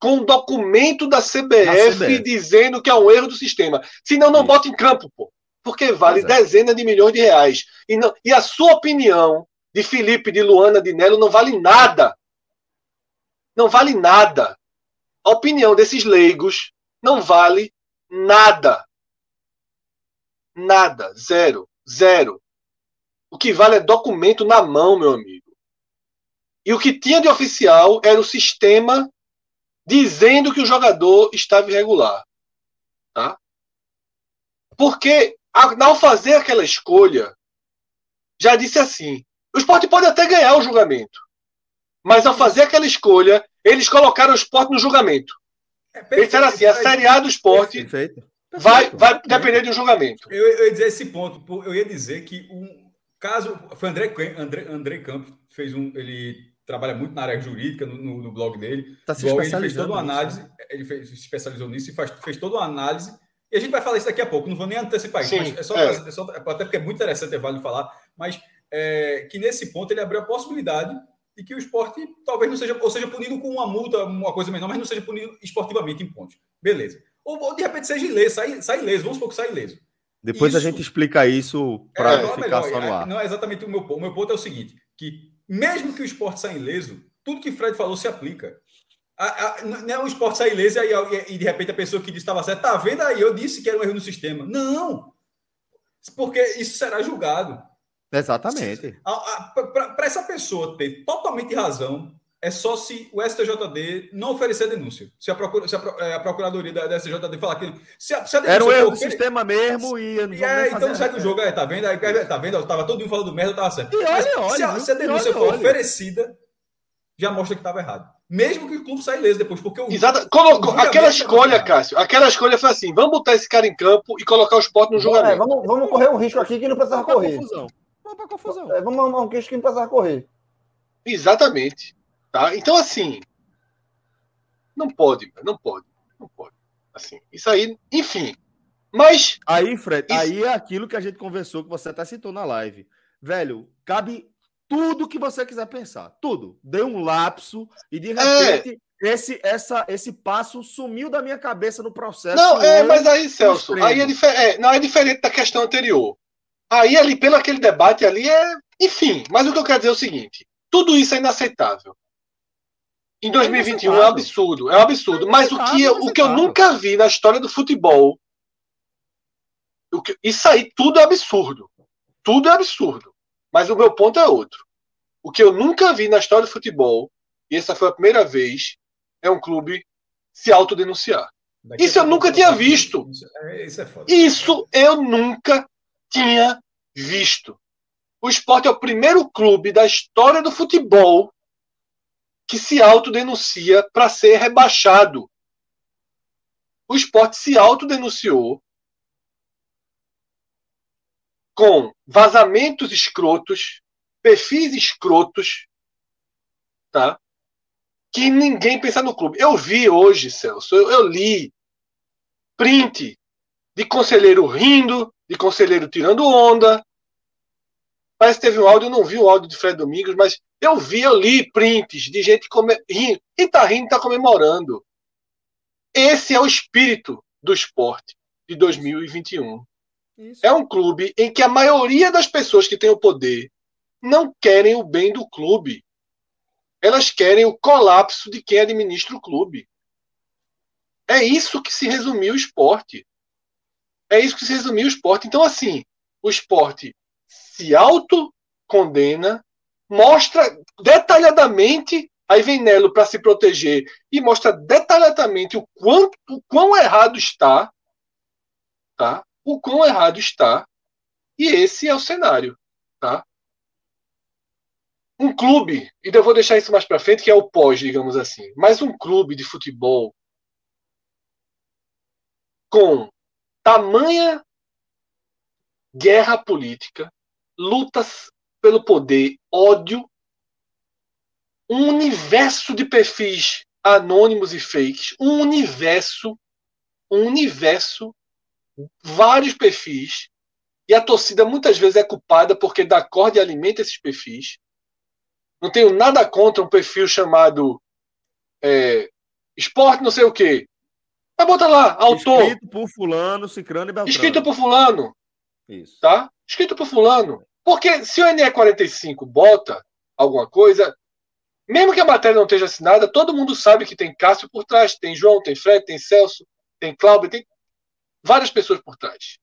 com um documento da CBF, CBF, dizendo que é um erro do sistema. Senão, não Isso. bota em campo, pô. Porque vale Exato. dezenas de milhões de reais. E, não, e a sua opinião de Felipe, de Luana, de Nelo não vale nada. Não vale nada. A opinião desses leigos não vale nada. Nada. Zero. Zero. O que vale é documento na mão, meu amigo. E o que tinha de oficial era o sistema dizendo que o jogador estava irregular. Tá? Porque, ao fazer aquela escolha, já disse assim: o esporte pode até ganhar o julgamento. Mas ao fazer aquela escolha, eles colocaram o esporte no julgamento. É perfeito, eles disseram assim: a Série A do esporte perfeito, perfeito, vai, vai depender de um julgamento. Eu, eu, ia dizer esse ponto, eu ia dizer que um caso. Foi André, André, André Campos fez um. Ele trabalha muito na área jurídica no, no, no blog dele. Tá se blog, ele fez toda uma análise, nisso. ele fez, se especializou nisso e faz, fez toda uma análise. E a gente vai falar isso daqui a pouco, não vou nem antecipar isso, Sim, é só, é. é só, até porque é muito interessante, é válido falar, mas é, que nesse ponto ele abriu a possibilidade de que o esporte talvez não seja, ou seja punido com uma multa, uma coisa menor, mas não seja punido esportivamente em pontos. Beleza. Ou, ou de repente seja ileso, sai, sai ileso, vamos supor que sai ileso. Depois isso, a gente explica isso para é, ficar melhor, só no ar. Não é exatamente o meu ponto. O meu ponto é o seguinte, que mesmo que o esporte saia ileso, tudo que Fred falou se aplica. A, a, não é o esporte sair ileso e, e, e, de repente a pessoa que disse estava certo, tá vendo aí? Eu disse que era um erro no sistema. Não! Porque isso será julgado. Exatamente. Para essa pessoa ter totalmente razão, é só se o STJD não oferecer denúncia. Se a, procura, se a, é, a Procuradoria da, da STJD falar que. Se a, se a Era um erro do sistema mesmo e. e é, então sai do jogo, é, tá vendo? Aí, tá vendo? Eu tava todo mundo falando merda, eu tava certo. E olha, olha, se, a, se a denúncia olha, for olha. oferecida, já mostra que estava errado. Mesmo que o clube saia ileso depois, porque o. Exato. Colocou, o aquela escolha, Cássio, aquela escolha foi assim: vamos botar esse cara em campo e colocar o esporte no julgamento. É, vamos, vamos correr um risco aqui que não precisava vamos correr. Confusão. Vamos para confusão. É, vamos arrumar um risco que não precisava correr. Exatamente. Tá? Então, assim. Não pode, não pode. Não pode. Assim, isso aí, enfim. Mas. Aí, Fred, isso... aí é aquilo que a gente conversou, que você até citou na live. Velho, cabe tudo que você quiser pensar. Tudo. Deu um lapso e de repente. É. Esse, essa, esse passo sumiu da minha cabeça no processo. Não, é, mas aí, Celso, aí é, é, não é diferente da questão anterior. Aí, ali, pelo aquele debate ali, é. Enfim, mas o que eu quero dizer é o seguinte: tudo isso é inaceitável. Em 2021 é, é um absurdo, é um absurdo. É mas o que, eu, o que eu nunca vi na história do futebol, o que, isso aí tudo é absurdo. Tudo é absurdo. Mas o meu ponto é outro. O que eu nunca vi na história do futebol, e essa foi a primeira vez, é um clube se autodenunciar. Isso eu nunca tinha visto. É, isso, é isso eu nunca tinha visto. O esporte é o primeiro clube da história do futebol que se autodenuncia para ser rebaixado. O esporte se autodenunciou com vazamentos escrotos, perfis escrotos, tá? Que ninguém pensa no clube. Eu vi hoje, Celso, eu, eu li print de conselheiro rindo, de conselheiro tirando onda. Parece que teve um áudio, eu não vi o áudio de Fred Domingos, mas eu vi, eu li prints de gente come... rindo. Quem tá rindo tá comemorando. Esse é o espírito do esporte de 2021. Isso. É um clube em que a maioria das pessoas que tem o poder não querem o bem do clube. Elas querem o colapso de quem administra o clube. É isso que se resumiu o esporte. É isso que se resumiu o esporte. Então, assim, o esporte se autocondena, mostra detalhadamente, aí vem Nelo para se proteger e mostra detalhadamente o quanto o quão errado está, tá? O quão errado está. E esse é o cenário, tá? Um clube, e eu vou deixar isso mais para frente, que é o pós, digamos assim, mas um clube de futebol com tamanha guerra política, lutas pelo poder, ódio, um universo de perfis anônimos e fakes, um universo, um universo, vários perfis, e a torcida muitas vezes é culpada porque dá corda e alimenta esses perfis. Não tenho nada contra um perfil chamado é, esporte não sei o quê. Mas bota lá, autor. Escrito por fulano, cicrano e beltrano. Escrito por fulano. Isso. Tá? Escrito por fulano. Porque se o NE45 bota alguma coisa, mesmo que a matéria não esteja assinada, todo mundo sabe que tem Cássio por trás, tem João, tem Fred, tem Celso, tem Cláudio, tem várias pessoas por trás.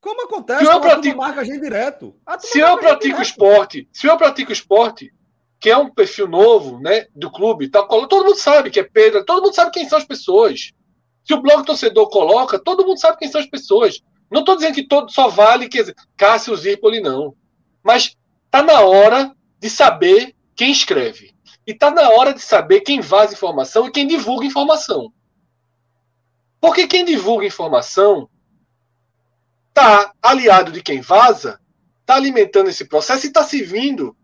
Como acontece? Se eu pratico, marca a gente direto. Se eu pratico esporte, se eu pratico esporte, que é um perfil novo, né, do clube, tá, todo mundo sabe que é Pedro, todo mundo sabe quem são as pessoas. Se o blog torcedor coloca, todo mundo sabe quem são as pessoas. Não estou dizendo que todo só vale que Cássio Zirpoli, não. Mas tá na hora de saber quem escreve. E tá na hora de saber quem vaza informação e quem divulga informação. Porque quem divulga informação tá aliado de quem vaza, tá alimentando esse processo e está servindo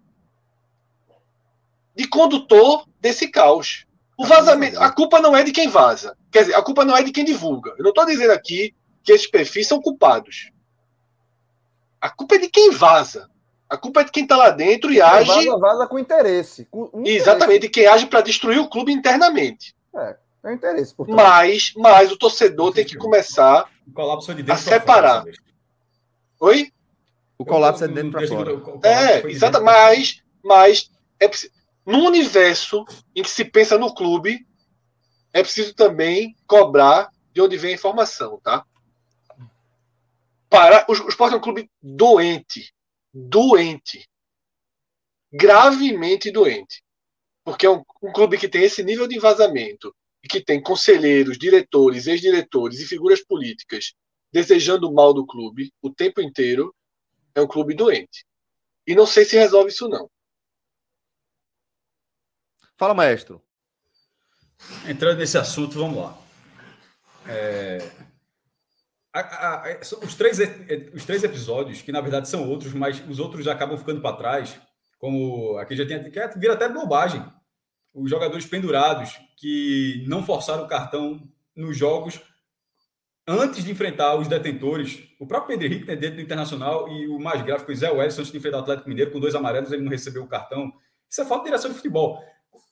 de condutor desse caos. O vazamento, a culpa não é de quem vaza. Quer dizer, a culpa não é de quem divulga. Eu não estou dizendo aqui que esses perfis são culpados. A culpa é de quem vaza. A culpa é de quem está lá dentro e age. Vaza, vaza com interesse. Com interesse. Exatamente, de quem age para destruir o clube internamente. É, é interesse. Portanto. Mas, mas o torcedor tem que começar de a separar. Fora, Oi? O colapso é de dentro para fora. É, exato. Mas, mas é preciso no universo em que se pensa no clube, é preciso também cobrar de onde vem a informação, tá? Para, o, o Sport é um clube doente. Doente. Gravemente doente. Porque é um, um clube que tem esse nível de vazamento e que tem conselheiros, diretores, ex-diretores e figuras políticas desejando o mal do clube o tempo inteiro, é um clube doente. E não sei se resolve isso, não. Fala, maestro. Entrando nesse assunto, vamos lá. É... A, a, a, os, três, os três episódios, que na verdade são outros, mas os outros acabam ficando para trás, como aqui já tem, que vira até bobagem. Os jogadores pendurados que não forçaram o cartão nos jogos antes de enfrentar os detentores, o próprio Pedro Henrique, né, dentro do Internacional, e o mais gráfico, o Zé Wellison, antes de enfrentar o Atlético Mineiro, com dois amarelos, ele não recebeu o cartão. Isso é falta de direção de futebol.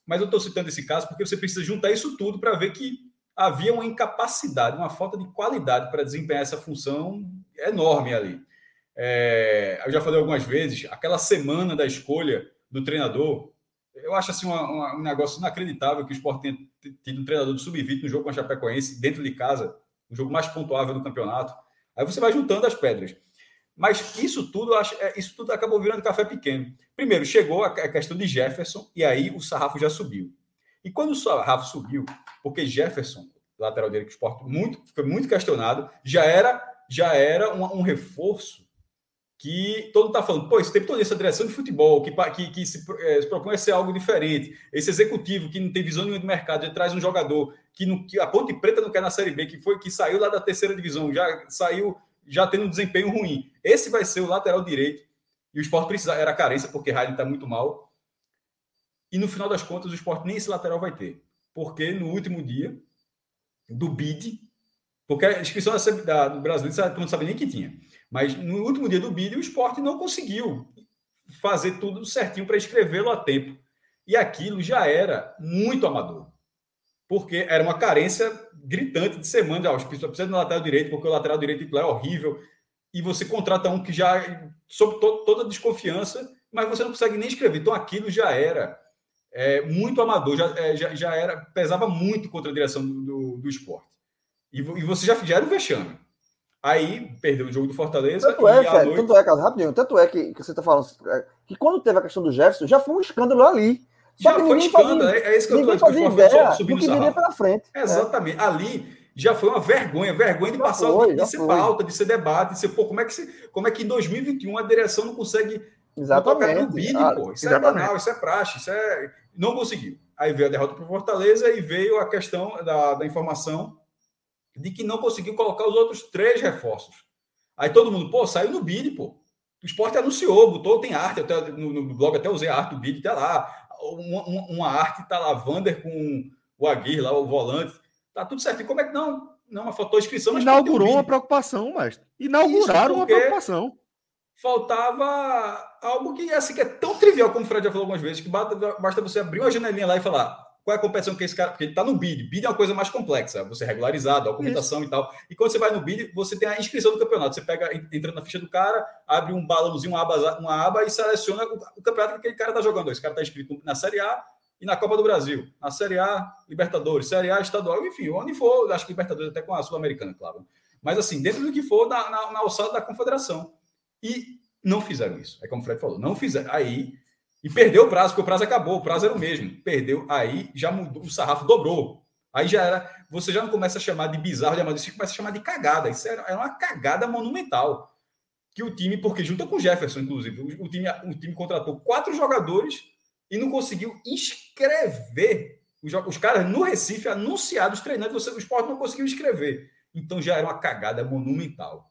Mas eu estou citando esse caso porque você precisa juntar isso tudo para ver que havia uma incapacidade, uma falta de qualidade para desempenhar essa função enorme ali. É, eu já falei algumas vezes, aquela semana da escolha do treinador, eu acho assim uma, uma, um negócio inacreditável que o Sport tenha tido um treinador do sub-20 no jogo com a Chapecoense, dentro de casa, o jogo mais pontuável do campeonato. Aí você vai juntando as pedras. Mas isso tudo, é, isso tudo acabou virando café pequeno. Primeiro, chegou a questão de Jefferson, e aí o sarrafo já subiu. E quando o sarrafo subiu, porque Jefferson, lateral dele que esporte muito, foi muito questionado, já era, já era um, um reforço que todo mundo está falando, pô, esse tempo todo, essa direção de futebol que, que, que se, é, se, propõe a ser algo diferente, esse executivo que não tem visão nenhuma do mercado, já traz um jogador que, no, que a Ponte Preta não quer na Série B, que foi que saiu lá da terceira divisão, já saiu já tendo um desempenho ruim. Esse vai ser o lateral direito. E o esporte precisa, era carência, porque Raiden está muito mal. E no final das contas, o esporte nem esse lateral vai ter. Porque no último dia do BID, porque a inscrição da, do brasileiro, tu não sabe nem que tinha. Mas no último dia do BID, o esporte não conseguiu fazer tudo certinho para escrevê-lo a tempo. E aquilo já era muito amador. Porque era uma carência gritante de semana. Ah, os precisa do lateral direito, porque o lateral direito titular é horrível. E você contrata um que já, sob to toda desconfiança, mas você não consegue nem escrever. Então aquilo já era é, muito amador, já, é, já, já, era, pesava muito contra a direção do, do, do esporte. E, e, você já, já era um vexame. Aí perdeu o jogo do Fortaleza. Tanto é, Fred, noite... tanto é, Carlos, rapidinho, tanto é que, que você está falando é, que quando teve a questão do Jefferson, já foi um escândalo ali. Só já foi escândalo, fazia, é, é isso que eu estou dizendo. Ideia do que viria pela frente. É. Exatamente. Ali já foi uma vergonha, vergonha de já passar, foi, de ser foi. pauta, de ser debate, de ser, pô, como é que, se, como é que em 2021 a direção não consegue Exatamente. no BID, ah, pô. Isso é exatamente. é banal, isso é praxe, isso é. Não conseguiu. Aí veio a derrota para o Fortaleza e veio a questão da, da informação de que não conseguiu colocar os outros três reforços. Aí todo mundo, pô, saiu no BID, pô. O esporte anunciou, botou, tem arte, até, no, no blog até usei a arte do BID, tá lá. Uma, uma, uma arte tá lá, Vander com o Aguirre lá, o volante. Tá tudo certo. E como é que não? Não, faltou a inscrição. Mas Inaugurou uma preocupação, mas inauguraram uma preocupação faltava algo que, assim, que é tão trivial, como o Fred já falou algumas vezes, que basta, você abrir uma janelinha lá e falar qual é a competição que esse cara. Porque ele está no BID. BID é uma coisa mais complexa, você é regularizado, documentação Isso. e tal. E quando você vai no BID, você tem a inscrição do campeonato. Você pega, entra na ficha do cara, abre um balãozinho, uma aba, uma aba e seleciona o, o campeonato que aquele cara está jogando. Esse cara está inscrito na Série A e na Copa do Brasil. Na Série A, Libertadores, Série A, Estadual, enfim, onde for, acho que Libertadores até com a Sul-Americana, claro. Mas assim, dentro do que for, na, na, na alçada da confederação. E não fizeram isso. É como o Fred falou, não fizeram. Aí, e perdeu o prazo, porque o prazo acabou, o prazo era o mesmo. Perdeu, aí já mudou, o sarrafo dobrou. Aí já era, você já não começa a chamar de bizarro, de amador, começa a chamar de cagada. Isso era, era uma cagada monumental. Que o time, porque junto com o Jefferson, inclusive, o, o, time, o time contratou quatro jogadores e não conseguiu inscrever os, os caras no Recife anunciados treinando, você, o esporte não conseguiu inscrever. Então já era uma cagada monumental.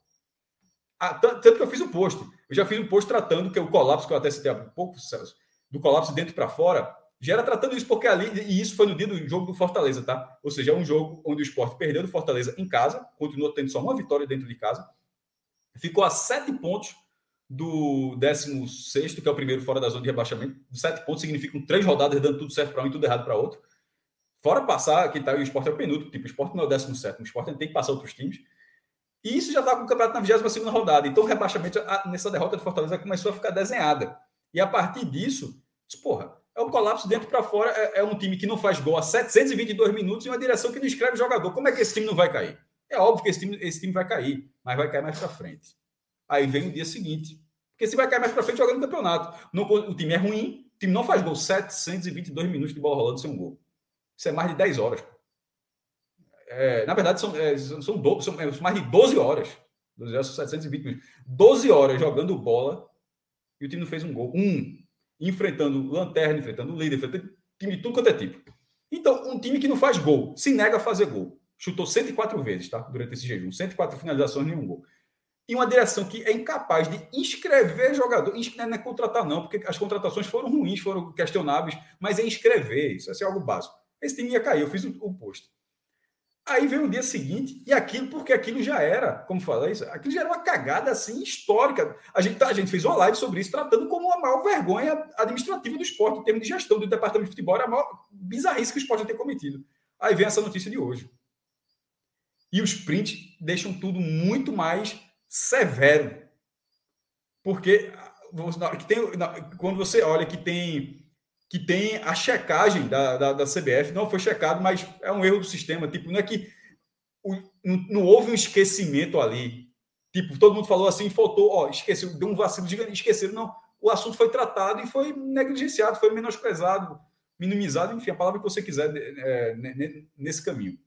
Ah, tanto que eu fiz um post. Eu já fiz um post tratando que o colapso, que eu até citei há pouco, Celso, do colapso dentro para fora, já era tratando isso porque ali, e isso foi no dia do jogo do Fortaleza, tá? Ou seja, é um jogo onde o esporte perdeu do Fortaleza em casa, continuou tendo só uma vitória dentro de casa, ficou a sete pontos do 16, que é o primeiro fora da zona de rebaixamento. Sete pontos significam três rodadas dando tudo certo para um e tudo errado para outro. Fora passar, que tá, o esporte é o penúltimo, tipo, o esporte não é o 17, o esporte tem que passar outros times. E isso já está com o campeonato na 22 rodada. Então o rebaixamento nessa derrota de Fortaleza começou a ficar desenhada. E a partir disso, porra, é o colapso dentro para fora. É, é, um time que não faz gol a 722 minutos e uma direção que não escreve jogador. Como é que esse time não vai cair? É óbvio que esse time, esse time vai cair, mas vai cair mais para frente. Aí vem o dia seguinte. Porque se vai cair mais para frente jogando campeonato. O time é ruim, o time não faz gol. 722 minutos de bola rolando sem um gol. Isso é mais de 10 horas. É, na verdade, são, é, são, do, são, é, mais de 12 horas. 12 horas, 720 minutos. 12 horas jogando bola e o time não fez um gol. Um. Enfrentando lanterna, enfrentando líder, enfrentando time de tudo quanto é tipo. Então, um time que não faz gol, se nega a fazer gol. Chutou 104 vezes, tá? Durante esse jejum. 104 finalizações, nenhum gol. E uma direção que é incapaz de inscrever jogador. Não é contratar, não, porque as contratações foram ruins, foram questionáveis, mas é inscrever. Isso é algo básico. Esse time ia cair, eu fiz o, o posto. Aí vem o dia seguinte, e aquilo, porque aquilo já era, como falei, isso, aquilo já era uma cagada assim histórica. A gente, tá, a gente fez uma live sobre isso, tratando como a maior vergonha administrativa do esporte, em termos de gestão do departamento de futebol, era a maior bizarrice que o esporte já tem cometido. Aí vem essa notícia de hoje. E os prints deixam tudo muito mais severo. Porque que tem, quando você olha que tem que tem a checagem da, da, da, CBF, não foi checado, mas é um erro do sistema. Tipo, não é que o, não, não, houve um esquecimento ali. Tipo, todo mundo falou assim, faltou, ó, esqueceu, deu um vacilo gigante, esqueceram. Não, o assunto foi tratado e foi negligenciado, foi menosprezado, minimizado, enfim, a palavra que você quiser é, nesse caminho.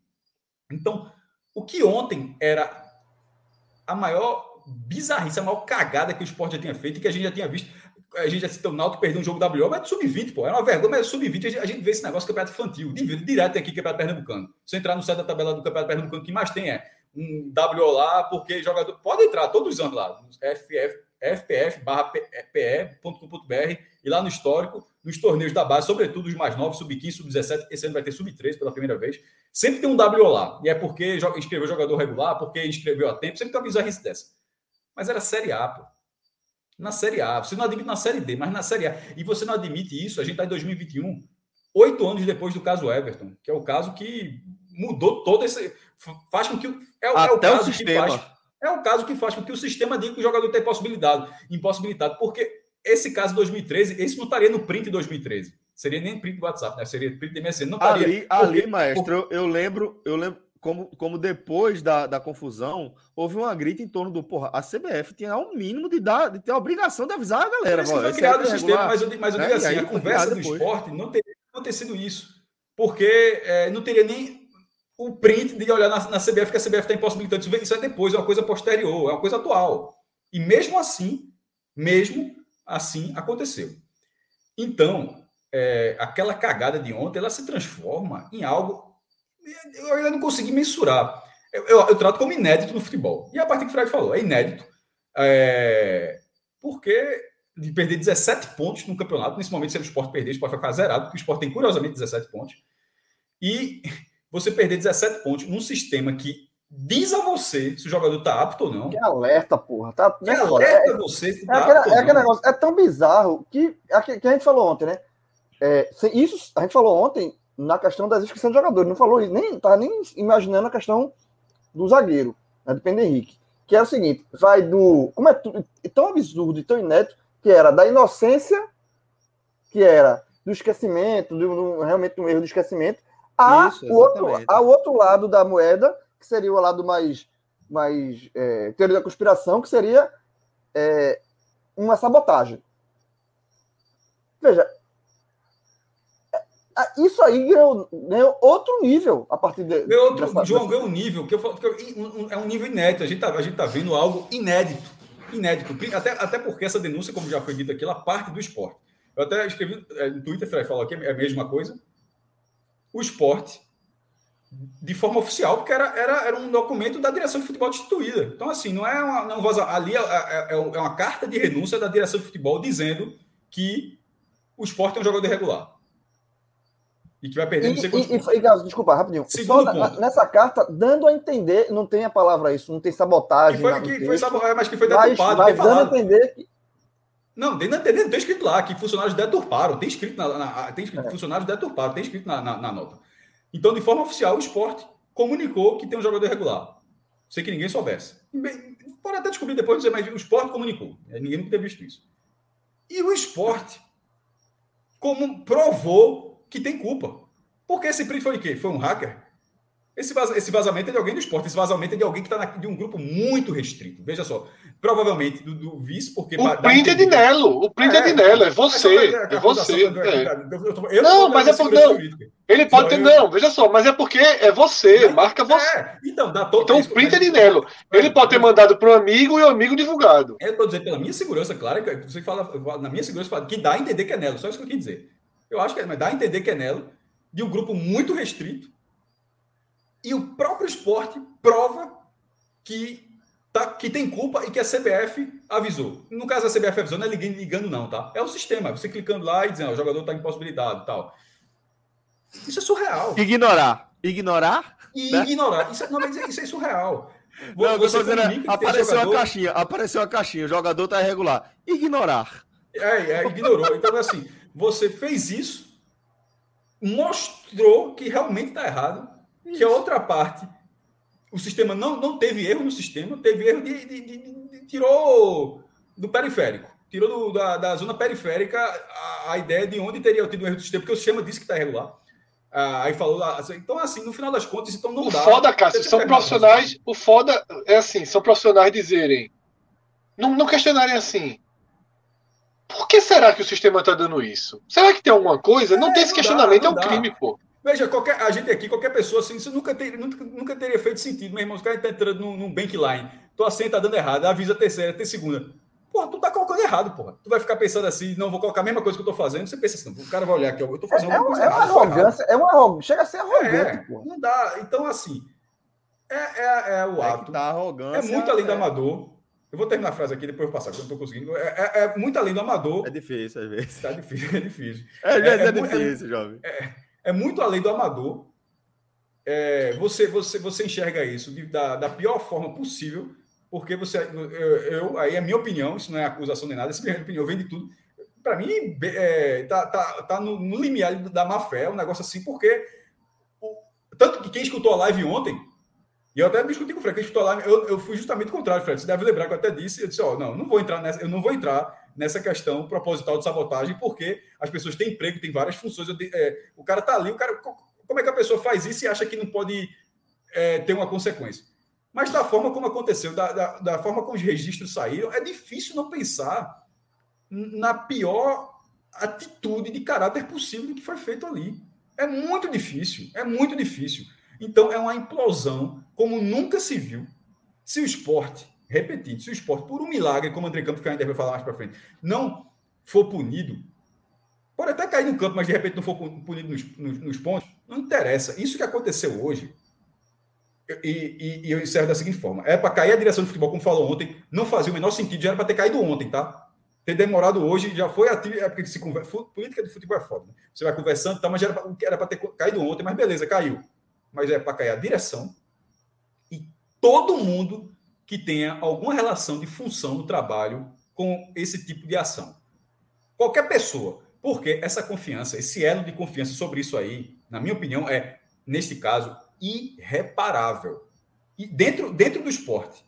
Então, o que ontem era a maior bizarrice, a maior cagada que o esporte já tinha feito e que a gente já tinha visto a gente já citou o Náutico perdeu um jogo WO, mas sub-20, pô. Era uma vergonha, mas sub-20 a gente vê esse negócio campeonato infantil, direto aqui, campeonato pernambucano. Se entrar no site da tabela do campeonato pernambucano, que mais tem é um WO lá, porque jogador. Pode entrar todos os anos lá, FF, FPF pe.com.br e lá no histórico, nos torneios da base, sobretudo os mais novos, sub-15, sub-17, esse ano vai ter sub-13 pela primeira vez. Sempre tem um WO lá. E é porque inscreveu jogador regular, porque inscreveu a tempo, sempre tem uma bizarrice dessa. Mas era Série A, pô na Série A. Você não admite na Série D, mas na Série A. E você não admite isso, a gente está em 2021, oito anos depois do caso Everton, que é o caso que mudou todo esse. Faz com que. É, é o caso o que faz. É o caso que faz com que o sistema diga que o jogador tem possibilidade, impossibilitado. Porque esse caso de 2013, esse não estaria no print de 2013. Seria nem print do WhatsApp, né? Seria print de MSN. Não estaria. Ali, ali maestro, eu, eu lembro, eu lembro como, como depois da, da confusão, houve uma grita em torno do, porra, a CBF tinha o mínimo de, dar, de ter a obrigação de avisar a galera. Por foi criado o sistema, mas eu, mas eu né? digo assim, a conversa do esporte não teria, não ter sido isso. Porque é, não teria nem o print de olhar na, na CBF que a CBF está impossibilitando. Isso, isso é depois, é uma coisa posterior, é uma coisa atual. E mesmo assim, mesmo assim, aconteceu. Então, é, aquela cagada de ontem, ela se transforma em algo eu ainda não consegui mensurar. Eu, eu, eu, trato como inédito no futebol. E a parte que o Fred falou, é inédito. É, porque de perder 17 pontos no campeonato, nesse momento, se o esporte perder, o esporte vai ficar zerado, porque o esporte tem curiosamente 17 pontos. E você perder 17 pontos num sistema que diz a você se o jogador está apto ou não. Que alerta, porra. Tá, que alerta é, você se é, tá aquele, é aquele negócio, é tão bizarro que, que, que a gente falou ontem, né? É, isso a gente falou ontem na questão das inscrições de jogadores. Não falou isso, nem tá nem imaginando a questão do zagueiro, né, do Pedro Henrique. Que é o seguinte: vai do. Como é tudo, tão absurdo e tão inédito, que era da inocência, que era do esquecimento, do, do realmente um erro de esquecimento, a, isso, o outro, a outro lado da moeda, que seria o lado mais, mais é, teoria da conspiração, que seria é, uma sabotagem. Veja, isso aí ganhou, ganhou outro nível a partir de. Ganhou outro, dessa, João, ganhou um nível que eu que eu, é um nível inédito. A gente está a gente tá vendo algo inédito. Inédito. Até, até porque essa denúncia, como já foi dito aqui, ela parte do esporte. Eu até escrevi é, no Twitter, Fred falou aqui, é a mesma coisa. O esporte, de forma oficial, porque era, era, era um documento da direção de futebol destituída. Então, assim, não é uma. Não, ali é, é, é, é uma carta de renúncia da direção de futebol dizendo que o esporte é um jogador irregular. E que vai perder no segundo e, e, e, Desculpa, rapidinho. Segundo Só ponto. nessa carta, dando a entender, não tem a palavra isso, não tem sabotagem. Que foi, que, foi sabotagem, mas que foi deturpado. Mas, dando a entender que. Não, entender, não tem escrito lá que funcionários deturparam. Tem escrito na, na tem escrito, é. funcionários deturparam, tem escrito na, na, na, nota. Então, de forma oficial, o esporte comunicou que tem um jogador regular. Sem que ninguém soubesse. Pode até descobrir depois, mas o esporte comunicou. Ninguém nunca ter visto isso. E o esporte como provou que tem culpa. Porque esse print foi de quê? Foi um hacker? Esse, esse vazamento é de alguém do esporte, esse vazamento é de alguém que está de um grupo muito restrito. Veja só, provavelmente do, do vice, porque. O print é de Nelo, o print é, é de Nelo, é você. É você. É. Não, mas é porque. Não, ele pode ter. Não, veja só, mas é porque é você, marca você. É, então, dá todo, então o print é de Nelo. Ele pode ter mandado para um amigo e o amigo divulgado. Eu estou dizendo pela minha segurança, claro, que você fala, na minha segurança, que dá a entender que é Nelo, só isso que eu quis dizer. Eu acho que é, mas dá a entender que é Nelo, de um grupo muito restrito. E o próprio esporte prova que, tá, que tem culpa e que a CBF avisou. No caso, a CBF avisou, não é ligando, ligando não, tá? É o sistema, você clicando lá e dizendo, o jogador está impossibilitado e tal. Isso é surreal. Ignorar. Ignorar? E né? ignorar. Isso, é, não, mas isso é surreal. Não, você dizendo, é, apareceu jogador... a caixinha, apareceu a caixinha, o jogador está irregular. Ignorar. É, é, ignorou. Então, assim, você fez isso, mostrou que realmente está errado, isso. que a outra parte, o sistema não, não teve erro no sistema, teve erro de, de, de, de tirou do periférico, tirou do, da, da zona periférica a, a, ideia de onde teria tido um erro do sistema, porque o sistema disse que está irregular. Ah, aí falou lá, assim, então assim, no final das contas, então não o dá. O foda, Cássio, são profissionais, o foda é assim, são profissionais dizerem, não, não questionarem assim, por que será que o sistema está dando isso? Será que tem alguma coisa? É, não tem esse questionamento, dá, é um dá. crime, pô. Veja, qualquer, a gente aqui, qualquer pessoa assim, isso nunca, ter, nunca, nunca teria feito sentido. Meu irmão, os caras estão entrando num, num bankline, tua senha tá dando errado, avisa a terceira, tem segunda. Porra, tu tá colocando errado, porra. Tu vai ficar pensando assim, não, vou colocar a mesma coisa que eu tô fazendo. Você pensa assim, o cara vai olhar aqui, eu tô fazendo é, uma coisa é uma arrogância, é uma arrogância, chega a ser arrogante, é, porra. Não dá. Então, assim, é, é, é o ato. É, tá arrogância, é muito além do amador. Eu vou terminar a frase aqui, depois eu passar, porque eu não estou conseguindo. É, é, é, muito além do amador. É difícil, às vezes. Tá difícil, é difícil. É, às vezes é, difícil, jovem. É, muito além do amador. você, você, você enxerga isso de, da, da pior forma possível, porque você. Eu, eu, aí é minha opinião, isso não é acusação nem nada, essa é minha opinião, vem de tudo. Para mim, é, tá, tá, tá no, no limiar da má fé, um negócio assim, porque. O, tanto que quem escutou a live ontem eu até discuti com o Fred, que lá, eu, eu fui justamente o contrário, Fred. Você deve lembrar que eu até disse, eu disse, ó, oh, não, não vou entrar nessa, eu não vou entrar nessa questão proposital de sabotagem, porque as pessoas têm emprego, têm várias funções. É, o cara está ali, o cara, como é que a pessoa faz isso e acha que não pode é, ter uma consequência? Mas da forma como aconteceu, da, da, da forma como os registros saíram, é difícil não pensar na pior atitude de caráter possível que foi feito ali. É muito difícil, é muito difícil. Então, é uma implosão como nunca se viu. Se o esporte, repetindo, se o esporte, por um milagre, como o André Campos, que a gente vai falar mais para frente, não for punido, pode até cair no campo, mas de repente não for punido nos, nos, nos pontos, não interessa. Isso que aconteceu hoje, e, e, e eu encerro da seguinte forma: é para cair a direção do futebol, como falou ontem, não fazia o menor sentido, já era para ter caído ontem, tá? ter demorado hoje, já foi ativo, é porque se conversa, política de futebol é foda. Né? Você vai conversando, tá, mas já era para ter caído ontem, mas beleza, caiu. Mas é para cair a direção e todo mundo que tenha alguma relação de função no trabalho com esse tipo de ação. Qualquer pessoa, porque essa confiança, esse elo de confiança sobre isso aí, na minha opinião, é, neste caso, irreparável. E dentro, dentro do esporte,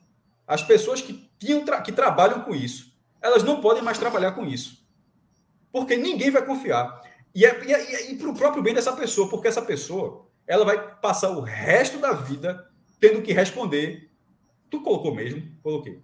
as pessoas que, tinham que trabalham com isso, elas não podem mais trabalhar com isso. Porque ninguém vai confiar. E, é, e, é, e para o próprio bem dessa pessoa, porque essa pessoa ela vai passar o resto da vida tendo que responder. Tu colocou mesmo? Coloquei.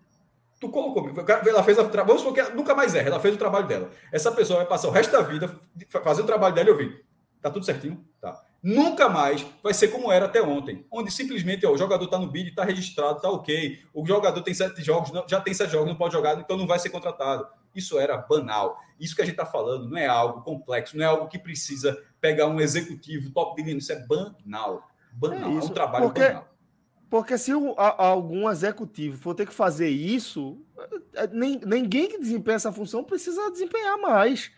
Tu colocou mesmo. Ela fez a Vamos supor que nunca mais erra, ela fez o trabalho dela. Essa pessoa vai passar o resto da vida fazendo o trabalho dela e ouvir. Tá tudo certinho? Tá. Nunca mais vai ser como era até ontem, onde simplesmente ó, o jogador está no bid, está registrado, está ok. O jogador tem sete jogos, não, já tem sete jogos, não pode jogar, então não vai ser contratado. Isso era banal. Isso que a gente está falando não é algo complexo, não é algo que precisa pegar um executivo top de linha. Isso é banal. Banal. É, isso, é um trabalho porque, banal. Porque se o, a, algum executivo for ter que fazer isso, é, nem, ninguém que desempenha essa função precisa desempenhar mais.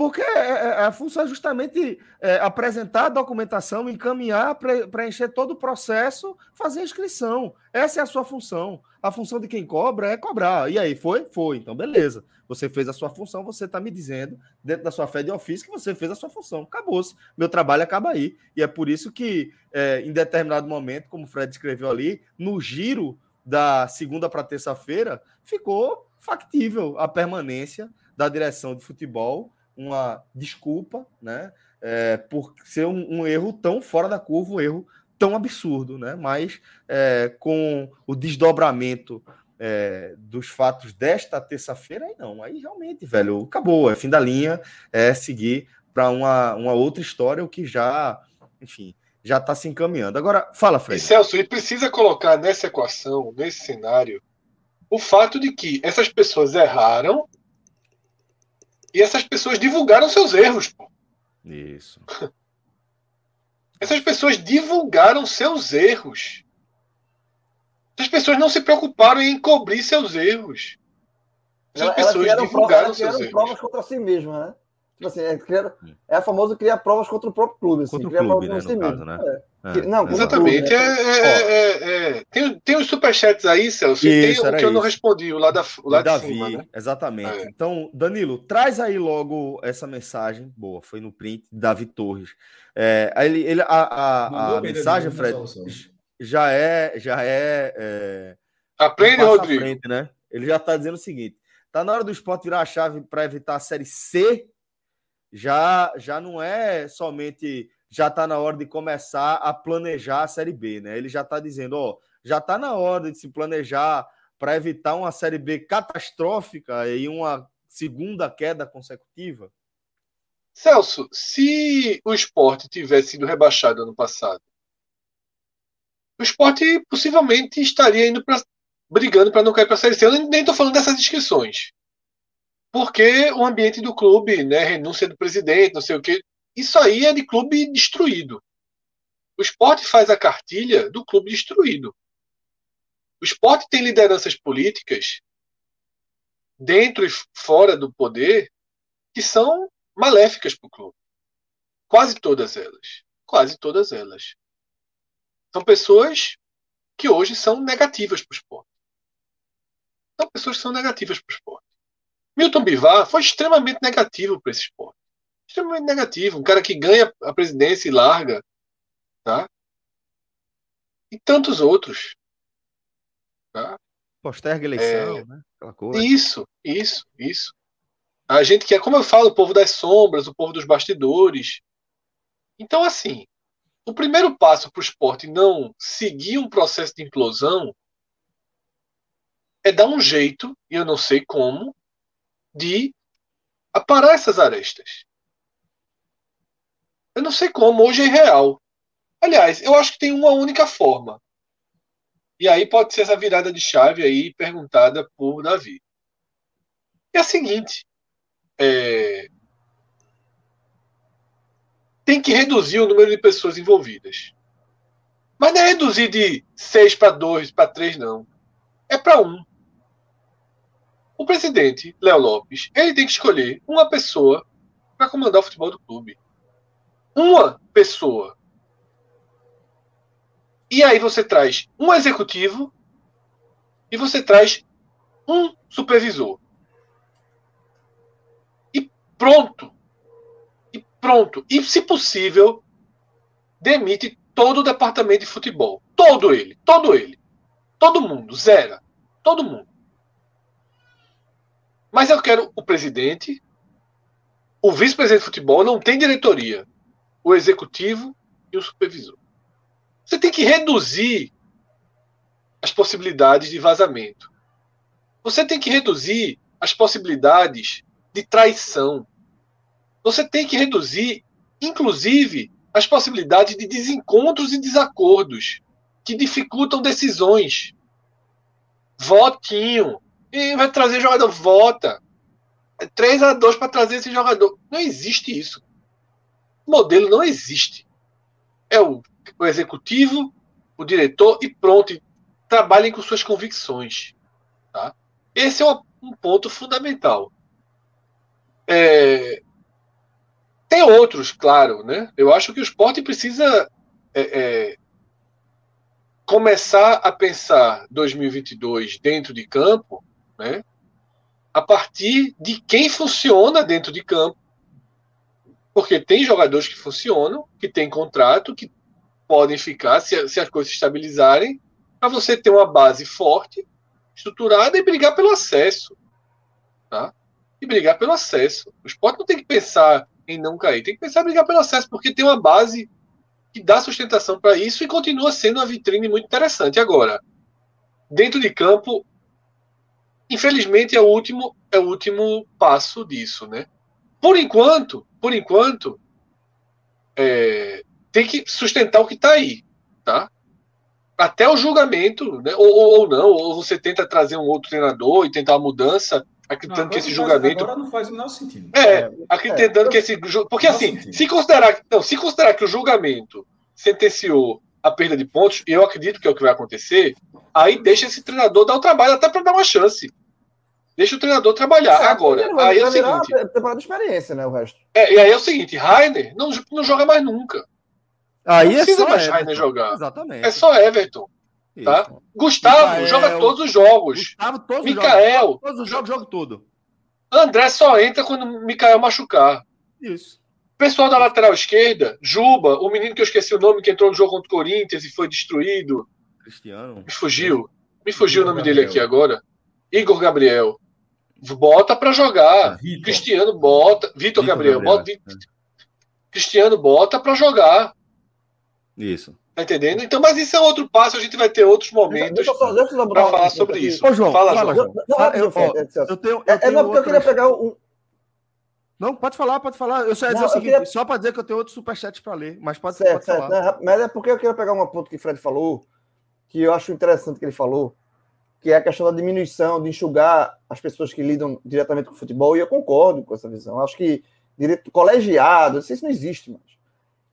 Porque é, é, é, a função é justamente apresentar a documentação, encaminhar, preencher todo o processo, fazer a inscrição. Essa é a sua função. A função de quem cobra é cobrar. E aí, foi? Foi. Então, beleza. Você fez a sua função, você está me dizendo, dentro da sua fé de ofício, que você fez a sua função. Acabou-se. Meu trabalho acaba aí. E é por isso que, é, em determinado momento, como o Fred escreveu ali, no giro da segunda para terça-feira, ficou factível a permanência da direção de futebol uma desculpa, né? É, por ser um, um, erro tão fora da curva, um erro tão absurdo, né? Mas é, com o desdobramento é, dos fatos desta terça-feira, aí não, aí realmente, velho, acabou, é fim da linha, é seguir para uma, uma outra história, o que já, enfim, já está se encaminhando. Agora, fala, Fred. E Celso, ele precisa colocar nessa equação, nesse cenário, o fato de que essas pessoas erraram e essas pessoas divulgaram seus erros. Pô. Isso. Essas pessoas divulgaram seus erros. Essas pessoas não se preocuparam em encobrir seus erros. Essas pessoas divulgaram seus erros. provas contra si mesmas, né? Tipo assim, é, criar, é a famosa criar provas contra o próprio clube. Assim, contra o clube, né, si caso, né? É. Não, Exatamente. Clube, né? é, é, tem, tem os superchats aí, Celso, isso, tem o que eu não respondi, o lá, da, o lá Davi, de cima. Né? Exatamente. Então, Danilo, traz aí logo essa mensagem. Boa, foi no print, Davi Torres. ele, ele, a, a, a mensagem, Fred, já é. Já é, Aprende, Rodrigo. Frente, né? Ele já está dizendo o seguinte: tá na hora do esporte virar a chave para evitar a Série C já, já não é somente já está na hora de começar a planejar a Série B, né? Ele já está dizendo, ó, já está na hora de se planejar para evitar uma Série B catastrófica e uma segunda queda consecutiva? Celso, se o esporte tivesse sido rebaixado ano passado, o esporte possivelmente estaria indo para brigando para não cair para a Série C. Eu nem estou falando dessas inscrições porque o ambiente do clube, né, renúncia do presidente, não sei o que, isso aí é de clube destruído. O esporte faz a cartilha do clube destruído. O esporte tem lideranças políticas dentro e fora do poder que são maléficas para o clube. Quase todas elas. Quase todas elas. São pessoas que hoje são negativas para o esporte. São pessoas que são negativas para o esporte. Milton Bivar foi extremamente negativo para esse esporte. Extremamente negativo. Um cara que ganha a presidência e larga. Tá? E tantos outros. Tá? Posterga eleição, é... né? Aquela coisa. Isso, isso, isso. A gente quer, como eu falo, o povo das sombras, o povo dos bastidores. Então, assim, o primeiro passo para o esporte não seguir um processo de implosão é dar um jeito, e eu não sei como, de aparar essas arestas. Eu não sei como, hoje é real. Aliás, eu acho que tem uma única forma. E aí pode ser essa virada de chave aí perguntada por Davi. É a seguinte: é... tem que reduzir o número de pessoas envolvidas. Mas não é reduzir de 6 para 2, para 3, não. É para 1. O presidente, Léo Lopes, ele tem que escolher uma pessoa para comandar o futebol do clube. Uma pessoa. E aí você traz um executivo e você traz um supervisor. E pronto. E pronto. E, se possível, demite todo o departamento de futebol. Todo ele. Todo ele. Todo mundo. Zero. Todo mundo. Mas eu quero o presidente, o vice-presidente de futebol, não tem diretoria. O executivo e o supervisor. Você tem que reduzir as possibilidades de vazamento. Você tem que reduzir as possibilidades de traição. Você tem que reduzir, inclusive, as possibilidades de desencontros e desacordos que dificultam decisões. Votinho. E vai trazer jogador, vota. 3 a 2 para trazer esse jogador. Não existe isso. Modelo não existe. É o o executivo, o diretor e pronto, e trabalhem com suas convicções. Tá? Esse é um ponto fundamental. É... Tem outros, claro, né? Eu acho que o esporte precisa é, é, começar a pensar 2022 dentro de campo, né? A partir de quem funciona dentro de campo, porque tem jogadores que funcionam, que têm contrato, que podem ficar se, se as coisas se estabilizarem, para você ter uma base forte, estruturada e brigar pelo acesso. Tá? E brigar pelo acesso. O esporte não tem que pensar em não cair, tem que pensar em brigar pelo acesso, porque tem uma base que dá sustentação para isso e continua sendo uma vitrine muito interessante. Agora, dentro de campo, infelizmente é o último é o último passo disso, né? Por enquanto, por enquanto, é, tem que sustentar o que está aí, tá? Até o julgamento, né? ou, ou, ou, não, ou você tenta trazer um outro treinador e tentar uma mudança, acreditando não, que esse julgamento. Agora não faz o menor sentido. É, é acreditando é, que esse. Porque assim, se considerar, não, se considerar que o julgamento sentenciou a perda de pontos, e eu acredito que é o que vai acontecer, aí deixa esse treinador dar o trabalho até para dar uma chance. Deixa o treinador trabalhar. É, Agora, aí é o seguinte. Temporada de experiência, né? O resto. É, e aí é o seguinte: Rainer não, não joga mais nunca. Aí não é precisa mais Everton. jogar. Exatamente. É só Everton. Tá? Gustavo Micael, joga todos os jogos. Gustavo, todos Micael. Os todos os jogos, joga tudo. André só entra quando o Micael machucar. Isso. Pessoal da lateral esquerda, Juba, o menino que eu esqueci o nome, que entrou no jogo contra o Corinthians e foi destruído. Cristiano. Me fugiu. Me fugiu Igor o nome Gabriel. dele aqui agora. Igor Gabriel. Bota para jogar. Vitor. Cristiano bota. Vitor Gabriel. Gabriel. Bota, é. Cristiano bota para jogar. Isso. Tá entendendo? Então, mas isso é outro passo, a gente vai ter outros momentos para falar sobre isso. Ô, João, fala, fala João. João. Eu, eu, eu, tenho, eu é, é não, porque eu queria pegar um. Não, pode falar, pode falar. Eu só ia dizer não, o seguinte, queria... só para dizer que eu tenho outros superchats para ler, mas pode, certo, pode certo, falar. Né? Mas é porque eu queria pegar um ponto que o Fred falou, que eu acho interessante que ele falou, que é a questão da diminuição, de enxugar as pessoas que lidam diretamente com o futebol, e eu concordo com essa visão. Acho que direito colegiado, isso não existe mais.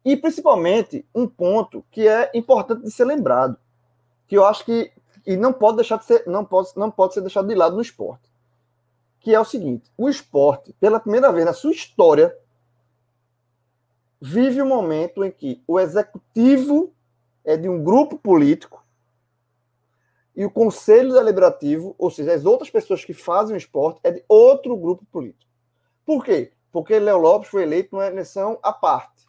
E principalmente um ponto que é importante de ser lembrado, que eu acho que e não pode deixar de ser, não pode, não pode ser deixado de lado no esporte, que é o seguinte: o esporte, pela primeira vez na sua história, vive um momento em que o executivo é de um grupo político e o conselho deliberativo, ou seja, as outras pessoas que fazem o esporte, é de outro grupo político. Por quê? Porque Léo Lopes foi eleito numa eleição à parte.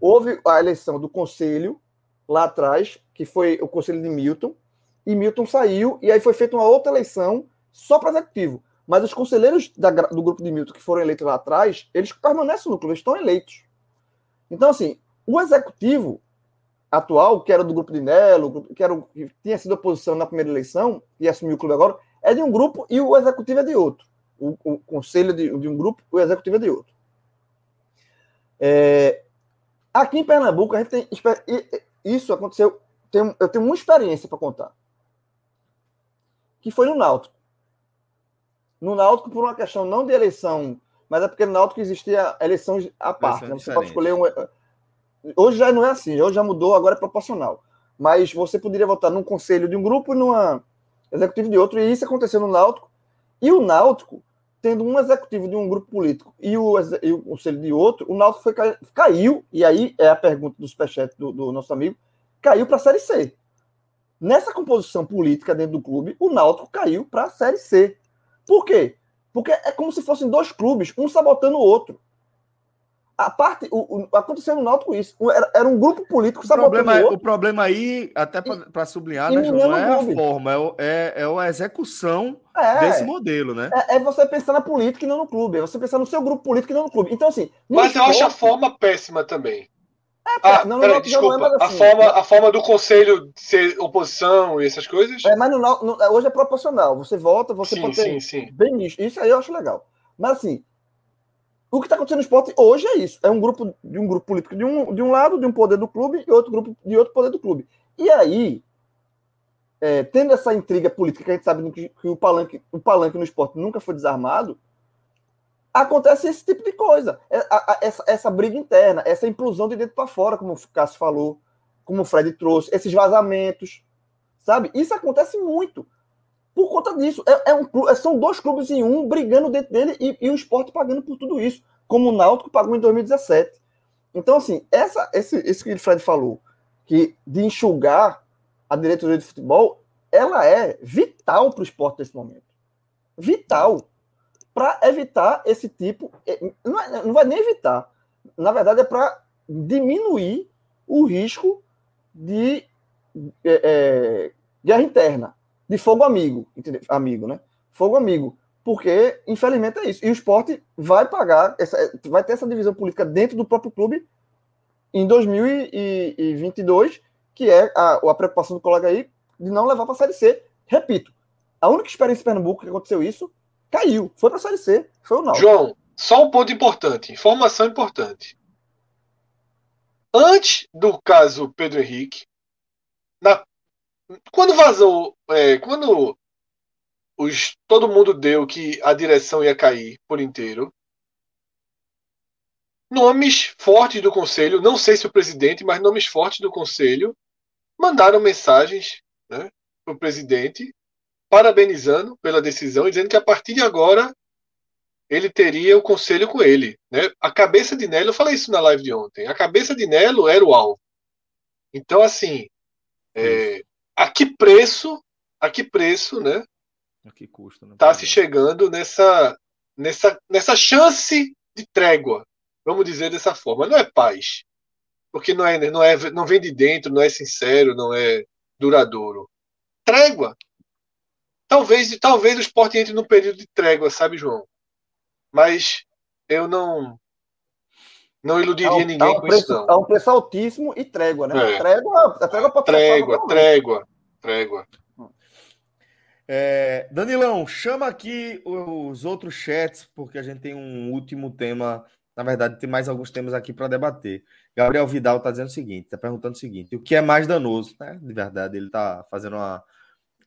Houve a eleição do conselho lá atrás, que foi o conselho de Milton, e Milton saiu, e aí foi feita uma outra eleição só para executivo. Mas os conselheiros da, do grupo de Milton que foram eleitos lá atrás, eles permanecem no clube, eles estão eleitos. Então, assim, o executivo atual, que era do grupo de Nelo, que, era, que tinha sido oposição na primeira eleição e assumiu o clube agora, é de um grupo e o executivo é de outro. O, o conselho de, de, um grupo, o executivo é de outro. É, aqui em Pernambuco, a gente tem. Isso aconteceu. Tem, eu tenho uma experiência para contar. Que foi no Náutico. No Náutico, por uma questão não de eleição, mas é porque no Náutico existia eleições à parte. Né? Você pode escolher um. Hoje já não é assim, hoje já mudou, agora é proporcional. Mas você poderia votar num conselho de um grupo e numa executivo de outro, e isso aconteceu no Náutico. E o Náutico, tendo um executivo de um grupo político e o, e o conselho de outro, o Náutico foi, caiu, e aí é a pergunta do superchat do, do nosso amigo, caiu para a Série C. Nessa composição política dentro do clube, o Náutico caiu para a Série C. Por quê? Porque é como se fossem dois clubes, um sabotando o outro a parte. O, o, aconteceu no Náutico isso. Era, era um grupo político o problema, é, o, problema aí, até para sublinhar, né, João, não é a forma, é, é, é a execução é, desse modelo, né? É, é, você pensar na política e não no clube. É você pensar no seu grupo político e não no clube. Então, assim. Mas esporte, eu acho a forma péssima também. É, ah, não, peraí, desculpa. É, assim, a, forma, a forma do conselho ser oposição e essas coisas? É, mas no, no, hoje é proporcional. Você vota, você sim, pode ter sim, sim. bem nisso. Isso aí eu acho legal. Mas assim, o que está acontecendo no esporte hoje é isso. É um grupo de um grupo político de um, de um lado, de um poder do clube, e outro grupo de outro poder do clube. E aí, é, tendo essa intriga política que a gente sabe que, que, o, palanque, o palanque no esporte nunca foi desarmado, acontece esse tipo de coisa. É, essa, essa briga interna, essa implosão de dentro para fora, como o Cássio falou, como o Fred trouxe, esses vazamentos, sabe? Isso acontece muito por conta disso. É, é um, é, são dois clubes em um brigando dentro dele e, e o esporte pagando por tudo isso, como o Náutico pagou em 2017. Então, assim, essa, esse, esse que o Fred falou, que de enxugar a diretoria de futebol, ela é vital para o esporte nesse momento. Vital. Para evitar esse tipo. É, não, é, não vai nem evitar. Na verdade, é para diminuir o risco de é, é, guerra interna de fogo amigo, entendeu? amigo, né? Fogo amigo. Porque, infelizmente, é isso. E o esporte vai pagar, essa, vai ter essa divisão política dentro do próprio clube em 2022, que é a, a preocupação do colega aí de não levar para a Série C. Repito, a única experiência em Pernambuco que aconteceu isso caiu. Foi para a Série C. Foi o Náutico. João, só um ponto importante. Informação importante. Antes do caso Pedro Henrique, na quando vazou, é, quando os, todo mundo deu que a direção ia cair por inteiro, nomes fortes do conselho, não sei se o presidente, mas nomes fortes do conselho, mandaram mensagens né, para o presidente, parabenizando pela decisão e dizendo que a partir de agora ele teria o conselho com ele. Né? A cabeça de Nelo, eu falei isso na live de ontem, a cabeça de Nelo era o alvo. Então, assim, é, a que preço, a que preço, né? A que custa, né? Tá se chegando nessa, nessa, nessa chance de trégua, vamos dizer dessa forma. Não é paz, porque não é, não é, não vem de dentro, não é sincero, não é duradouro. Trégua. Talvez, talvez o esporte entre num período de trégua, sabe, João? Mas eu não não iludiria um, ninguém um com preço, isso, não. É um preço altíssimo e trégua, né? É. Trégua, a trégua pode Trégua, trégua, trégua. É, Danilão, chama aqui os outros chats, porque a gente tem um último tema. Na verdade, tem mais alguns temas aqui para debater. Gabriel Vidal está dizendo o seguinte: está perguntando o seguinte: o que é mais danoso? Né? De verdade, ele está fazendo uma,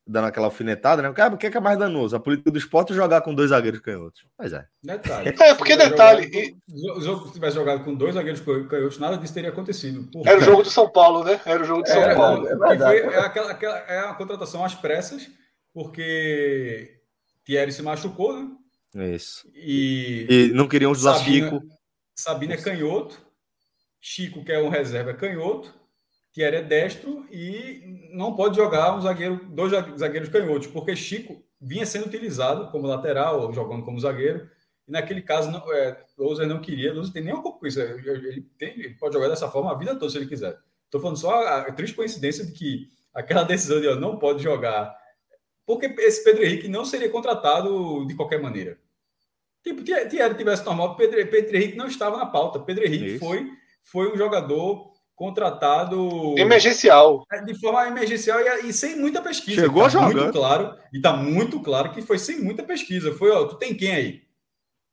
dando aquela alfinetada, né? O que é, que é mais danoso? A política do esporte ou jogar com dois zagueiros canhotos? Mas é. Detalhe. É, porque detalhe. Jogo se tivesse jogado com dois zagueiros canhotos, nada disso teria acontecido. Era o jogo do São Paulo, né? Era o jogo do São é, Paulo. É, verdade. Foi, é, aquela, aquela, é a contratação às pressas, porque Thierry se machucou, né? Isso. E, e não queriam usar Sabina, Chico. Sabina é canhoto. Chico, que é um reserva, é canhoto. Thierry é destro e não pode jogar um zagueiro, dois zagueiros canhotos, porque Chico vinha sendo utilizado como lateral, jogando como zagueiro, e naquele caso não, é, Louser não queria, Louser tem nenhuma com isso, ele, tem, ele pode jogar dessa forma a vida toda se ele quiser. Estou falando só a, a, triste coincidência de que aquela decisão de ó, não pode jogar Porque esse Pedro Henrique não seria contratado de qualquer maneira. Tipo, Thierry tivesse normal, Pedro, Pedro Henrique não estava na pauta. Pedro Henrique foi, foi um jogador contratado emergencial é, de forma emergencial e, e sem muita pesquisa. Chegou tá a jogar. Muito claro, e está muito claro que foi sem muita pesquisa. Foi, ó, tu tem quem aí?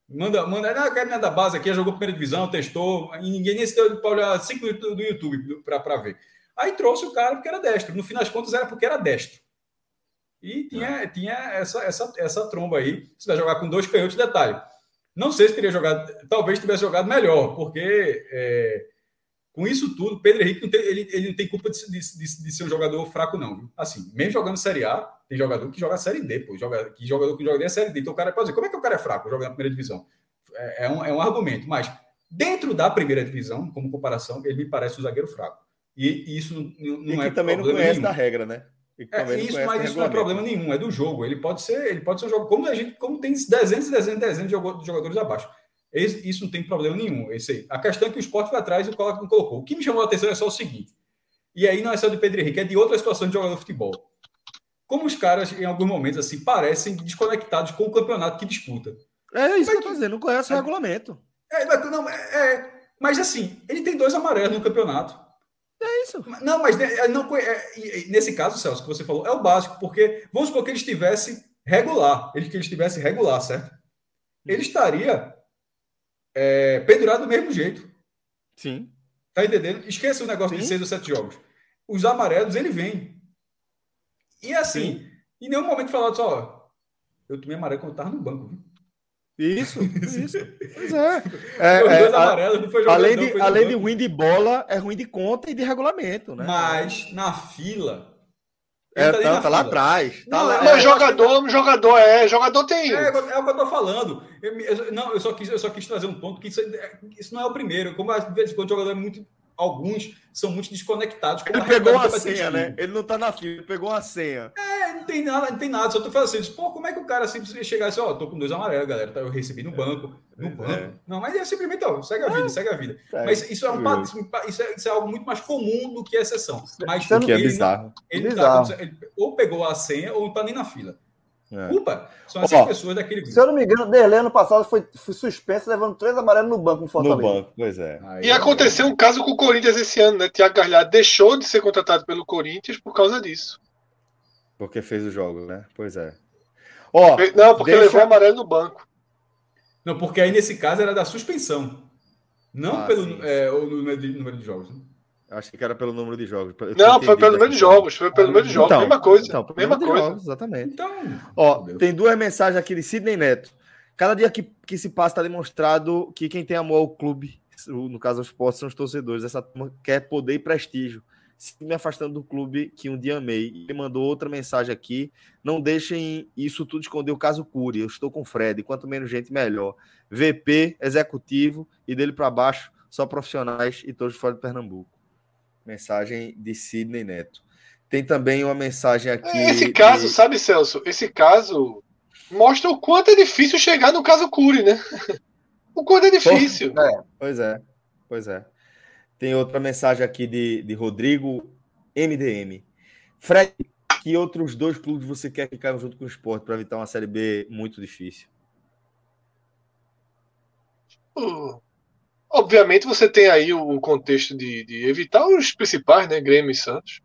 Manda, manda, não, quero da base aqui, jogou primeira divisão, testou, e ninguém nem se deu para olhar cinco minutos do YouTube para ver. Aí trouxe o cara porque era destro. No final das contas, era porque era destro. E tinha, tinha essa, essa, essa tromba aí. Você vai jogar com dois canhotos, detalhe. Não sei se teria jogado, talvez tivesse jogado melhor, porque é, com isso tudo, Pedro Henrique não tem, ele, ele não tem culpa de, de, de, de, ser um jogador fraco, não. Viu? Assim, mesmo jogando Série A, tem jogador que joga Série D, pô, joga, que jogador que joga D é Série D. Então o cara pode dizer, como é que o cara é fraco joga na primeira divisão? É, é, um, é um argumento, mas dentro da primeira divisão, como comparação, ele me parece um zagueiro fraco. E, e isso não, não e é que também não conhece nenhum. da regra, né? É, isso, mas isso não é problema nenhum, é do jogo. Ele pode ser, ele pode ser um jogo. Como a gente, como tem dezenas e dezenas, dezenas de jogadores abaixo. Isso não tem problema nenhum. Esse. A questão é que o esporte vai atrás e o Coloca não colocou. O que me chamou a atenção é só o seguinte. E aí não é só de Pedro Henrique, é de outra situação de jogador de futebol. Como os caras, em alguns momentos, assim, parecem desconectados com o campeonato que disputa. É isso mas, que eu tô dizendo, não conhece o é, regulamento. É, não, é, é, mas assim, ele tem dois amarelos no campeonato. É isso. Não, mas né, não, é, nesse caso, Celso, que você falou, é o básico, porque vamos supor que ele estivesse regular, ele que ele estivesse regular, certo? Ele estaria é, pendurado do mesmo jeito. Sim. Tá entendendo? Esqueça o negócio Sim. de seis ou sete jogos. Os amarelos, ele vem. E assim, Sim. em nenhum momento falado só, eu tomei amarelo quando eu tava no banco, viu? Isso, isso. Pois é. é, é amarelos, não foi além de, além de ruim de bola, é ruim de conta e de regulamento, né? Mas na fila. É, tá, tá, tá lá atrás. Tá não, lá, é, jogador, que... jogador é, jogador tem. É, é, o que eu tô falando. Eu, eu, não, eu só, quis, eu só quis trazer um ponto que isso, isso não é o primeiro. Como às vezes quando o jogador é muito alguns são muito desconectados. Ele pegou uma senha, né? Ele não tá na fila, ele pegou uma senha. É, não tem nada, não tem nada. Só tô falando assim, pô, como é que o cara simplesmente chegar assim, ó, tô com dois amarelos, galera, tá, eu recebi no banco, no é. banco. É. Não, mas é simplesmente, ó, segue a vida, é. segue a vida. É. Mas isso é, um, isso, é, isso é algo muito mais comum do que exceção. Mas o que é bizarro. Ele, ele, tá bizarro. Tá, ele ou pegou a senha ou não tá nem na fila. É. Culpa são essas Ó, pessoas daquele grupo. Se eu não me engano, Derlei ano passado foi, foi suspenso levando três amarelos no banco no Fortaleza. No banco, pois é. Aí, e aconteceu um caso com o Corinthians esse ano, né? Tiago Galhardo deixou de ser contratado pelo Corinthians por causa disso. Porque fez o jogo, né? Pois é. Ó, não, porque deixa... levou amarelo no banco. Não, porque aí nesse caso era da suspensão. Não ah, pelo é, o número de, número de jogos. Né? Acho que era pelo número de jogos. Eu não, foi pelo número de jogos. Foi pelo número de jogos. Então, mesma coisa. Então, mesma coisa. Jogos, exatamente. Então, Ó, tem duas mensagens aqui de Sidney Neto. Cada dia que, que se passa está demonstrado que quem tem amor ao clube, no caso aos esportes, são os torcedores. Essa turma quer poder e prestígio. Se me afastando do clube que um dia amei. Ele mandou outra mensagem aqui. Não deixem isso tudo esconder o caso Cury. Eu estou com o Fred. Quanto menos gente, melhor. VP, executivo e dele para baixo, só profissionais e todos fora de Pernambuco. Mensagem de Sidney Neto. Tem também uma mensagem aqui. Esse caso, de... sabe, Celso? Esse caso mostra o quanto é difícil chegar no caso Cury, né? o quanto é difícil. É, pois é, pois é. Tem outra mensagem aqui de, de Rodrigo MDM. Fred, que outros dois clubes você quer que caiam junto com o esporte para evitar uma Série B muito difícil? Uh, Obviamente você tem aí o contexto de, de evitar os principais, né? Grêmio e Santos.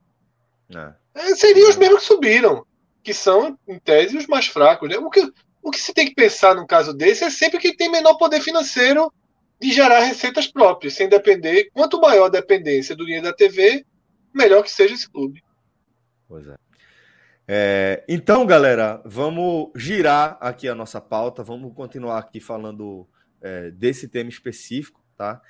É. É, seriam os mesmos que subiram, que são, em tese, os mais fracos. Né? O, que, o que se tem que pensar no caso desse é sempre que tem menor poder financeiro de gerar receitas próprias, sem depender. Quanto maior a dependência do dinheiro da TV, melhor que seja esse clube. Pois é. é. Então, galera, vamos girar aqui a nossa pauta, vamos continuar aqui falando é, desse tema específico tá?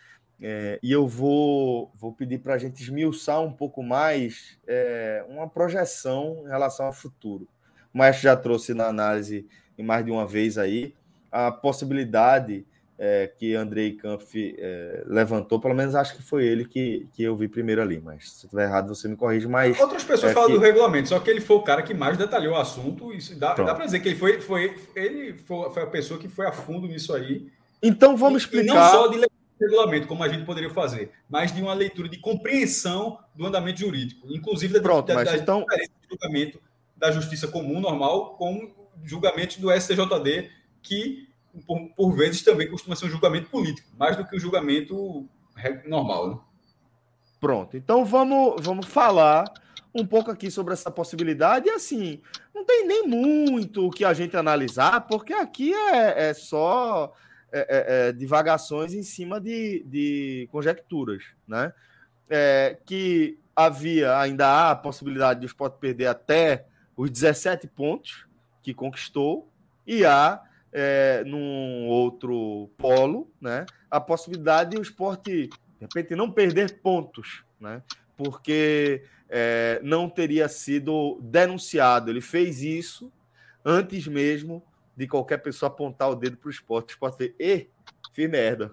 É, e eu vou, vou pedir para a gente esmiuçar um pouco mais é, uma projeção em relação ao futuro. O Maestro já trouxe na análise em mais de uma vez aí a possibilidade é, que Andrei Kampf é, levantou, pelo menos acho que foi ele que, que eu vi primeiro ali, mas se estiver errado você me corrige. Mas, Outras pessoas é falam que... do regulamento, só que ele foi o cara que mais detalhou o assunto, e dá, dá para dizer que ele foi, foi, ele foi, foi, a pessoa que foi a fundo nisso aí. Então vamos explicar. E não só de regulamento, como a gente poderia fazer, mas de uma leitura de compreensão do andamento jurídico, inclusive da, Pronto, da, da então... diferença de julgamento da justiça comum, normal, com julgamentos do STJD, que por, por vezes também costuma ser um julgamento político, mais do que um julgamento normal. Né? Pronto, então vamos, vamos falar um pouco aqui sobre essa possibilidade. E assim, não tem nem muito o que a gente analisar, porque aqui é, é só é, é, é divagações em cima de, de conjecturas, né? É, que havia, ainda há a possibilidade de o Sport perder até os 17 pontos que conquistou, e há, é, num outro polo, né, a possibilidade de o Sport, de repente, não perder pontos, né? Porque é, não teria sido denunciado. Ele fez isso antes mesmo de qualquer pessoa apontar o dedo para o esporte. O esporte fez, e fiz merda.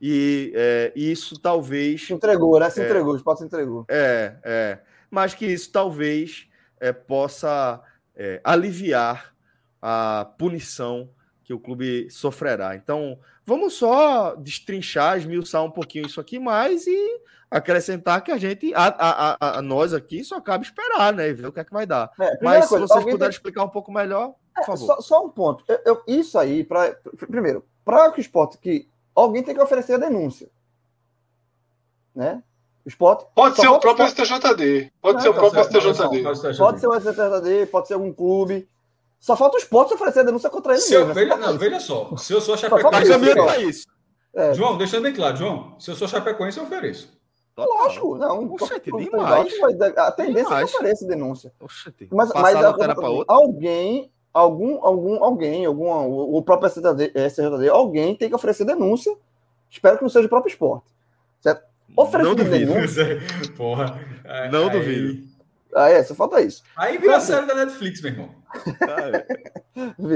E é, isso talvez. Se entregou, né? Se é, entregou, o esporte se entregou. É, é. Mas que isso talvez é, possa é, aliviar a punição que o clube sofrerá. Então, vamos só destrinchar, esmiuçar um pouquinho isso aqui mais e acrescentar que a gente, a, a, a, nós aqui, só cabe esperar, né? E ver o que é que vai dar. É, Mas coisa, se vocês puderem tem... explicar um pouco melhor, por é, favor. Só, só, um ponto. Eu, eu, isso aí, pra, primeiro, para que o esporte que alguém tem que oferecer a denúncia. Né? O esporte. Pode ser o próprio STJD. Pode ser o próprio STJD. Pode ser o STJD, pode ser algum clube. Só falta o esporte oferecer a denúncia contra ele. Se mesmo, eu, veja, não, veja só. Se eu sou Chapecoense. Só isso. É. João, deixando bem claro, João, se eu sou Chapecoense, eu ofereço. Lógico, não. Oxente, demais. A tendência é que apareça denúncia. Oxente, mas mas alguém, algum, algum, alguém, algum, o próprio STJD, alguém tem que oferecer denúncia. Espero que não seja o próprio esporte. Certo? Oferecer denúncia. Porra. Não aí, duvido. Ah, é, só falta isso. Aí vira a série da Netflix, meu irmão.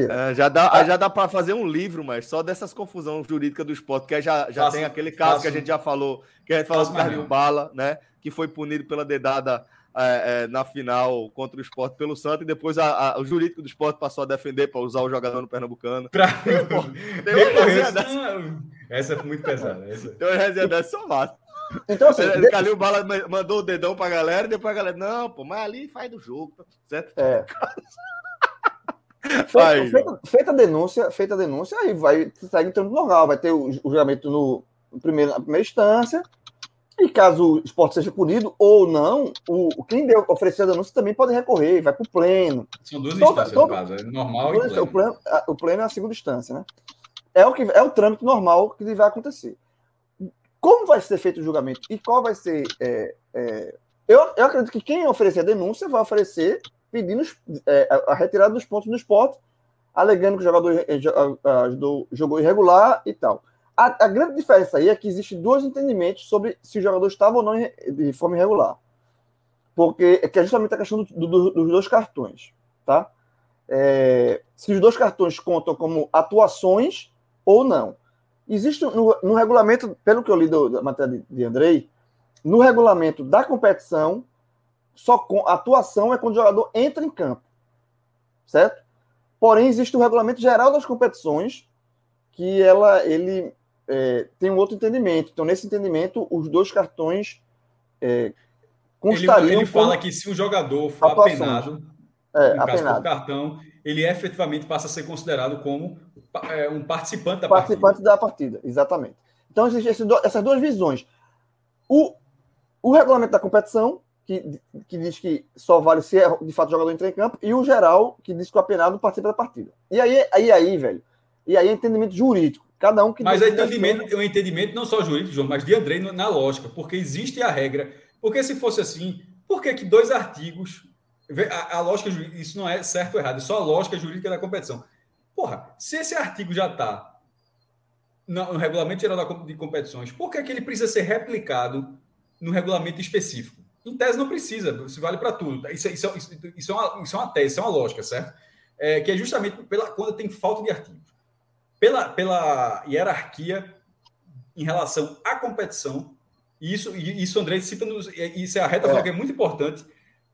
É, já dá, já dá para fazer um livro, mas só dessas confusão jurídica do esporte, que já, já faço, tem aquele caso faço, que a gente já falou, que a gente falou do Carlinho Bala, né? Que foi punido pela dedada é, é, na final contra o esporte pelo Santos, e depois a, a, o jurídico do esporte passou a defender para usar o jogador no Pernambucano. Pra... Essa é muito pesada. Essa. Tem uma resenha dessa só massa. Então, assim, ele, Calil Bala mandou o dedão pra galera, e depois a galera, não, pô, mas ali faz do jogo, tá certo? É. Feita, feita, feita, a denúncia, feita a denúncia, aí vai segue o normal, vai ter o, o julgamento no, no primeiro, na primeira instância, e caso o esporte seja punido ou não, o, quem deu, ofereceu a denúncia também pode recorrer, vai para o pleno. São duas instâncias, todo, no caso, é normal e pleno. O, pleno. o pleno é a segunda instância, né? É o, que, é o trâmite normal que vai acontecer. Como vai ser feito o julgamento e qual vai ser. É, é, eu, eu acredito que quem oferecer a denúncia vai oferecer pedindo é, a retirada dos pontos do esporte, alegando que o jogador é, jogou irregular e tal. A, a, grande diferença aí é que existe dois entendimentos sobre se o jogador estava ou não de forma irregular. Porque é que é justamente a questão do, do, dos dois cartões. Tá? É, se os dois cartões contam como atuações ou não. Existe no, no regulamento, pelo que eu li do, da matéria de, de Andrei, no regulamento da competição, só com atuação é quando o jogador entra em campo. Certo? Porém, existe o regulamento geral das competições, que ela, ele é, tem um outro entendimento. Então, nesse entendimento, os dois cartões é, constariam. Ele, ele fala que se o jogador for atuações. apenado, é, no apenado. cartão, ele efetivamente passa a ser considerado como é, um participante da participante partida. da partida, exatamente. Então, existem essas duas visões. O, o regulamento da competição, que, que diz que só vale se é, de fato o jogador entra em campo, e o geral, que diz que o apenado participa da partida. E aí, aí, aí velho, e aí é entendimento jurídico. Cada um que. Mas é entendimento, é um entendimento não só jurídico, João, mas de André na lógica, porque existe a regra. Porque se fosse assim, por que, que dois artigos. A, a lógica isso não é certo ou errado, é só a lógica jurídica da competição. Porra, se esse artigo já está no, no, Regulamento Geral de Competições, por que, que ele precisa ser replicado no regulamento específico? Em tese não precisa, isso vale para tudo. Isso, isso, isso, isso, é uma, isso é uma tese, isso é uma lógica, certo? É, que é justamente pela, quando tem falta de artigos. Pela, pela hierarquia em relação à competição, e isso, e isso André cita, nos, isso é a reta é. que é muito importante,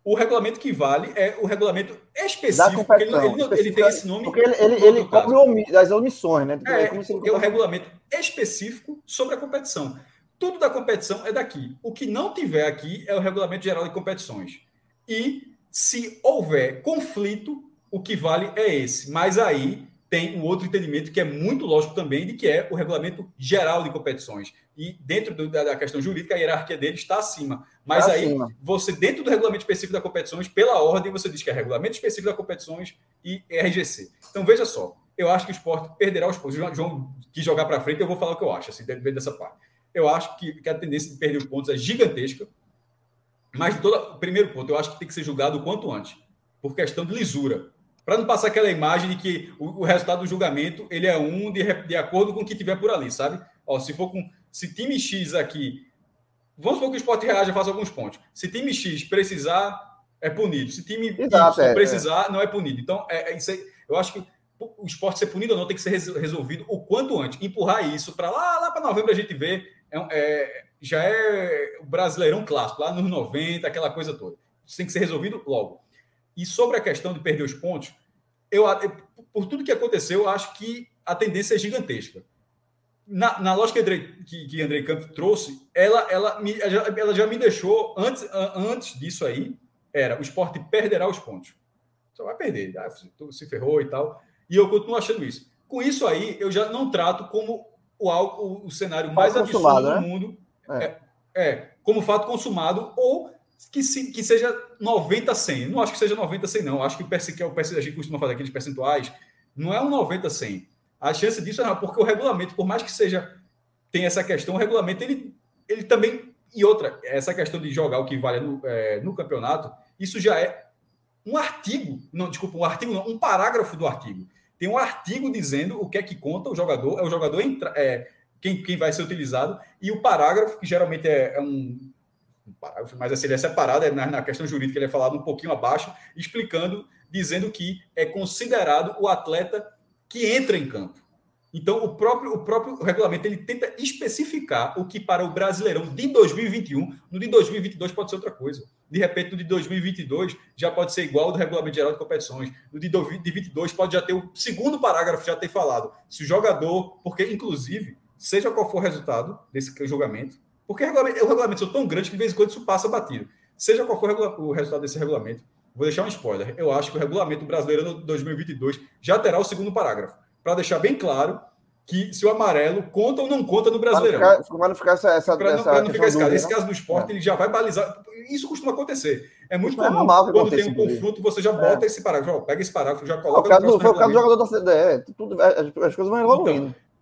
o regulamento que vale é o regulamento específico, ele, ele, ele, tem esse nome. Porque ele, ele, ele cobre as omissões, né? É, é o regulamento específico sobre a competição. Tudo da competição é daqui. O que não tiver aqui é o regulamento geral de competições. E Se houver conflito, o que vale é esse. Mas aí tem um outro entendimento que é muito lógico também, de que é o regulamento geral de competições. E dentro do, da, da, questão jurídica, a hierarquia dele está acima. Mas aí, acima. você, dentro do regulamento específico da competições, pela ordem, você diz que é regulamento específico da competições e RGC. Então, veja só, eu acho que o esporte perderá os pontos. O João quis jogar para frente, eu vou falar o que eu acho, assim, dentro dessa parte. Eu acho que, que a tendência de perder os pontos é gigantesca. Mas, de todo, primeiro ponto, eu acho que tem que ser julgado o quanto antes, por questão de lisura para não passar aquela imagem de que o, o, resultado do julgamento ele é um de, de acordo com o que tiver por ali, sabe? Ó, se for com se time X aqui, vamos supor que o Sport reaja faça alguns pontos. Se time X precisar é punido, se time Exato, Y é, precisar é. não é punido. Então é, é isso aí, eu acho que o esporte ser punido ou não tem que ser resolvido o quanto antes. Empurrar isso para lá, lá para novembro a gente vê. É, é, já é o Brasileirão clássico, lá nos 90, aquela coisa toda. Isso tem que ser resolvido logo. E sobre a questão de perder os pontos, eu, por tudo que aconteceu, eu acho que a tendência é gigantesca. Na, na lógica que, Andrei, que, que Andrei Campos trouxe, ela, ela, me, ela já me deixou, antes, antes disso aí, era o esporte perderá os pontos. Só vai perder, ah, se ferrou e tal. E eu continuo achando isso. Com isso aí, eu já não trato como o, o, o cenário mais absurdo né? do mundo. É. É, é, como fato consumado ou que, se, que seja 90 100. Não acho que seja 90 100 não. Acho que é o a gente costuma fazer aqueles percentuais, não é um 90 100. A chance disso é porque o regulamento, por mais que seja tem essa questão, o regulamento ele, ele também e outra, essa questão de jogar o que vale no, é, no campeonato, isso já é um artigo, não, desculpa, um artigo não, um parágrafo do artigo. Tem um artigo dizendo o que é que conta o jogador, é o jogador entra, é, quem, quem vai ser utilizado, e o parágrafo, que geralmente é, é um mas assim, ele é separado, é na, questão jurídica ele é falado um pouquinho abaixo, explicando, dizendo que é considerado o atleta que entra em campo. Então, o próprio, o próprio regulamento ele tenta especificar o que para o Brasileirão de 2021, no de 2022 pode ser outra coisa. De repente, no de 2022 já pode ser igual ao do Regulamento Geral de Competições. No de 2022 pode já ter o segundo parágrafo já ter falado. Se o jogador, porque inclusive, seja qual for o resultado desse julgamento, porque o regulamento, o regulamento são tão grandes que de vez em quando isso passa batido. Seja qual for o resultado desse regulamento, vou deixar um spoiler. Eu acho que o regulamento brasileiro 2022 já terá o segundo parágrafo, para deixar bem claro que se o amarelo conta ou não conta no Brasileirão. Para não ficar essa. essa para não, essa não ficar esse caso. Nesse caso do esporte, é. ele já vai balizar. Isso costuma acontecer. É muito comum. É quando tem um confronto, você já bota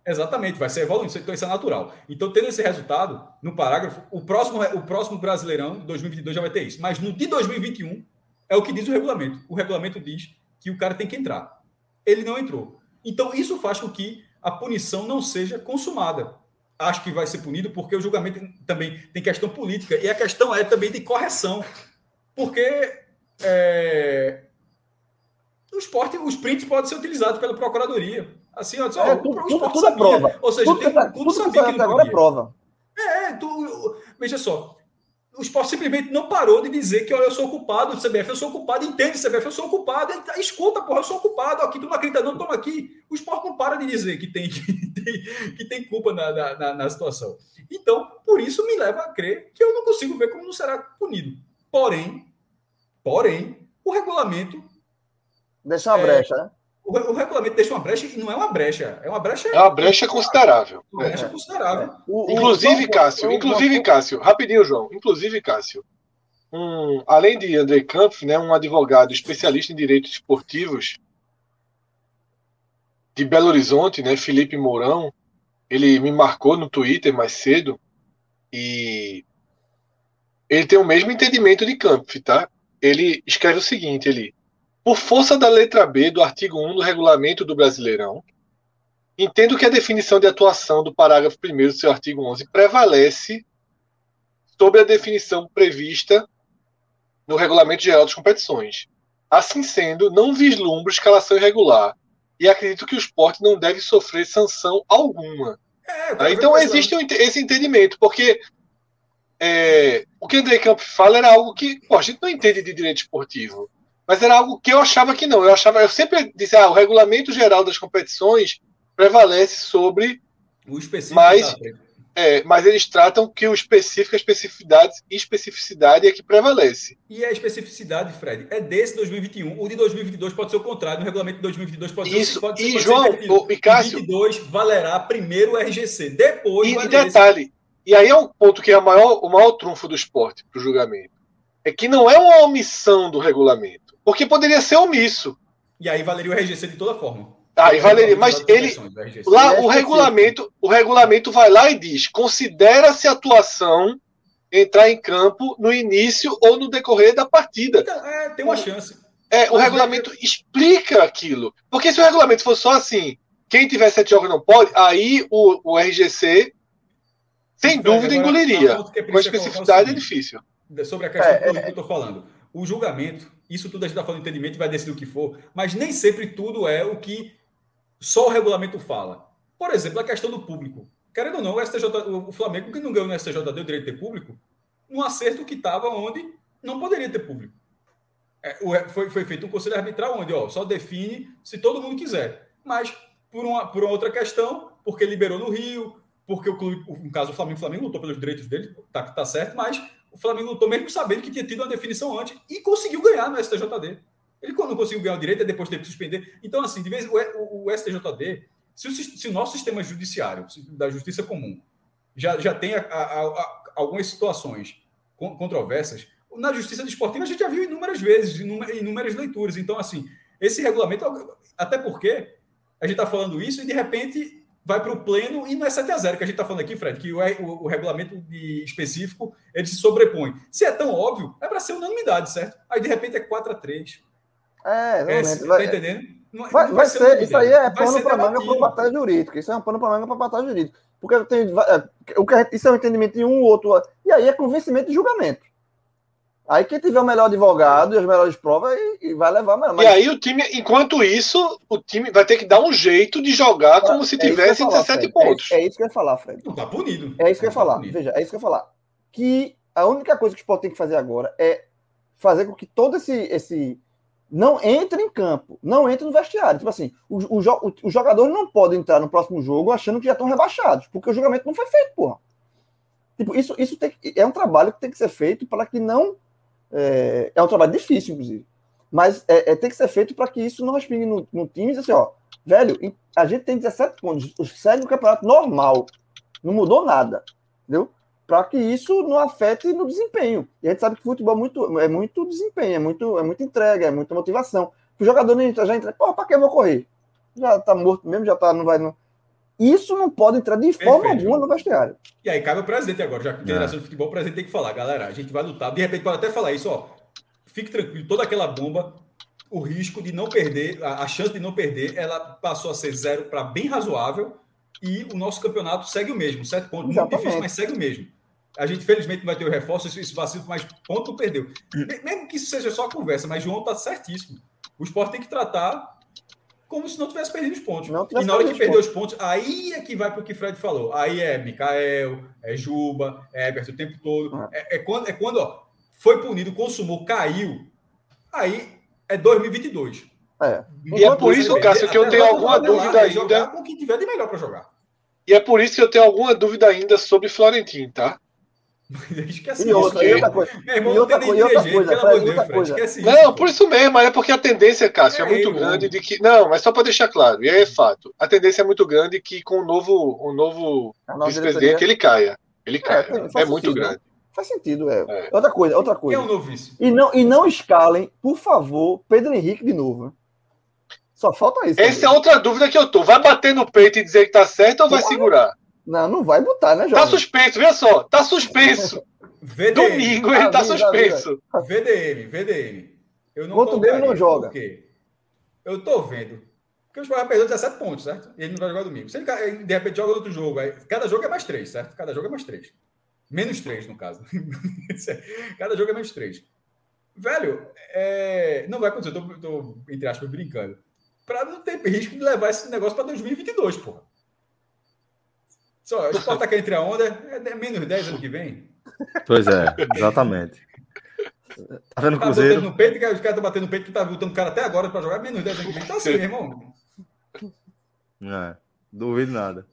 Exatamente, vai ser evoluindo, então isso é natural. Então, tendo esse resultado, no parágrafo, o próximo, o próximo Brasileirão, 2022, já vai ter isso. Mas no de 2021, é o que diz o regulamento. O regulamento diz que o cara tem que entrar. Ele não entrou. Então, isso faz com que a punição não seja consumada. Acho que vai ser punido porque o julgamento também tem questão política e a questão é também de correção. Porque é, o esporte, os prints podem ser utilizados pela Procuradoria Assim, ó, é, tudo, o tudo, tudo é prova. Ou seja, tudo, tem, tudo, tudo sabia que, agora é prova. É, tu, veja só. O esporte simplesmente não parou de dizer que olha, eu sou culpado do CBF, eu sou culpado, entende, CBF, eu sou culpado, escuta, porra, eu sou culpado, aqui tu não acredita, não, toma aqui. O esporte não para de dizer que tem, que tem, que tem culpa na, na, na, situação. Então, por isso me leva a crer que eu não consigo ver como não será punido. Porém, porém, o regulamento. Deixa uma é, brecha, né? O, o, regulamento deixa uma brecha e não é uma brecha, é uma brecha. É uma brecha considerável. Uma brecha é. considerável. O, inclusive, Cássio, inclusive, Cássio, rapidinho, João. Inclusive, Cássio, um, além de André Kampf, né, um advogado especialista em direitos esportivos de Belo Horizonte, né, Felipe Mourão, ele me marcou no Twitter mais cedo e ele tem o mesmo entendimento de Kampf, tá? Ele escreve o seguinte, ele por força da letra B do artigo 1 do regulamento do Brasileirão, entendo que a definição de atuação do parágrafo 1 do seu artigo 11 prevalece sobre a definição prevista no Regulamento Geral das Competições. Assim sendo, não vislumbro escalação irregular e acredito que o esporte não deve sofrer sanção alguma. É? Então existe esse entendimento, porque é, o que André Camp fala era algo que pô, a gente não entende de direito esportivo. Mas era algo que eu achava que não. Eu achava, eu sempre disse, ah, o regulamento geral das competições prevalece sobre o específico. Mas, É, mas eles tratam que o específico, a especificidade, especificidade é que prevalece. E a especificidade, Fred, é desse 2021. O de 2022 pode ser o contrário. No regulamento de 2022 pode ser Isso. Pode, e pode João, ser o, e Cássio. 22 valerá primeiro o RGC, depois E, o e detalhe, e aí é um ponto que é o maior, o maior trunfo do esporte para o julgamento. É que não é uma omissão do regulamento. Porque poderia ser omisso. E aí valeria o RGC de toda forma. Aí valeria, mas ele. Lá é o regulamento, o regulamento vai lá e diz: considera-se a atuação entrar em campo no início ou no decorrer da partida. Então, é, tem uma chance. É, o Mas regulamento explica aquilo. Porque se o regulamento fosse só assim, quem tiver sete jogos não pode, aí o, o RGC, sem dúvida, engoliria. é Com especificidade é seguinte. difícil. sobre a questão É, que eu estou falando. O julgamento, isso tudo a gente está falando de entendimento vai decidir o que for, mas nem sempre tudo é o que só o regulamento fala. Por exemplo, a questão do público. Querendo ou não, o, STJ, o Flamengo, que não ganhou no STJD o direito de ter público, num acerto que estava onde não poderia ter público. É, o- foi, foi feito um conselho arbitral onde ó, só define se todo mundo quiser. Mas, por uma, por uma outra questão, porque liberou no Rio, porque o clube, no caso, o Flamengo, o Flamengo lutou pelos direitos dele, tá, tá certo, mas o Flamengo lutou mesmo sabendo que tinha tido uma definição antes e conseguiu ganhar no STJD. Ele quando não conseguiu ganhar o direito, depois teve que suspender. Então, assim, de vez o, STJD, se o, se o nosso sistema judiciário, da justiça comum, já, já tem a- a- a- algumas situações con- controversas, na justiça desportiva a gente já viu inúmeras vezes, inúmer- inúmeras leituras. Então, assim, esse regulamento, até porque a gente está falando isso e de repente vai para o pleno e não é 7 a 0 que a gente está falando aqui, Fred, que o, o- o regulamento específico ele se sobrepõe. Se é tão óbvio, é para ser unanimidade, certo? Aí de repente é 4 a 3 É, é, tá vai, entendendo? Não- vai, não vai ser, isso aí é vai pano ser para manga para batalha jurídica. Isso é um pano para manga para batalha jurídica. Porque tem, vai- é, o que isso é um entendimento de um, outro. E aí é convencimento de julgamento. Aí quem tiver o melhor advogado e as melhores provas e, e vai levar melhor. E aí o time, enquanto isso, o time vai ter que dar um jeito de jogar como se É ia tivesse falar, 17 Fred. pontos. É, é isso que eu ia falar, Fred. Não tá punido. É isso que eu ia Tá falar. punido. Veja, é isso que eu ia falar. Que a única coisa que o Sport tem que fazer agora é fazer com que todo esse. esse não entre em campo, não entre no vestiário. Tipo assim, o, o, jo- o- os jogadores não podem entrar no próximo jogo achando que já estão rebaixados, porque o julgamento não foi feito, porra. Tipo, isso, isso tem que- é um trabalho que tem que ser feito para que não. É, é um trabalho difícil, inclusive. Mas é, é, tem que ser feito para que isso não respingue no, no time e assim, ó, velho, a gente tem 17 pontos, segue o campeonato normal. Não mudou nada. Entendeu? Para que isso não afete no desempenho. E a gente sabe que futebol é muito, é muito desempenho, é muito, é muita entrega, é muita motivação. O jogador já entra, porra, para que eu vou correr? Já tá morto mesmo, já tá, não vai. Não... Isso não pode entrar de forma Perfeito. alguma no vestiário. E aí cabe o presidente agora, já que É. Federação de Futebol, o presidente tem que falar, galera, a gente vai lutar. De repente pode até falar isso, ó. Fique tranquilo, toda aquela bomba, o risco de não perder, a, a chance de não perder, ela passou a ser zero para bem razoável e o nosso campeonato segue o mesmo, sete pontos, muito Exatamente. difícil, mas segue o mesmo. A gente, felizmente, não vai ter o reforço, isso, isso vacilo, mas ponto perdeu. Me- Mesmo que isso seja só conversa, mas João tá certíssimo. O esporte tem que tratar como se não tivesse perdido os pontos. Não E na hora que perder os os pontos, aí é que vai para o que o Fred falou. Aí é Mikael, é Juba, é Everton o tempo todo. É, é quando, é quando ó, foi punido, consumou, caiu. Aí é 2022. É. E é por isso, Cássio, que eu tenho alguma dúvida ainda. Jogar com quem tiver de melhor para jogar. E é por isso que eu tenho alguma dúvida ainda sobre Florentino, tá? Esquece E outra, isso. e outra coisa. Meu irmão, E não outra tem coisa, nem outra dirigente, coisa, pelo Fred, amor de Deus, outra Fred. coisa. Esquece isso. Não, pô. por isso mesmo, mas é porque a tendência, Cássio, é É, muito eu- grande de que. Não, mas só para deixar claro, e aí é fato. A tendência é muito grande que com o novo, o novo vice-presidente ele caia. Ele caia. tem- É, faz muito sentido, grande. Faz sentido, é. É. Outra coisa, outra Quem é coisa. o novo vice? E não, e não escalem, por favor, Pedro Henrique de novo. né? Só falta isso. Essa é outra dúvida que eu tô. Vai bater no peito e dizer que tá certo ou vai segurar? Não, não vai botar, né, Tá Jorge? suspenso, veja só. Tá suspenso. VDM. Domingo ele tá Avisa, avisa. suspenso. VDM, VDM. Eu não Contra o dele, não joga. Por quê? Eu tô vendo. Porque o Sport vai perder 17 pontos, certo? E ele não vai jogar domingo. Se ele de repente joga outro jogo, aí, cada jogo é mais 3, certo? Cada jogo é mais 3. Menos 3, no caso. cada jogo é menos 3. Velho, é, não vai acontecer, eu tô, tô, entre aspas, brincando. Pra não ter risco de levar esse negócio para 2022, porra. Só, o Sport tá entre a onda, é menos 10 ano que vem. Pois é, exatamente. Tá vendo o Tá Cruzeiro? no peito, que os caras estão batendo no peito que tá botando o cara até agora para jogar menos 10 anos que vem. Então, assim, meu irmão. É, duvido nada.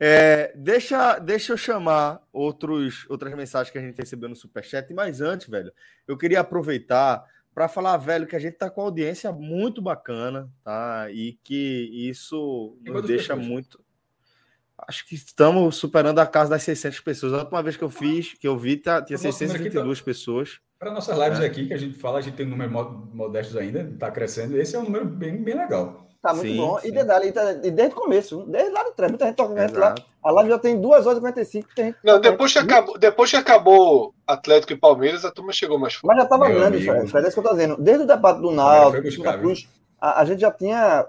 É, deixa, deixa eu chamar outros, outras mensagens que a gente recebeu no Superchat, mas antes, velho, eu queria aproveitar para falar, velho, que a gente tá com audiência muito bacana, tá? E que isso nos deixa muito. Acho que estamos superando a casa das 600 pessoas. A última vez que eu fiz, que eu vi, tá, tinha 622 tá... pessoas. Para nossas lives é. aqui, que a gente fala, a gente tem um número modesto ainda, está crescendo. Esse é um número bem, bem legal. Tá muito sim, bom. Sim. E, detalhe, tá, e desde o começo, desde lá de trás, muita gente toca lá. A live já tem 2 horas e 45. Tem Não, depois que, acabou, depois que acabou Atlético e Palmeiras, a turma chegou mais forte. Mas já estava grande, Fred. Fred, é isso que eu tô dizendo. Desde o debate do Náutico, Cruz, a, a, gente já tinha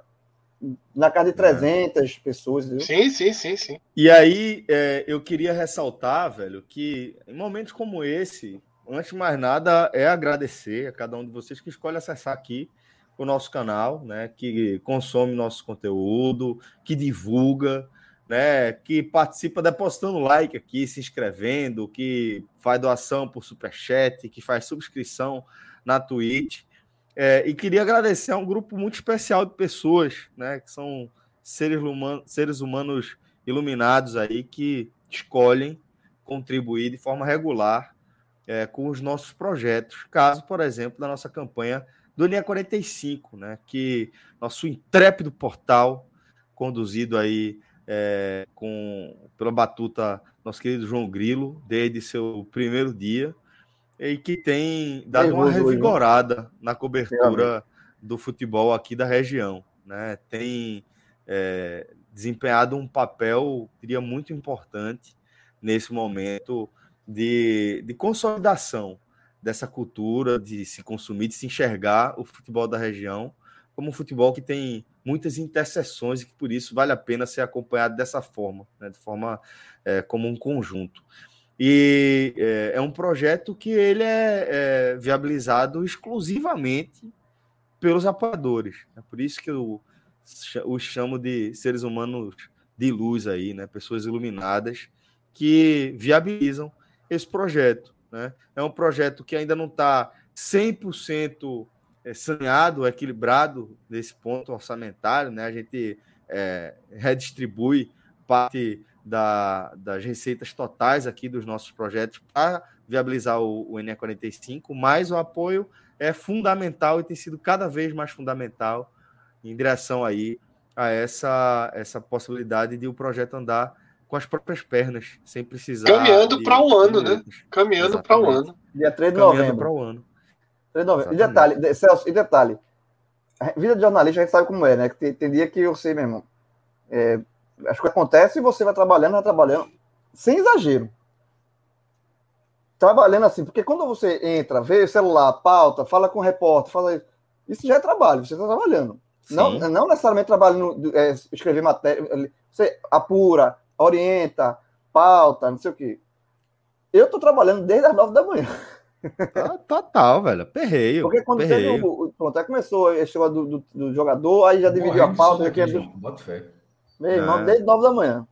na casa de 300 é. pessoas. Viu? Sim, sim, sim, sim. E aí, é, eu queria ressaltar, velho, que em momentos como esse, antes de mais nada, é agradecer a cada um de vocês que escolhe acessar aqui o nosso canal, né, que consome nosso conteúdo, que divulga, né, que participa depositando like aqui, se inscrevendo, que faz doação por superchat, que faz subscrição na Twitch. É, e queria agradecer a um grupo muito especial de pessoas, né, que são seres, humanos, seres humanos iluminados aí que escolhem contribuir de forma regular é, com os nossos projetos. Caso, por exemplo, da nossa campanha do Linha 45, né? Que nosso intrépido portal, conduzido aí é, com pela batuta nosso querido João Grilo, desde seu primeiro dia, e que tem dado uma revigorada na cobertura do futebol aqui da região. Né? Tem é, desempenhado um papel, diria, muito importante nesse momento de, de consolidação dessa cultura de se consumir, de se enxergar o futebol da região como um futebol que tem muitas interseções e que por isso vale a pena ser acompanhado dessa forma, né, de forma é, como um conjunto. E é, é, um projeto que ele é, é viabilizado exclusivamente pelos apoiadores. É por isso que eu os chamo de seres humanos de luz aí, né, pessoas iluminadas que viabilizam esse projeto. Né? É um projeto que ainda não está 100% é, saneado, equilibrado nesse ponto orçamentário. Né? A gente é, redistribui parte da, das receitas totais aqui dos nossos projetos para viabilizar o, o NE45, mas o apoio é fundamental e tem sido cada vez mais fundamental em direção aí a essa, essa possibilidade de o projeto andar com as próprias pernas, sem precisar. Caminhando para um ano, né? Caminhando para um ano. Dia 3 de Caminhando novembro. para o ano. 3 de novembro. E detalhe, Celso, e detalhe. vida de jornalista a gente sabe como é, né? Que tem, tem dia que você, meu irmão, é, acho que acontece e você vai trabalhando, vai trabalhando, sem exagero. Trabalhando assim, porque quando você entra, vê o celular, pauta, fala com o repórter, fala isso, isso já é trabalho, você está trabalhando. Não, não necessariamente trabalhando, é, escrever matéria, você apura, orienta, pauta, não sei o quê. Eu tô trabalhando desde as nove da manhã. Ah, total, velho. Perreio. Porque quando perreio. Teve, pronto, aí começou negócio do, do, do, jogador, aí já dividiu a pauta. Aqui, do... Bota fé. Meu irmão, é. desde nove da manhã.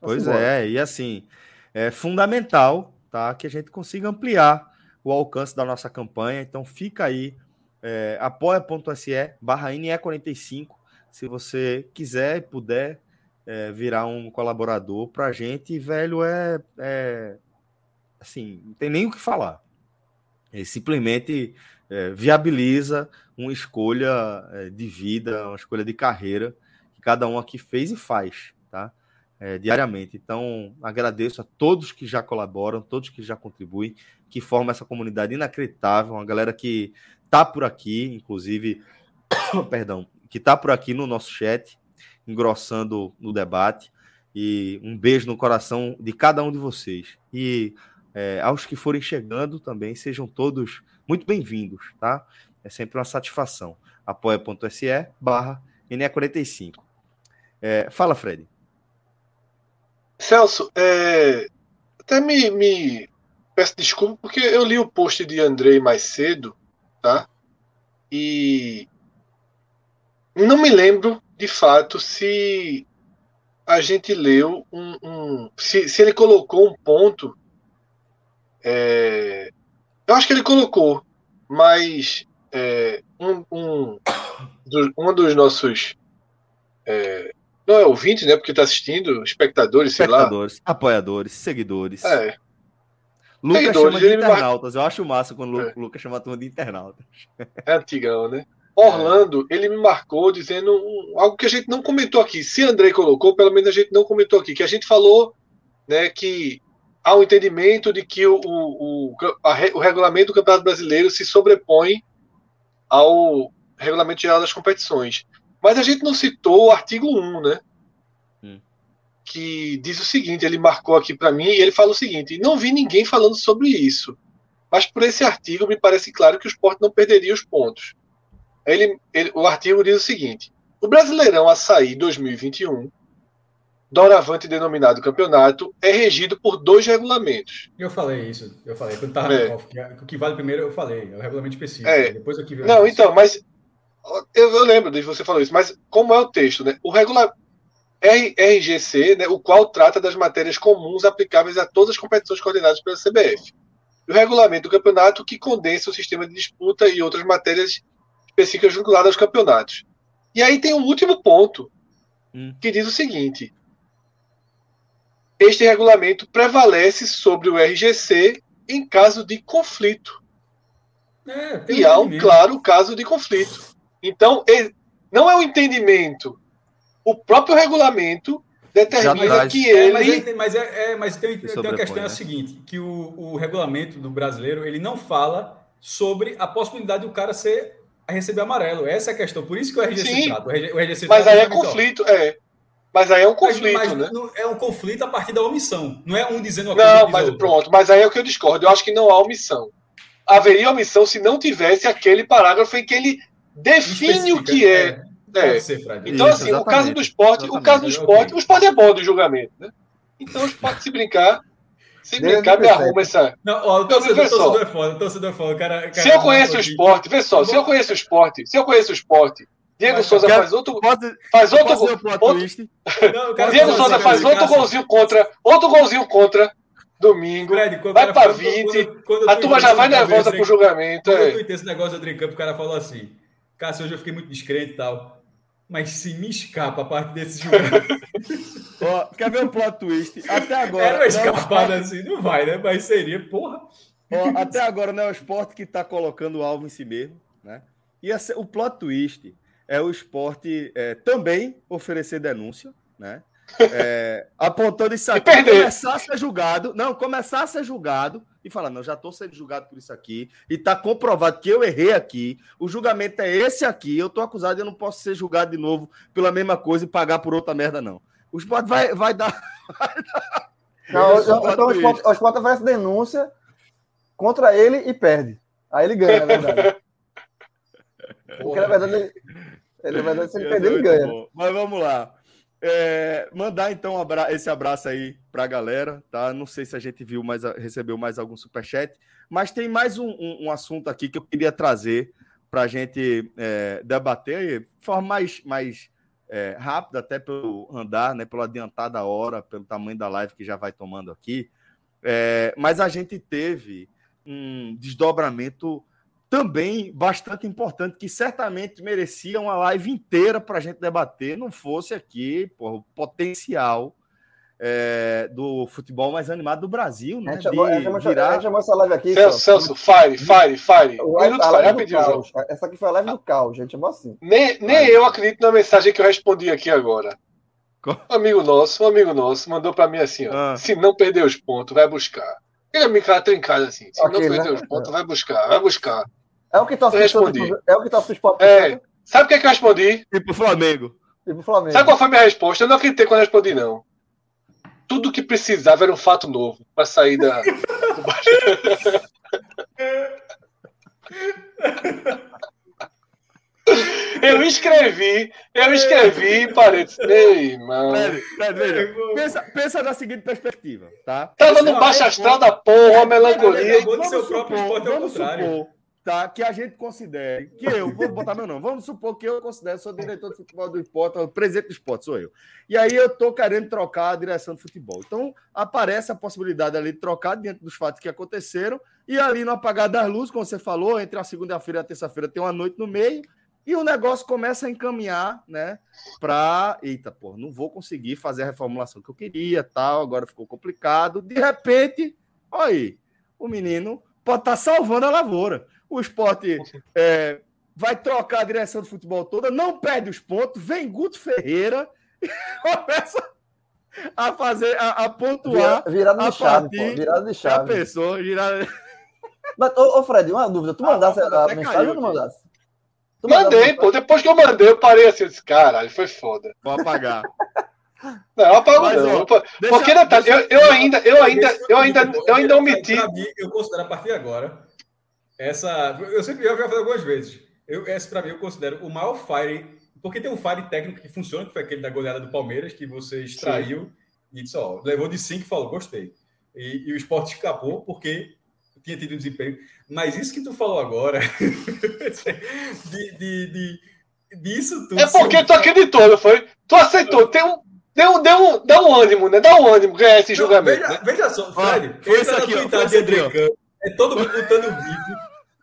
Pois é, e assim, é fundamental tá, que a gente consiga ampliar o alcance da nossa campanha. Então fica aí, é, apoia.se barra NE45, se você quiser e puder é, virar um colaborador para a gente, velho, é, é, assim, não tem nem o que falar. Ele simplesmente é, viabiliza uma escolha é, de vida, uma escolha de carreira cada um aqui fez e faz, tá? É, diariamente. Então, agradeço a todos que já colaboram, todos que já contribuem, que formam essa comunidade inacreditável, uma galera que tá por aqui, inclusive, perdão, que tá por aqui no nosso chat, engrossando no debate. E um beijo no coração de cada um de vocês. E é, aos que forem chegando também, sejam todos muito bem-vindos, tá? É sempre uma satisfação. apoia.se barra NE45. É, fala, Fred. Celso, é, até me, me peço desculpa porque eu li o post de Andrei mais cedo, tá? E não me lembro de fato, se a gente leu um. um se, se, ele colocou um ponto. É, eu acho que ele colocou, mas é, um, um, um dos nossos é, Não é ouvinte, né? Porque está assistindo, espectadores, espectadores, sei lá. apoiadores, seguidores. É. Lucas seguidores, chama de internautas. Eu acho massa quando o é. Lucas chama a turma de internautas. É antigão, né? Orlando, ele me marcou dizendo algo que a gente não comentou aqui. Se André colocou, pelo menos a gente não comentou aqui, que a gente falou né, que há um entendimento de que o, o, a, o regulamento do Campeonato Brasileiro se sobrepõe ao regulamento geral das competições. Mas a gente não citou o artigo 1, né? Hum. Que diz o seguinte: ele marcou aqui para mim e ele fala o seguinte: não vi ninguém falando sobre isso. Mas por esse artigo me parece claro que o esporte não perderia os pontos. Ele, ele, o artigo diz o seguinte: o Brasileirão Açaí 2021, doravante denominado campeonato, é regido por dois regulamentos. Eu falei isso, eu falei. Quando tava é. o que vale primeiro, eu falei, é o regulamento específico. É. Depois aqui Não, então, mas eu, eu, lembro de você falou isso, mas como é o texto, né? O regulamento RGC, né, o qual trata das matérias comuns aplicáveis a todas as competições coordenadas pela CBF. E o regulamento do campeonato que condensa o sistema de disputa e outras matérias específicas vinculadas aos campeonatos. E aí tem um último ponto hum. que diz o seguinte: este regulamento prevalece sobre o RGC em caso de conflito. É, e há um claro caso de conflito. Então, não é o um entendimento. O próprio regulamento determina que ele. É, mas, é, é, mas tem, tem uma questão é a né? seguinte: que o, o regulamento do brasileiro ele não fala sobre a possibilidade do cara ser a receber amarelo. Essa é a questão. Por isso que o RGC Sim, trata. O RGC mas aí é conflito, é. Mas aí é um conflito, mas, mas né? É um conflito a partir da omissão. Não é um dizendo uma Não, mas pronto. Mas aí é o que eu discordo. Eu acho que não há omissão. Haveria omissão se não tivesse aquele parágrafo em que ele define o que é. é. é. Ser, então, Isso, assim, o caso do esporte, o caso do esporte, o esporte é bom do julgamento, né? Então, o esporte se brincar, se brincar, me arruma essa. Não, ó, o torcedor, torcedor é foda, o torcedor é foda. Cara, cara, se eu conheço o esporte, vê só, se eu conheço o esporte, se eu conheço o esporte, Diego Mas, Souza faz outro. Pode, faz outro. outro, não, Diego Souza faz outro golzinho contra. Outro golzinho contra. Domingo. Fred, vai para 20. Quando, quando a turma já vai nervosa pro julgamento. Quando é. eu tuitei esse negócio do Tricampo, o cara falou assim: Cássio, hoje eu fiquei muito discreto e tal. Mas se me escapa a parte desse julgamento. Ó, quer ver um plot twist? Até agora. Era uma escapada assim, não vai, né? Mas seria, porra. Ó, até agora não é o esporte que está colocando o alvo em si mesmo, né? E o plot twist é o esporte é, também oferecer denúncia, né? É, apontando isso aqui, começar a ser julgado, não, começar a ser julgado e falar, não, já estou sendo julgado por isso aqui, e está comprovado que eu errei aqui, o julgamento é esse aqui, eu estou acusado e eu não posso ser julgado de novo pela mesma coisa e pagar por outra merda, não. O esporte vai, vai dar. Vai dar... Não, então o esporte, o esporte oferece denúncia contra ele e perde. Aí ele ganha, na verdade. Porque na verdade ele, na verdade, se ele perder, ele ganha. Bom. Mas vamos lá. É, mandar então esse abraço aí para a galera, tá? Não sei se a gente viu mais, recebeu mais algum superchat, mas tem mais um, um, um assunto aqui que eu queria trazer para a gente é, debater de forma mais, mais é, rápida, até pelo andar, né, pelo adiantar da hora, pelo tamanho da live que já vai tomando aqui. É, mas a gente teve um desdobramento também bastante importante, que certamente merecia uma live inteira para a gente debater, não fosse aqui porra, o potencial é, do futebol mais animado do Brasil, né? Chamou, de chamou, virar... chamou essa live aqui. Celso, Celso fire, fire, fire. Um minuto, fire, rapidinho. Essa aqui foi a live do caos, gente, chamou assim. Nem, nem eu acredito na mensagem que eu respondi aqui agora. Um amigo nosso, um amigo nosso, mandou para mim assim: ó, ah. se não perder os pontos, vai buscar. Ele me cara trincado assim: se okay, não perder né? os pontos, vai buscar, vai buscar. É o que torce respondi. É o que torce esporte. É. Sabe o que, é que eu respondi? Tipo Flamengo. Tipo Flamengo. Sabe qual foi a minha resposta? Eu não acreditei quando eu respondi, não. Tudo que precisava era um fato novo para sair da. eu escrevi, eu escrevi, parede. Ei, mano. Pensa, pensa na seguinte perspectiva, tá? Tava no baixo astral da porra, a melancolia. Vamos supor, vamos supor tá? Que a gente considere, que eu, vou botar meu nome, vamos supor que eu considero, sou diretor de futebol do esporte, presidente do esporte, sou eu. E aí eu tô querendo trocar a direção do futebol. Então, aparece a possibilidade ali de trocar diante dos fatos que aconteceram, e ali no apagar das luzes, como você falou, entre a segunda-feira e a terça-feira tem uma noite no meio, E o negócio começa a encaminhar, né? Para. Eita, pô, não vou conseguir fazer a reformulação que eu queria, tal. Agora ficou complicado. De repente, olha aí, o menino pode estar tá salvando a lavoura. O esporte é, vai trocar a direção do futebol toda, não perde os pontos, vem Guto Ferreira e começa a fazer, a, a pontuar. Virada de chave, pô, virada de chave. A pessoa, virada. Mas, ô, ô, Fred, uma dúvida. Tu ah, mandasse a, a mensagem ou não mandasse? Tu mandei, pô. Depois que eu mandei, eu parei assim, eu disse, caralho, foi foda. Vou apagar. Não, eu apago Mas, não. Ó, Porque, Natália, eu, eu ainda, eu ainda, eu ainda, eu ainda omiti. Eu considero a partir de agora, essa. Eu sempre já falei algumas vezes. Eu, essa, pra mim, eu considero o maior fire. Porque tem um fire técnico que funciona, que foi aquele da goleada do Palmeiras, que você extraiu Sim. e disse, ó, levou de 5 e falou, gostei. E, e o esporte escapou porque tinha tido um desempenho. Mas isso que tu falou agora, de, de, de, disso tudo. É porque tu acreditou, não foi? Tu aceitou. Tem um, deu, deu um, dá um ânimo, né? Dá um ânimo ganhar esse não, julgamento. Veja, né? veja só, Fred, ah, esse aqui, ó, de André é todo mundo botando vídeo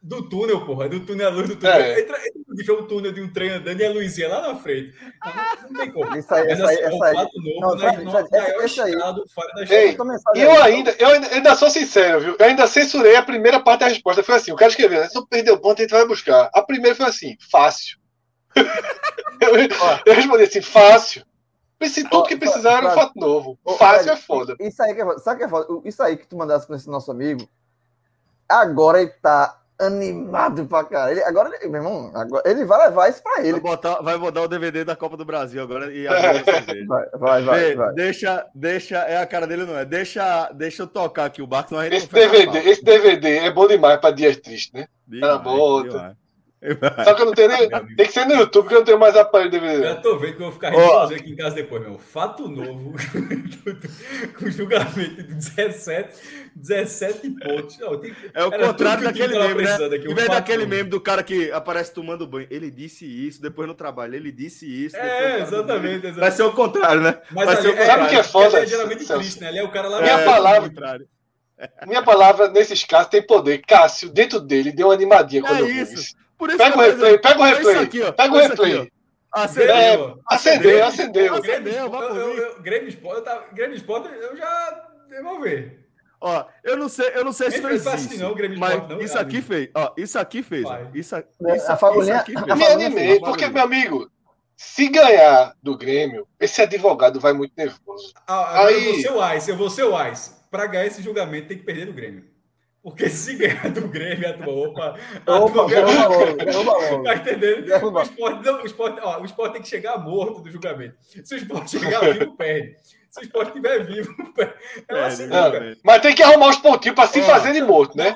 do túnel, porra, do túnel, a luz do túnel. É. Entra, entra um túnel de um trem andando e a luzinha lá na frente. Não, não tem como. Isso aí, Mas, assim, essa aí. Novo, não, esse aí. Ei, eu ainda, eu ainda sou sincero, viu? Eu ainda censurei a primeira parte da resposta. Foi assim, o cara escreveu, né? se eu perder o ponto, a gente vai buscar. A primeira foi assim, fácil. eu, eu respondi assim, fácil. Pensei tudo que precisaram era um fato novo. Fácil é foda. Isso aí que é foda. Sabe que é foda? Isso aí que tu mandasse com esse nosso amigo, agora ele tá animado pra caralho. Ele, agora, meu irmão, agora, ele vai levar isso pra ele. Vai botar, vai botar o DVD da Copa do Brasil agora e agora vai, vai, vai, vai, Deixa, deixa, é a cara dele, não é? Deixa, deixa eu tocar aqui o barco. Esse DVD, esse DVD é bom demais pra dias tristes, né? Ela bota. Só que eu não tenho nem. Tem que ser no YouTube, porque eu não tenho mais aparelho DVD. Já tô vendo que eu vou ficar rindo aqui em casa depois, meu. Fato novo. com julgamento de 17, 17 pontos. Não, tem... É o contrário daquele meme, né? Aqui, vez daquele meme do cara que aparece tomando banho. Ele disse isso, depois no trabalho. Ele disse isso. É, exatamente, exatamente, Vai ser o contrário, né? Mas Vai ali, ser o contrário. Sabe o que é foda? é geralmente triste, né? Ali é o cara lá. Minha é, palavra. Minha palavra, nesses casos, tem poder. Cássio, dentro dele, deu uma animadinha quando é eu isso. Pega o replay, pega o replay. Aqui, pega o replay. Acendeu. É, acendeu, acendeu. Acendeu, Grêmio Sport, Grêmio Sport, eu já devolvi. Ó, eu não sei, eu não sei se fez isso. Não, mas não, isso aqui fez, ó, isso aqui fez, ó, isso, isso, a fagulhinha, isso aqui fez. Me animei, porque meu amigo, se ganhar do Grêmio, esse advogado vai muito nervoso. Ah, Aí... eu vou ser o Ice, eu vou ser o Ice. Para ganhar esse julgamento tem que perder do Grêmio. Porque se ganhar do Grêmio, a turma, opa, a opa, turma, Tá entendendo? O esporte, não, o, esporte, ó, o esporte tem que chegar morto do julgamento. Se o esporte chegar vivo, perde. Se o esporte estiver vivo, perde. É assim, é, mas tem que arrumar os pontinhos para se fazer de morto, né?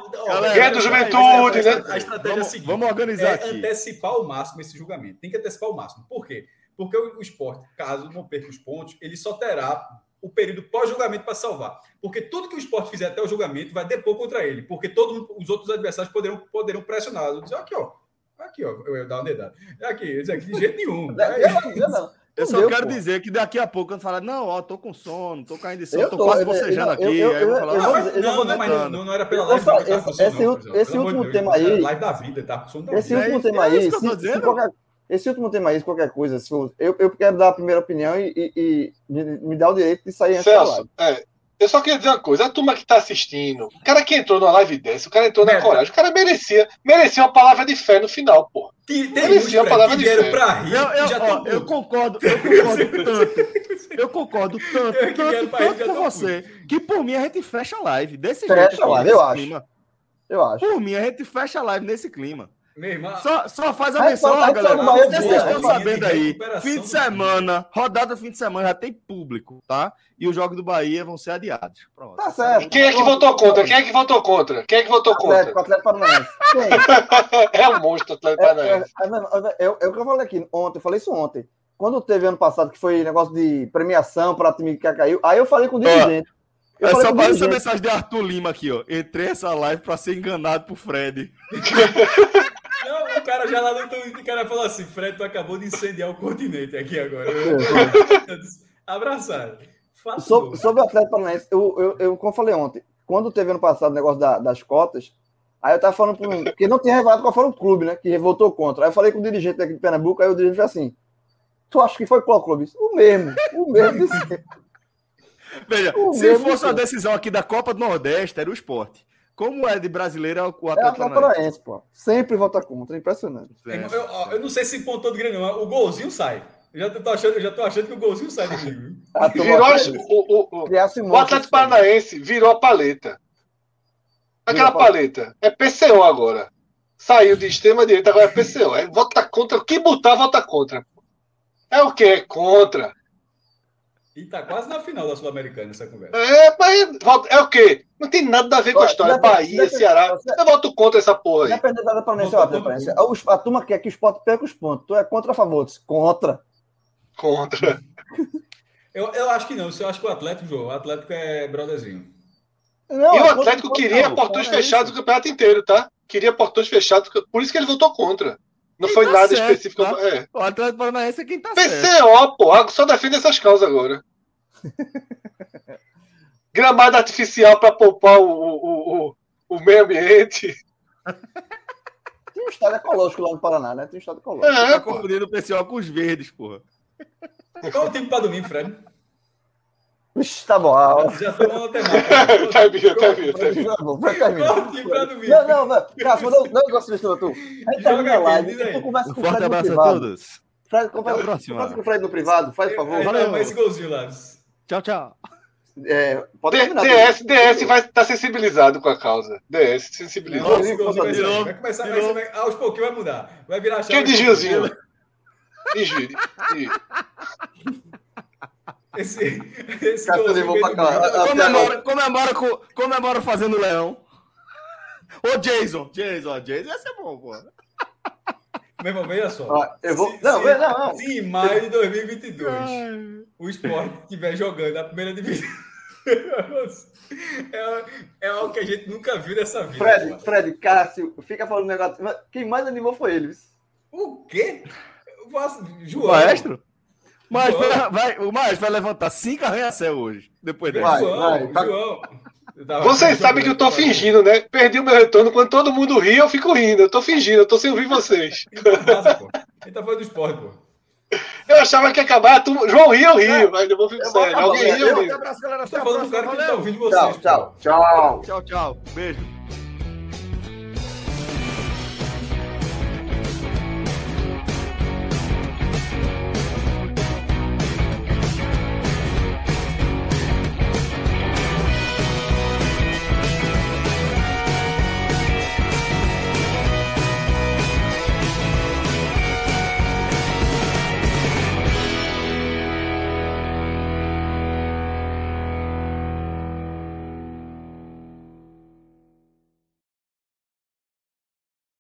Ganha do juventude, né? A estratégia vamos, é a seguinte: vamos organizar é aqui. antecipar ao máximo esse julgamento. Tem que antecipar ao máximo. Por quê? Porque o, o esporte, caso não perca os pontos, ele só terá o período pós-julgamento para salvar. Porque tudo que o esporte fizer até o julgamento vai depor contra ele. Porque todos os outros adversários poderão, poderão pressioná-lo. Dizer, aqui, ó. Aqui, ó. Eu ia dar uma dedada. É aqui, isso aqui, de jeito nenhum. Eu, não. Eu só quero pô. dizer que daqui a pouco, quando falar, não, ó, tô com sono, tô caindo de sono, tô, tô quase bocejando aqui. Eu, eu, aí eu vou falar, não, não, não, mas não, não era pela live. Esse, esse, esse último tema aí. Live da vida, tá? Esse último tema aí. Esse último tema aí, qualquer coisa, se for, eu, eu quero dar a primeira opinião e, e, e me, me dá o direito de sair antes Celso, é, eu só queria dizer uma coisa, a turma que está assistindo, o cara que entrou numa live dessa, o cara entrou na coragem, o cara merecia, merecia uma palavra de fé no final. Tem, tem merecia uma palavra de fé. Pra rir, eu, eu, ó, eu concordo, eu concordo tanto, eu concordo tanto, eu tanto, tanto com você, que por mim a gente fecha a live desse fecha jeito. Fecha a live, eu acho. Eu acho. Por mim a gente fecha a live nesse clima. Irmão, só, só faz a menção, ó, galera. Vocês estão sabendo aí. Fim de semana, rodada fim de semana já tem público, tá? E os jogos do Bahia vão ser adiados. Pronto. Tá certo. Quem é que votou contra? Quem é que votou contra? Quem é que votou contra? Atlético, Atlético Paranaense. é um monstro, Atlético é, Paranaense. É, é, é, é, o que eu falei aqui ontem, eu falei isso ontem. Quando teve ano passado, que foi negócio de premiação para time que caiu, aí eu falei com o dirigente. Eu é só essa mensagem de Arthur Lima aqui, ó. Entrei essa live para ser enganado por Fred. Não, o cara já lá no Twitter, o cara falou assim: Fred, tu acabou de incendiar o continente aqui agora. Abraçado. Sobre, sobre o Atlético Paranaense, eu, eu, eu, como eu falei ontem, quando teve ano passado o negócio da, das cotas, Aí eu tava falando pro porque não tinha revelado qual foi o clube, né? Que votou contra. Aí eu falei com o dirigente daqui de Pernambuco, aí o dirigente falou assim: Tu acha que foi qual clube? O mesmo, o mesmo. Veja, o se mesmo fosse a decisão aqui da Copa do Nordeste, era o esporte. Como é de brasileiro, é o Atlético é Paranaense, pô. Sempre vota contra, impressionante. É. Eu, eu, eu, não sei se pontou de grande, não. O golzinho sai. Eu já tô achando, já tô achando que o golzinho sai do time. Virou o, o, o, o Atlético Paranaense virou a paleta. Aquela paleta. É PCO agora. Saiu de extrema direita, agora é PCO. É vota contra. O que botar, vota contra. É o que? É contra. E tá quase na final da Sul-Americana essa conversa. É, mas é o quê? Não tem nada a ver com a história. Bahia, Ceará. Eu voto contra essa porra aí. Depende da Planense, a, a turma quer que o esporte perca os pontos. Tu é contra a favor? Contra. Contra. eu, eu acho que não. Eu acho que o Atlético, João, o Atlético é brotherzinho. Não, e o Atlético queria portões é fechados o campeonato inteiro, tá? Queria portões fechados, por isso que ele votou contra. Não quem foi tá nada certo, específico. Tá? É. O Atlético Paranaense é quem tá PCO, certo. pô, só defende essas causas agora. Gramado artificial para poupar o, o, o, o, meio ambiente. Tem um estado ecológico lá no Paraná, né? Tem um estado ecológico. É, tá confundindo o PCO com os verdes, porra. Qual o tempo para domingo, Fred? Ixi, tá bom. Já tô na temática. tá vindo, tá vindo, tá vindo. Não, não, não. Cássio, não, não gosto disso, tu. Aí termina a live. Tu conversa com o Fred no privado. a todos. Fred, conversa, com o Fred no privado, faz por favor. Valeu. Mais esse golzinho lá. Tchau, tchau. É, pode terminar, DS, DS vai estar tá sensibilizado com a causa. DS, sensibilizado. Nossa, vai começar, vai, vai, aos pouquinhos vai mudar. Vai virar chave. Que desviozinho. Desvio. Esse, esse golzinho comemora, comemora, comemora fazendo leão. Ô, Jason. Jason, Jason ia ser bom, pô. Meu irmão, veja só. Ah, eu vou... Se, não, se, não, não. Se em maio de 2022 Ai. o esporte estiver jogando a primeira divisão. é, é algo que a gente nunca viu nessa vida. Fred, Fred, Cássio, fica falando negócio. Quem mais animou foi eles. O quê? João. Maestro? Mas vai, vai, o Maestro vai levantar cinco arranha-céu hoje. Depois dele. Vai, João, vai, tá... João. Vocês sabem que eu tô fingindo, né? Perdi o meu retorno. Quando todo mundo ri, eu fico rindo. Eu tô fingindo, eu tô sem ouvir vocês. Ele tá falando do esporte, pô. Eu achava que ia acabar. Tu... João ri, eu rio, é, mas eu vou ficar sério. Alguém ri, eu rio. Tá falando do cara que tá ouvindo vocês. Tchau, tchau. Tchau. Tchau, tchau. Beijo.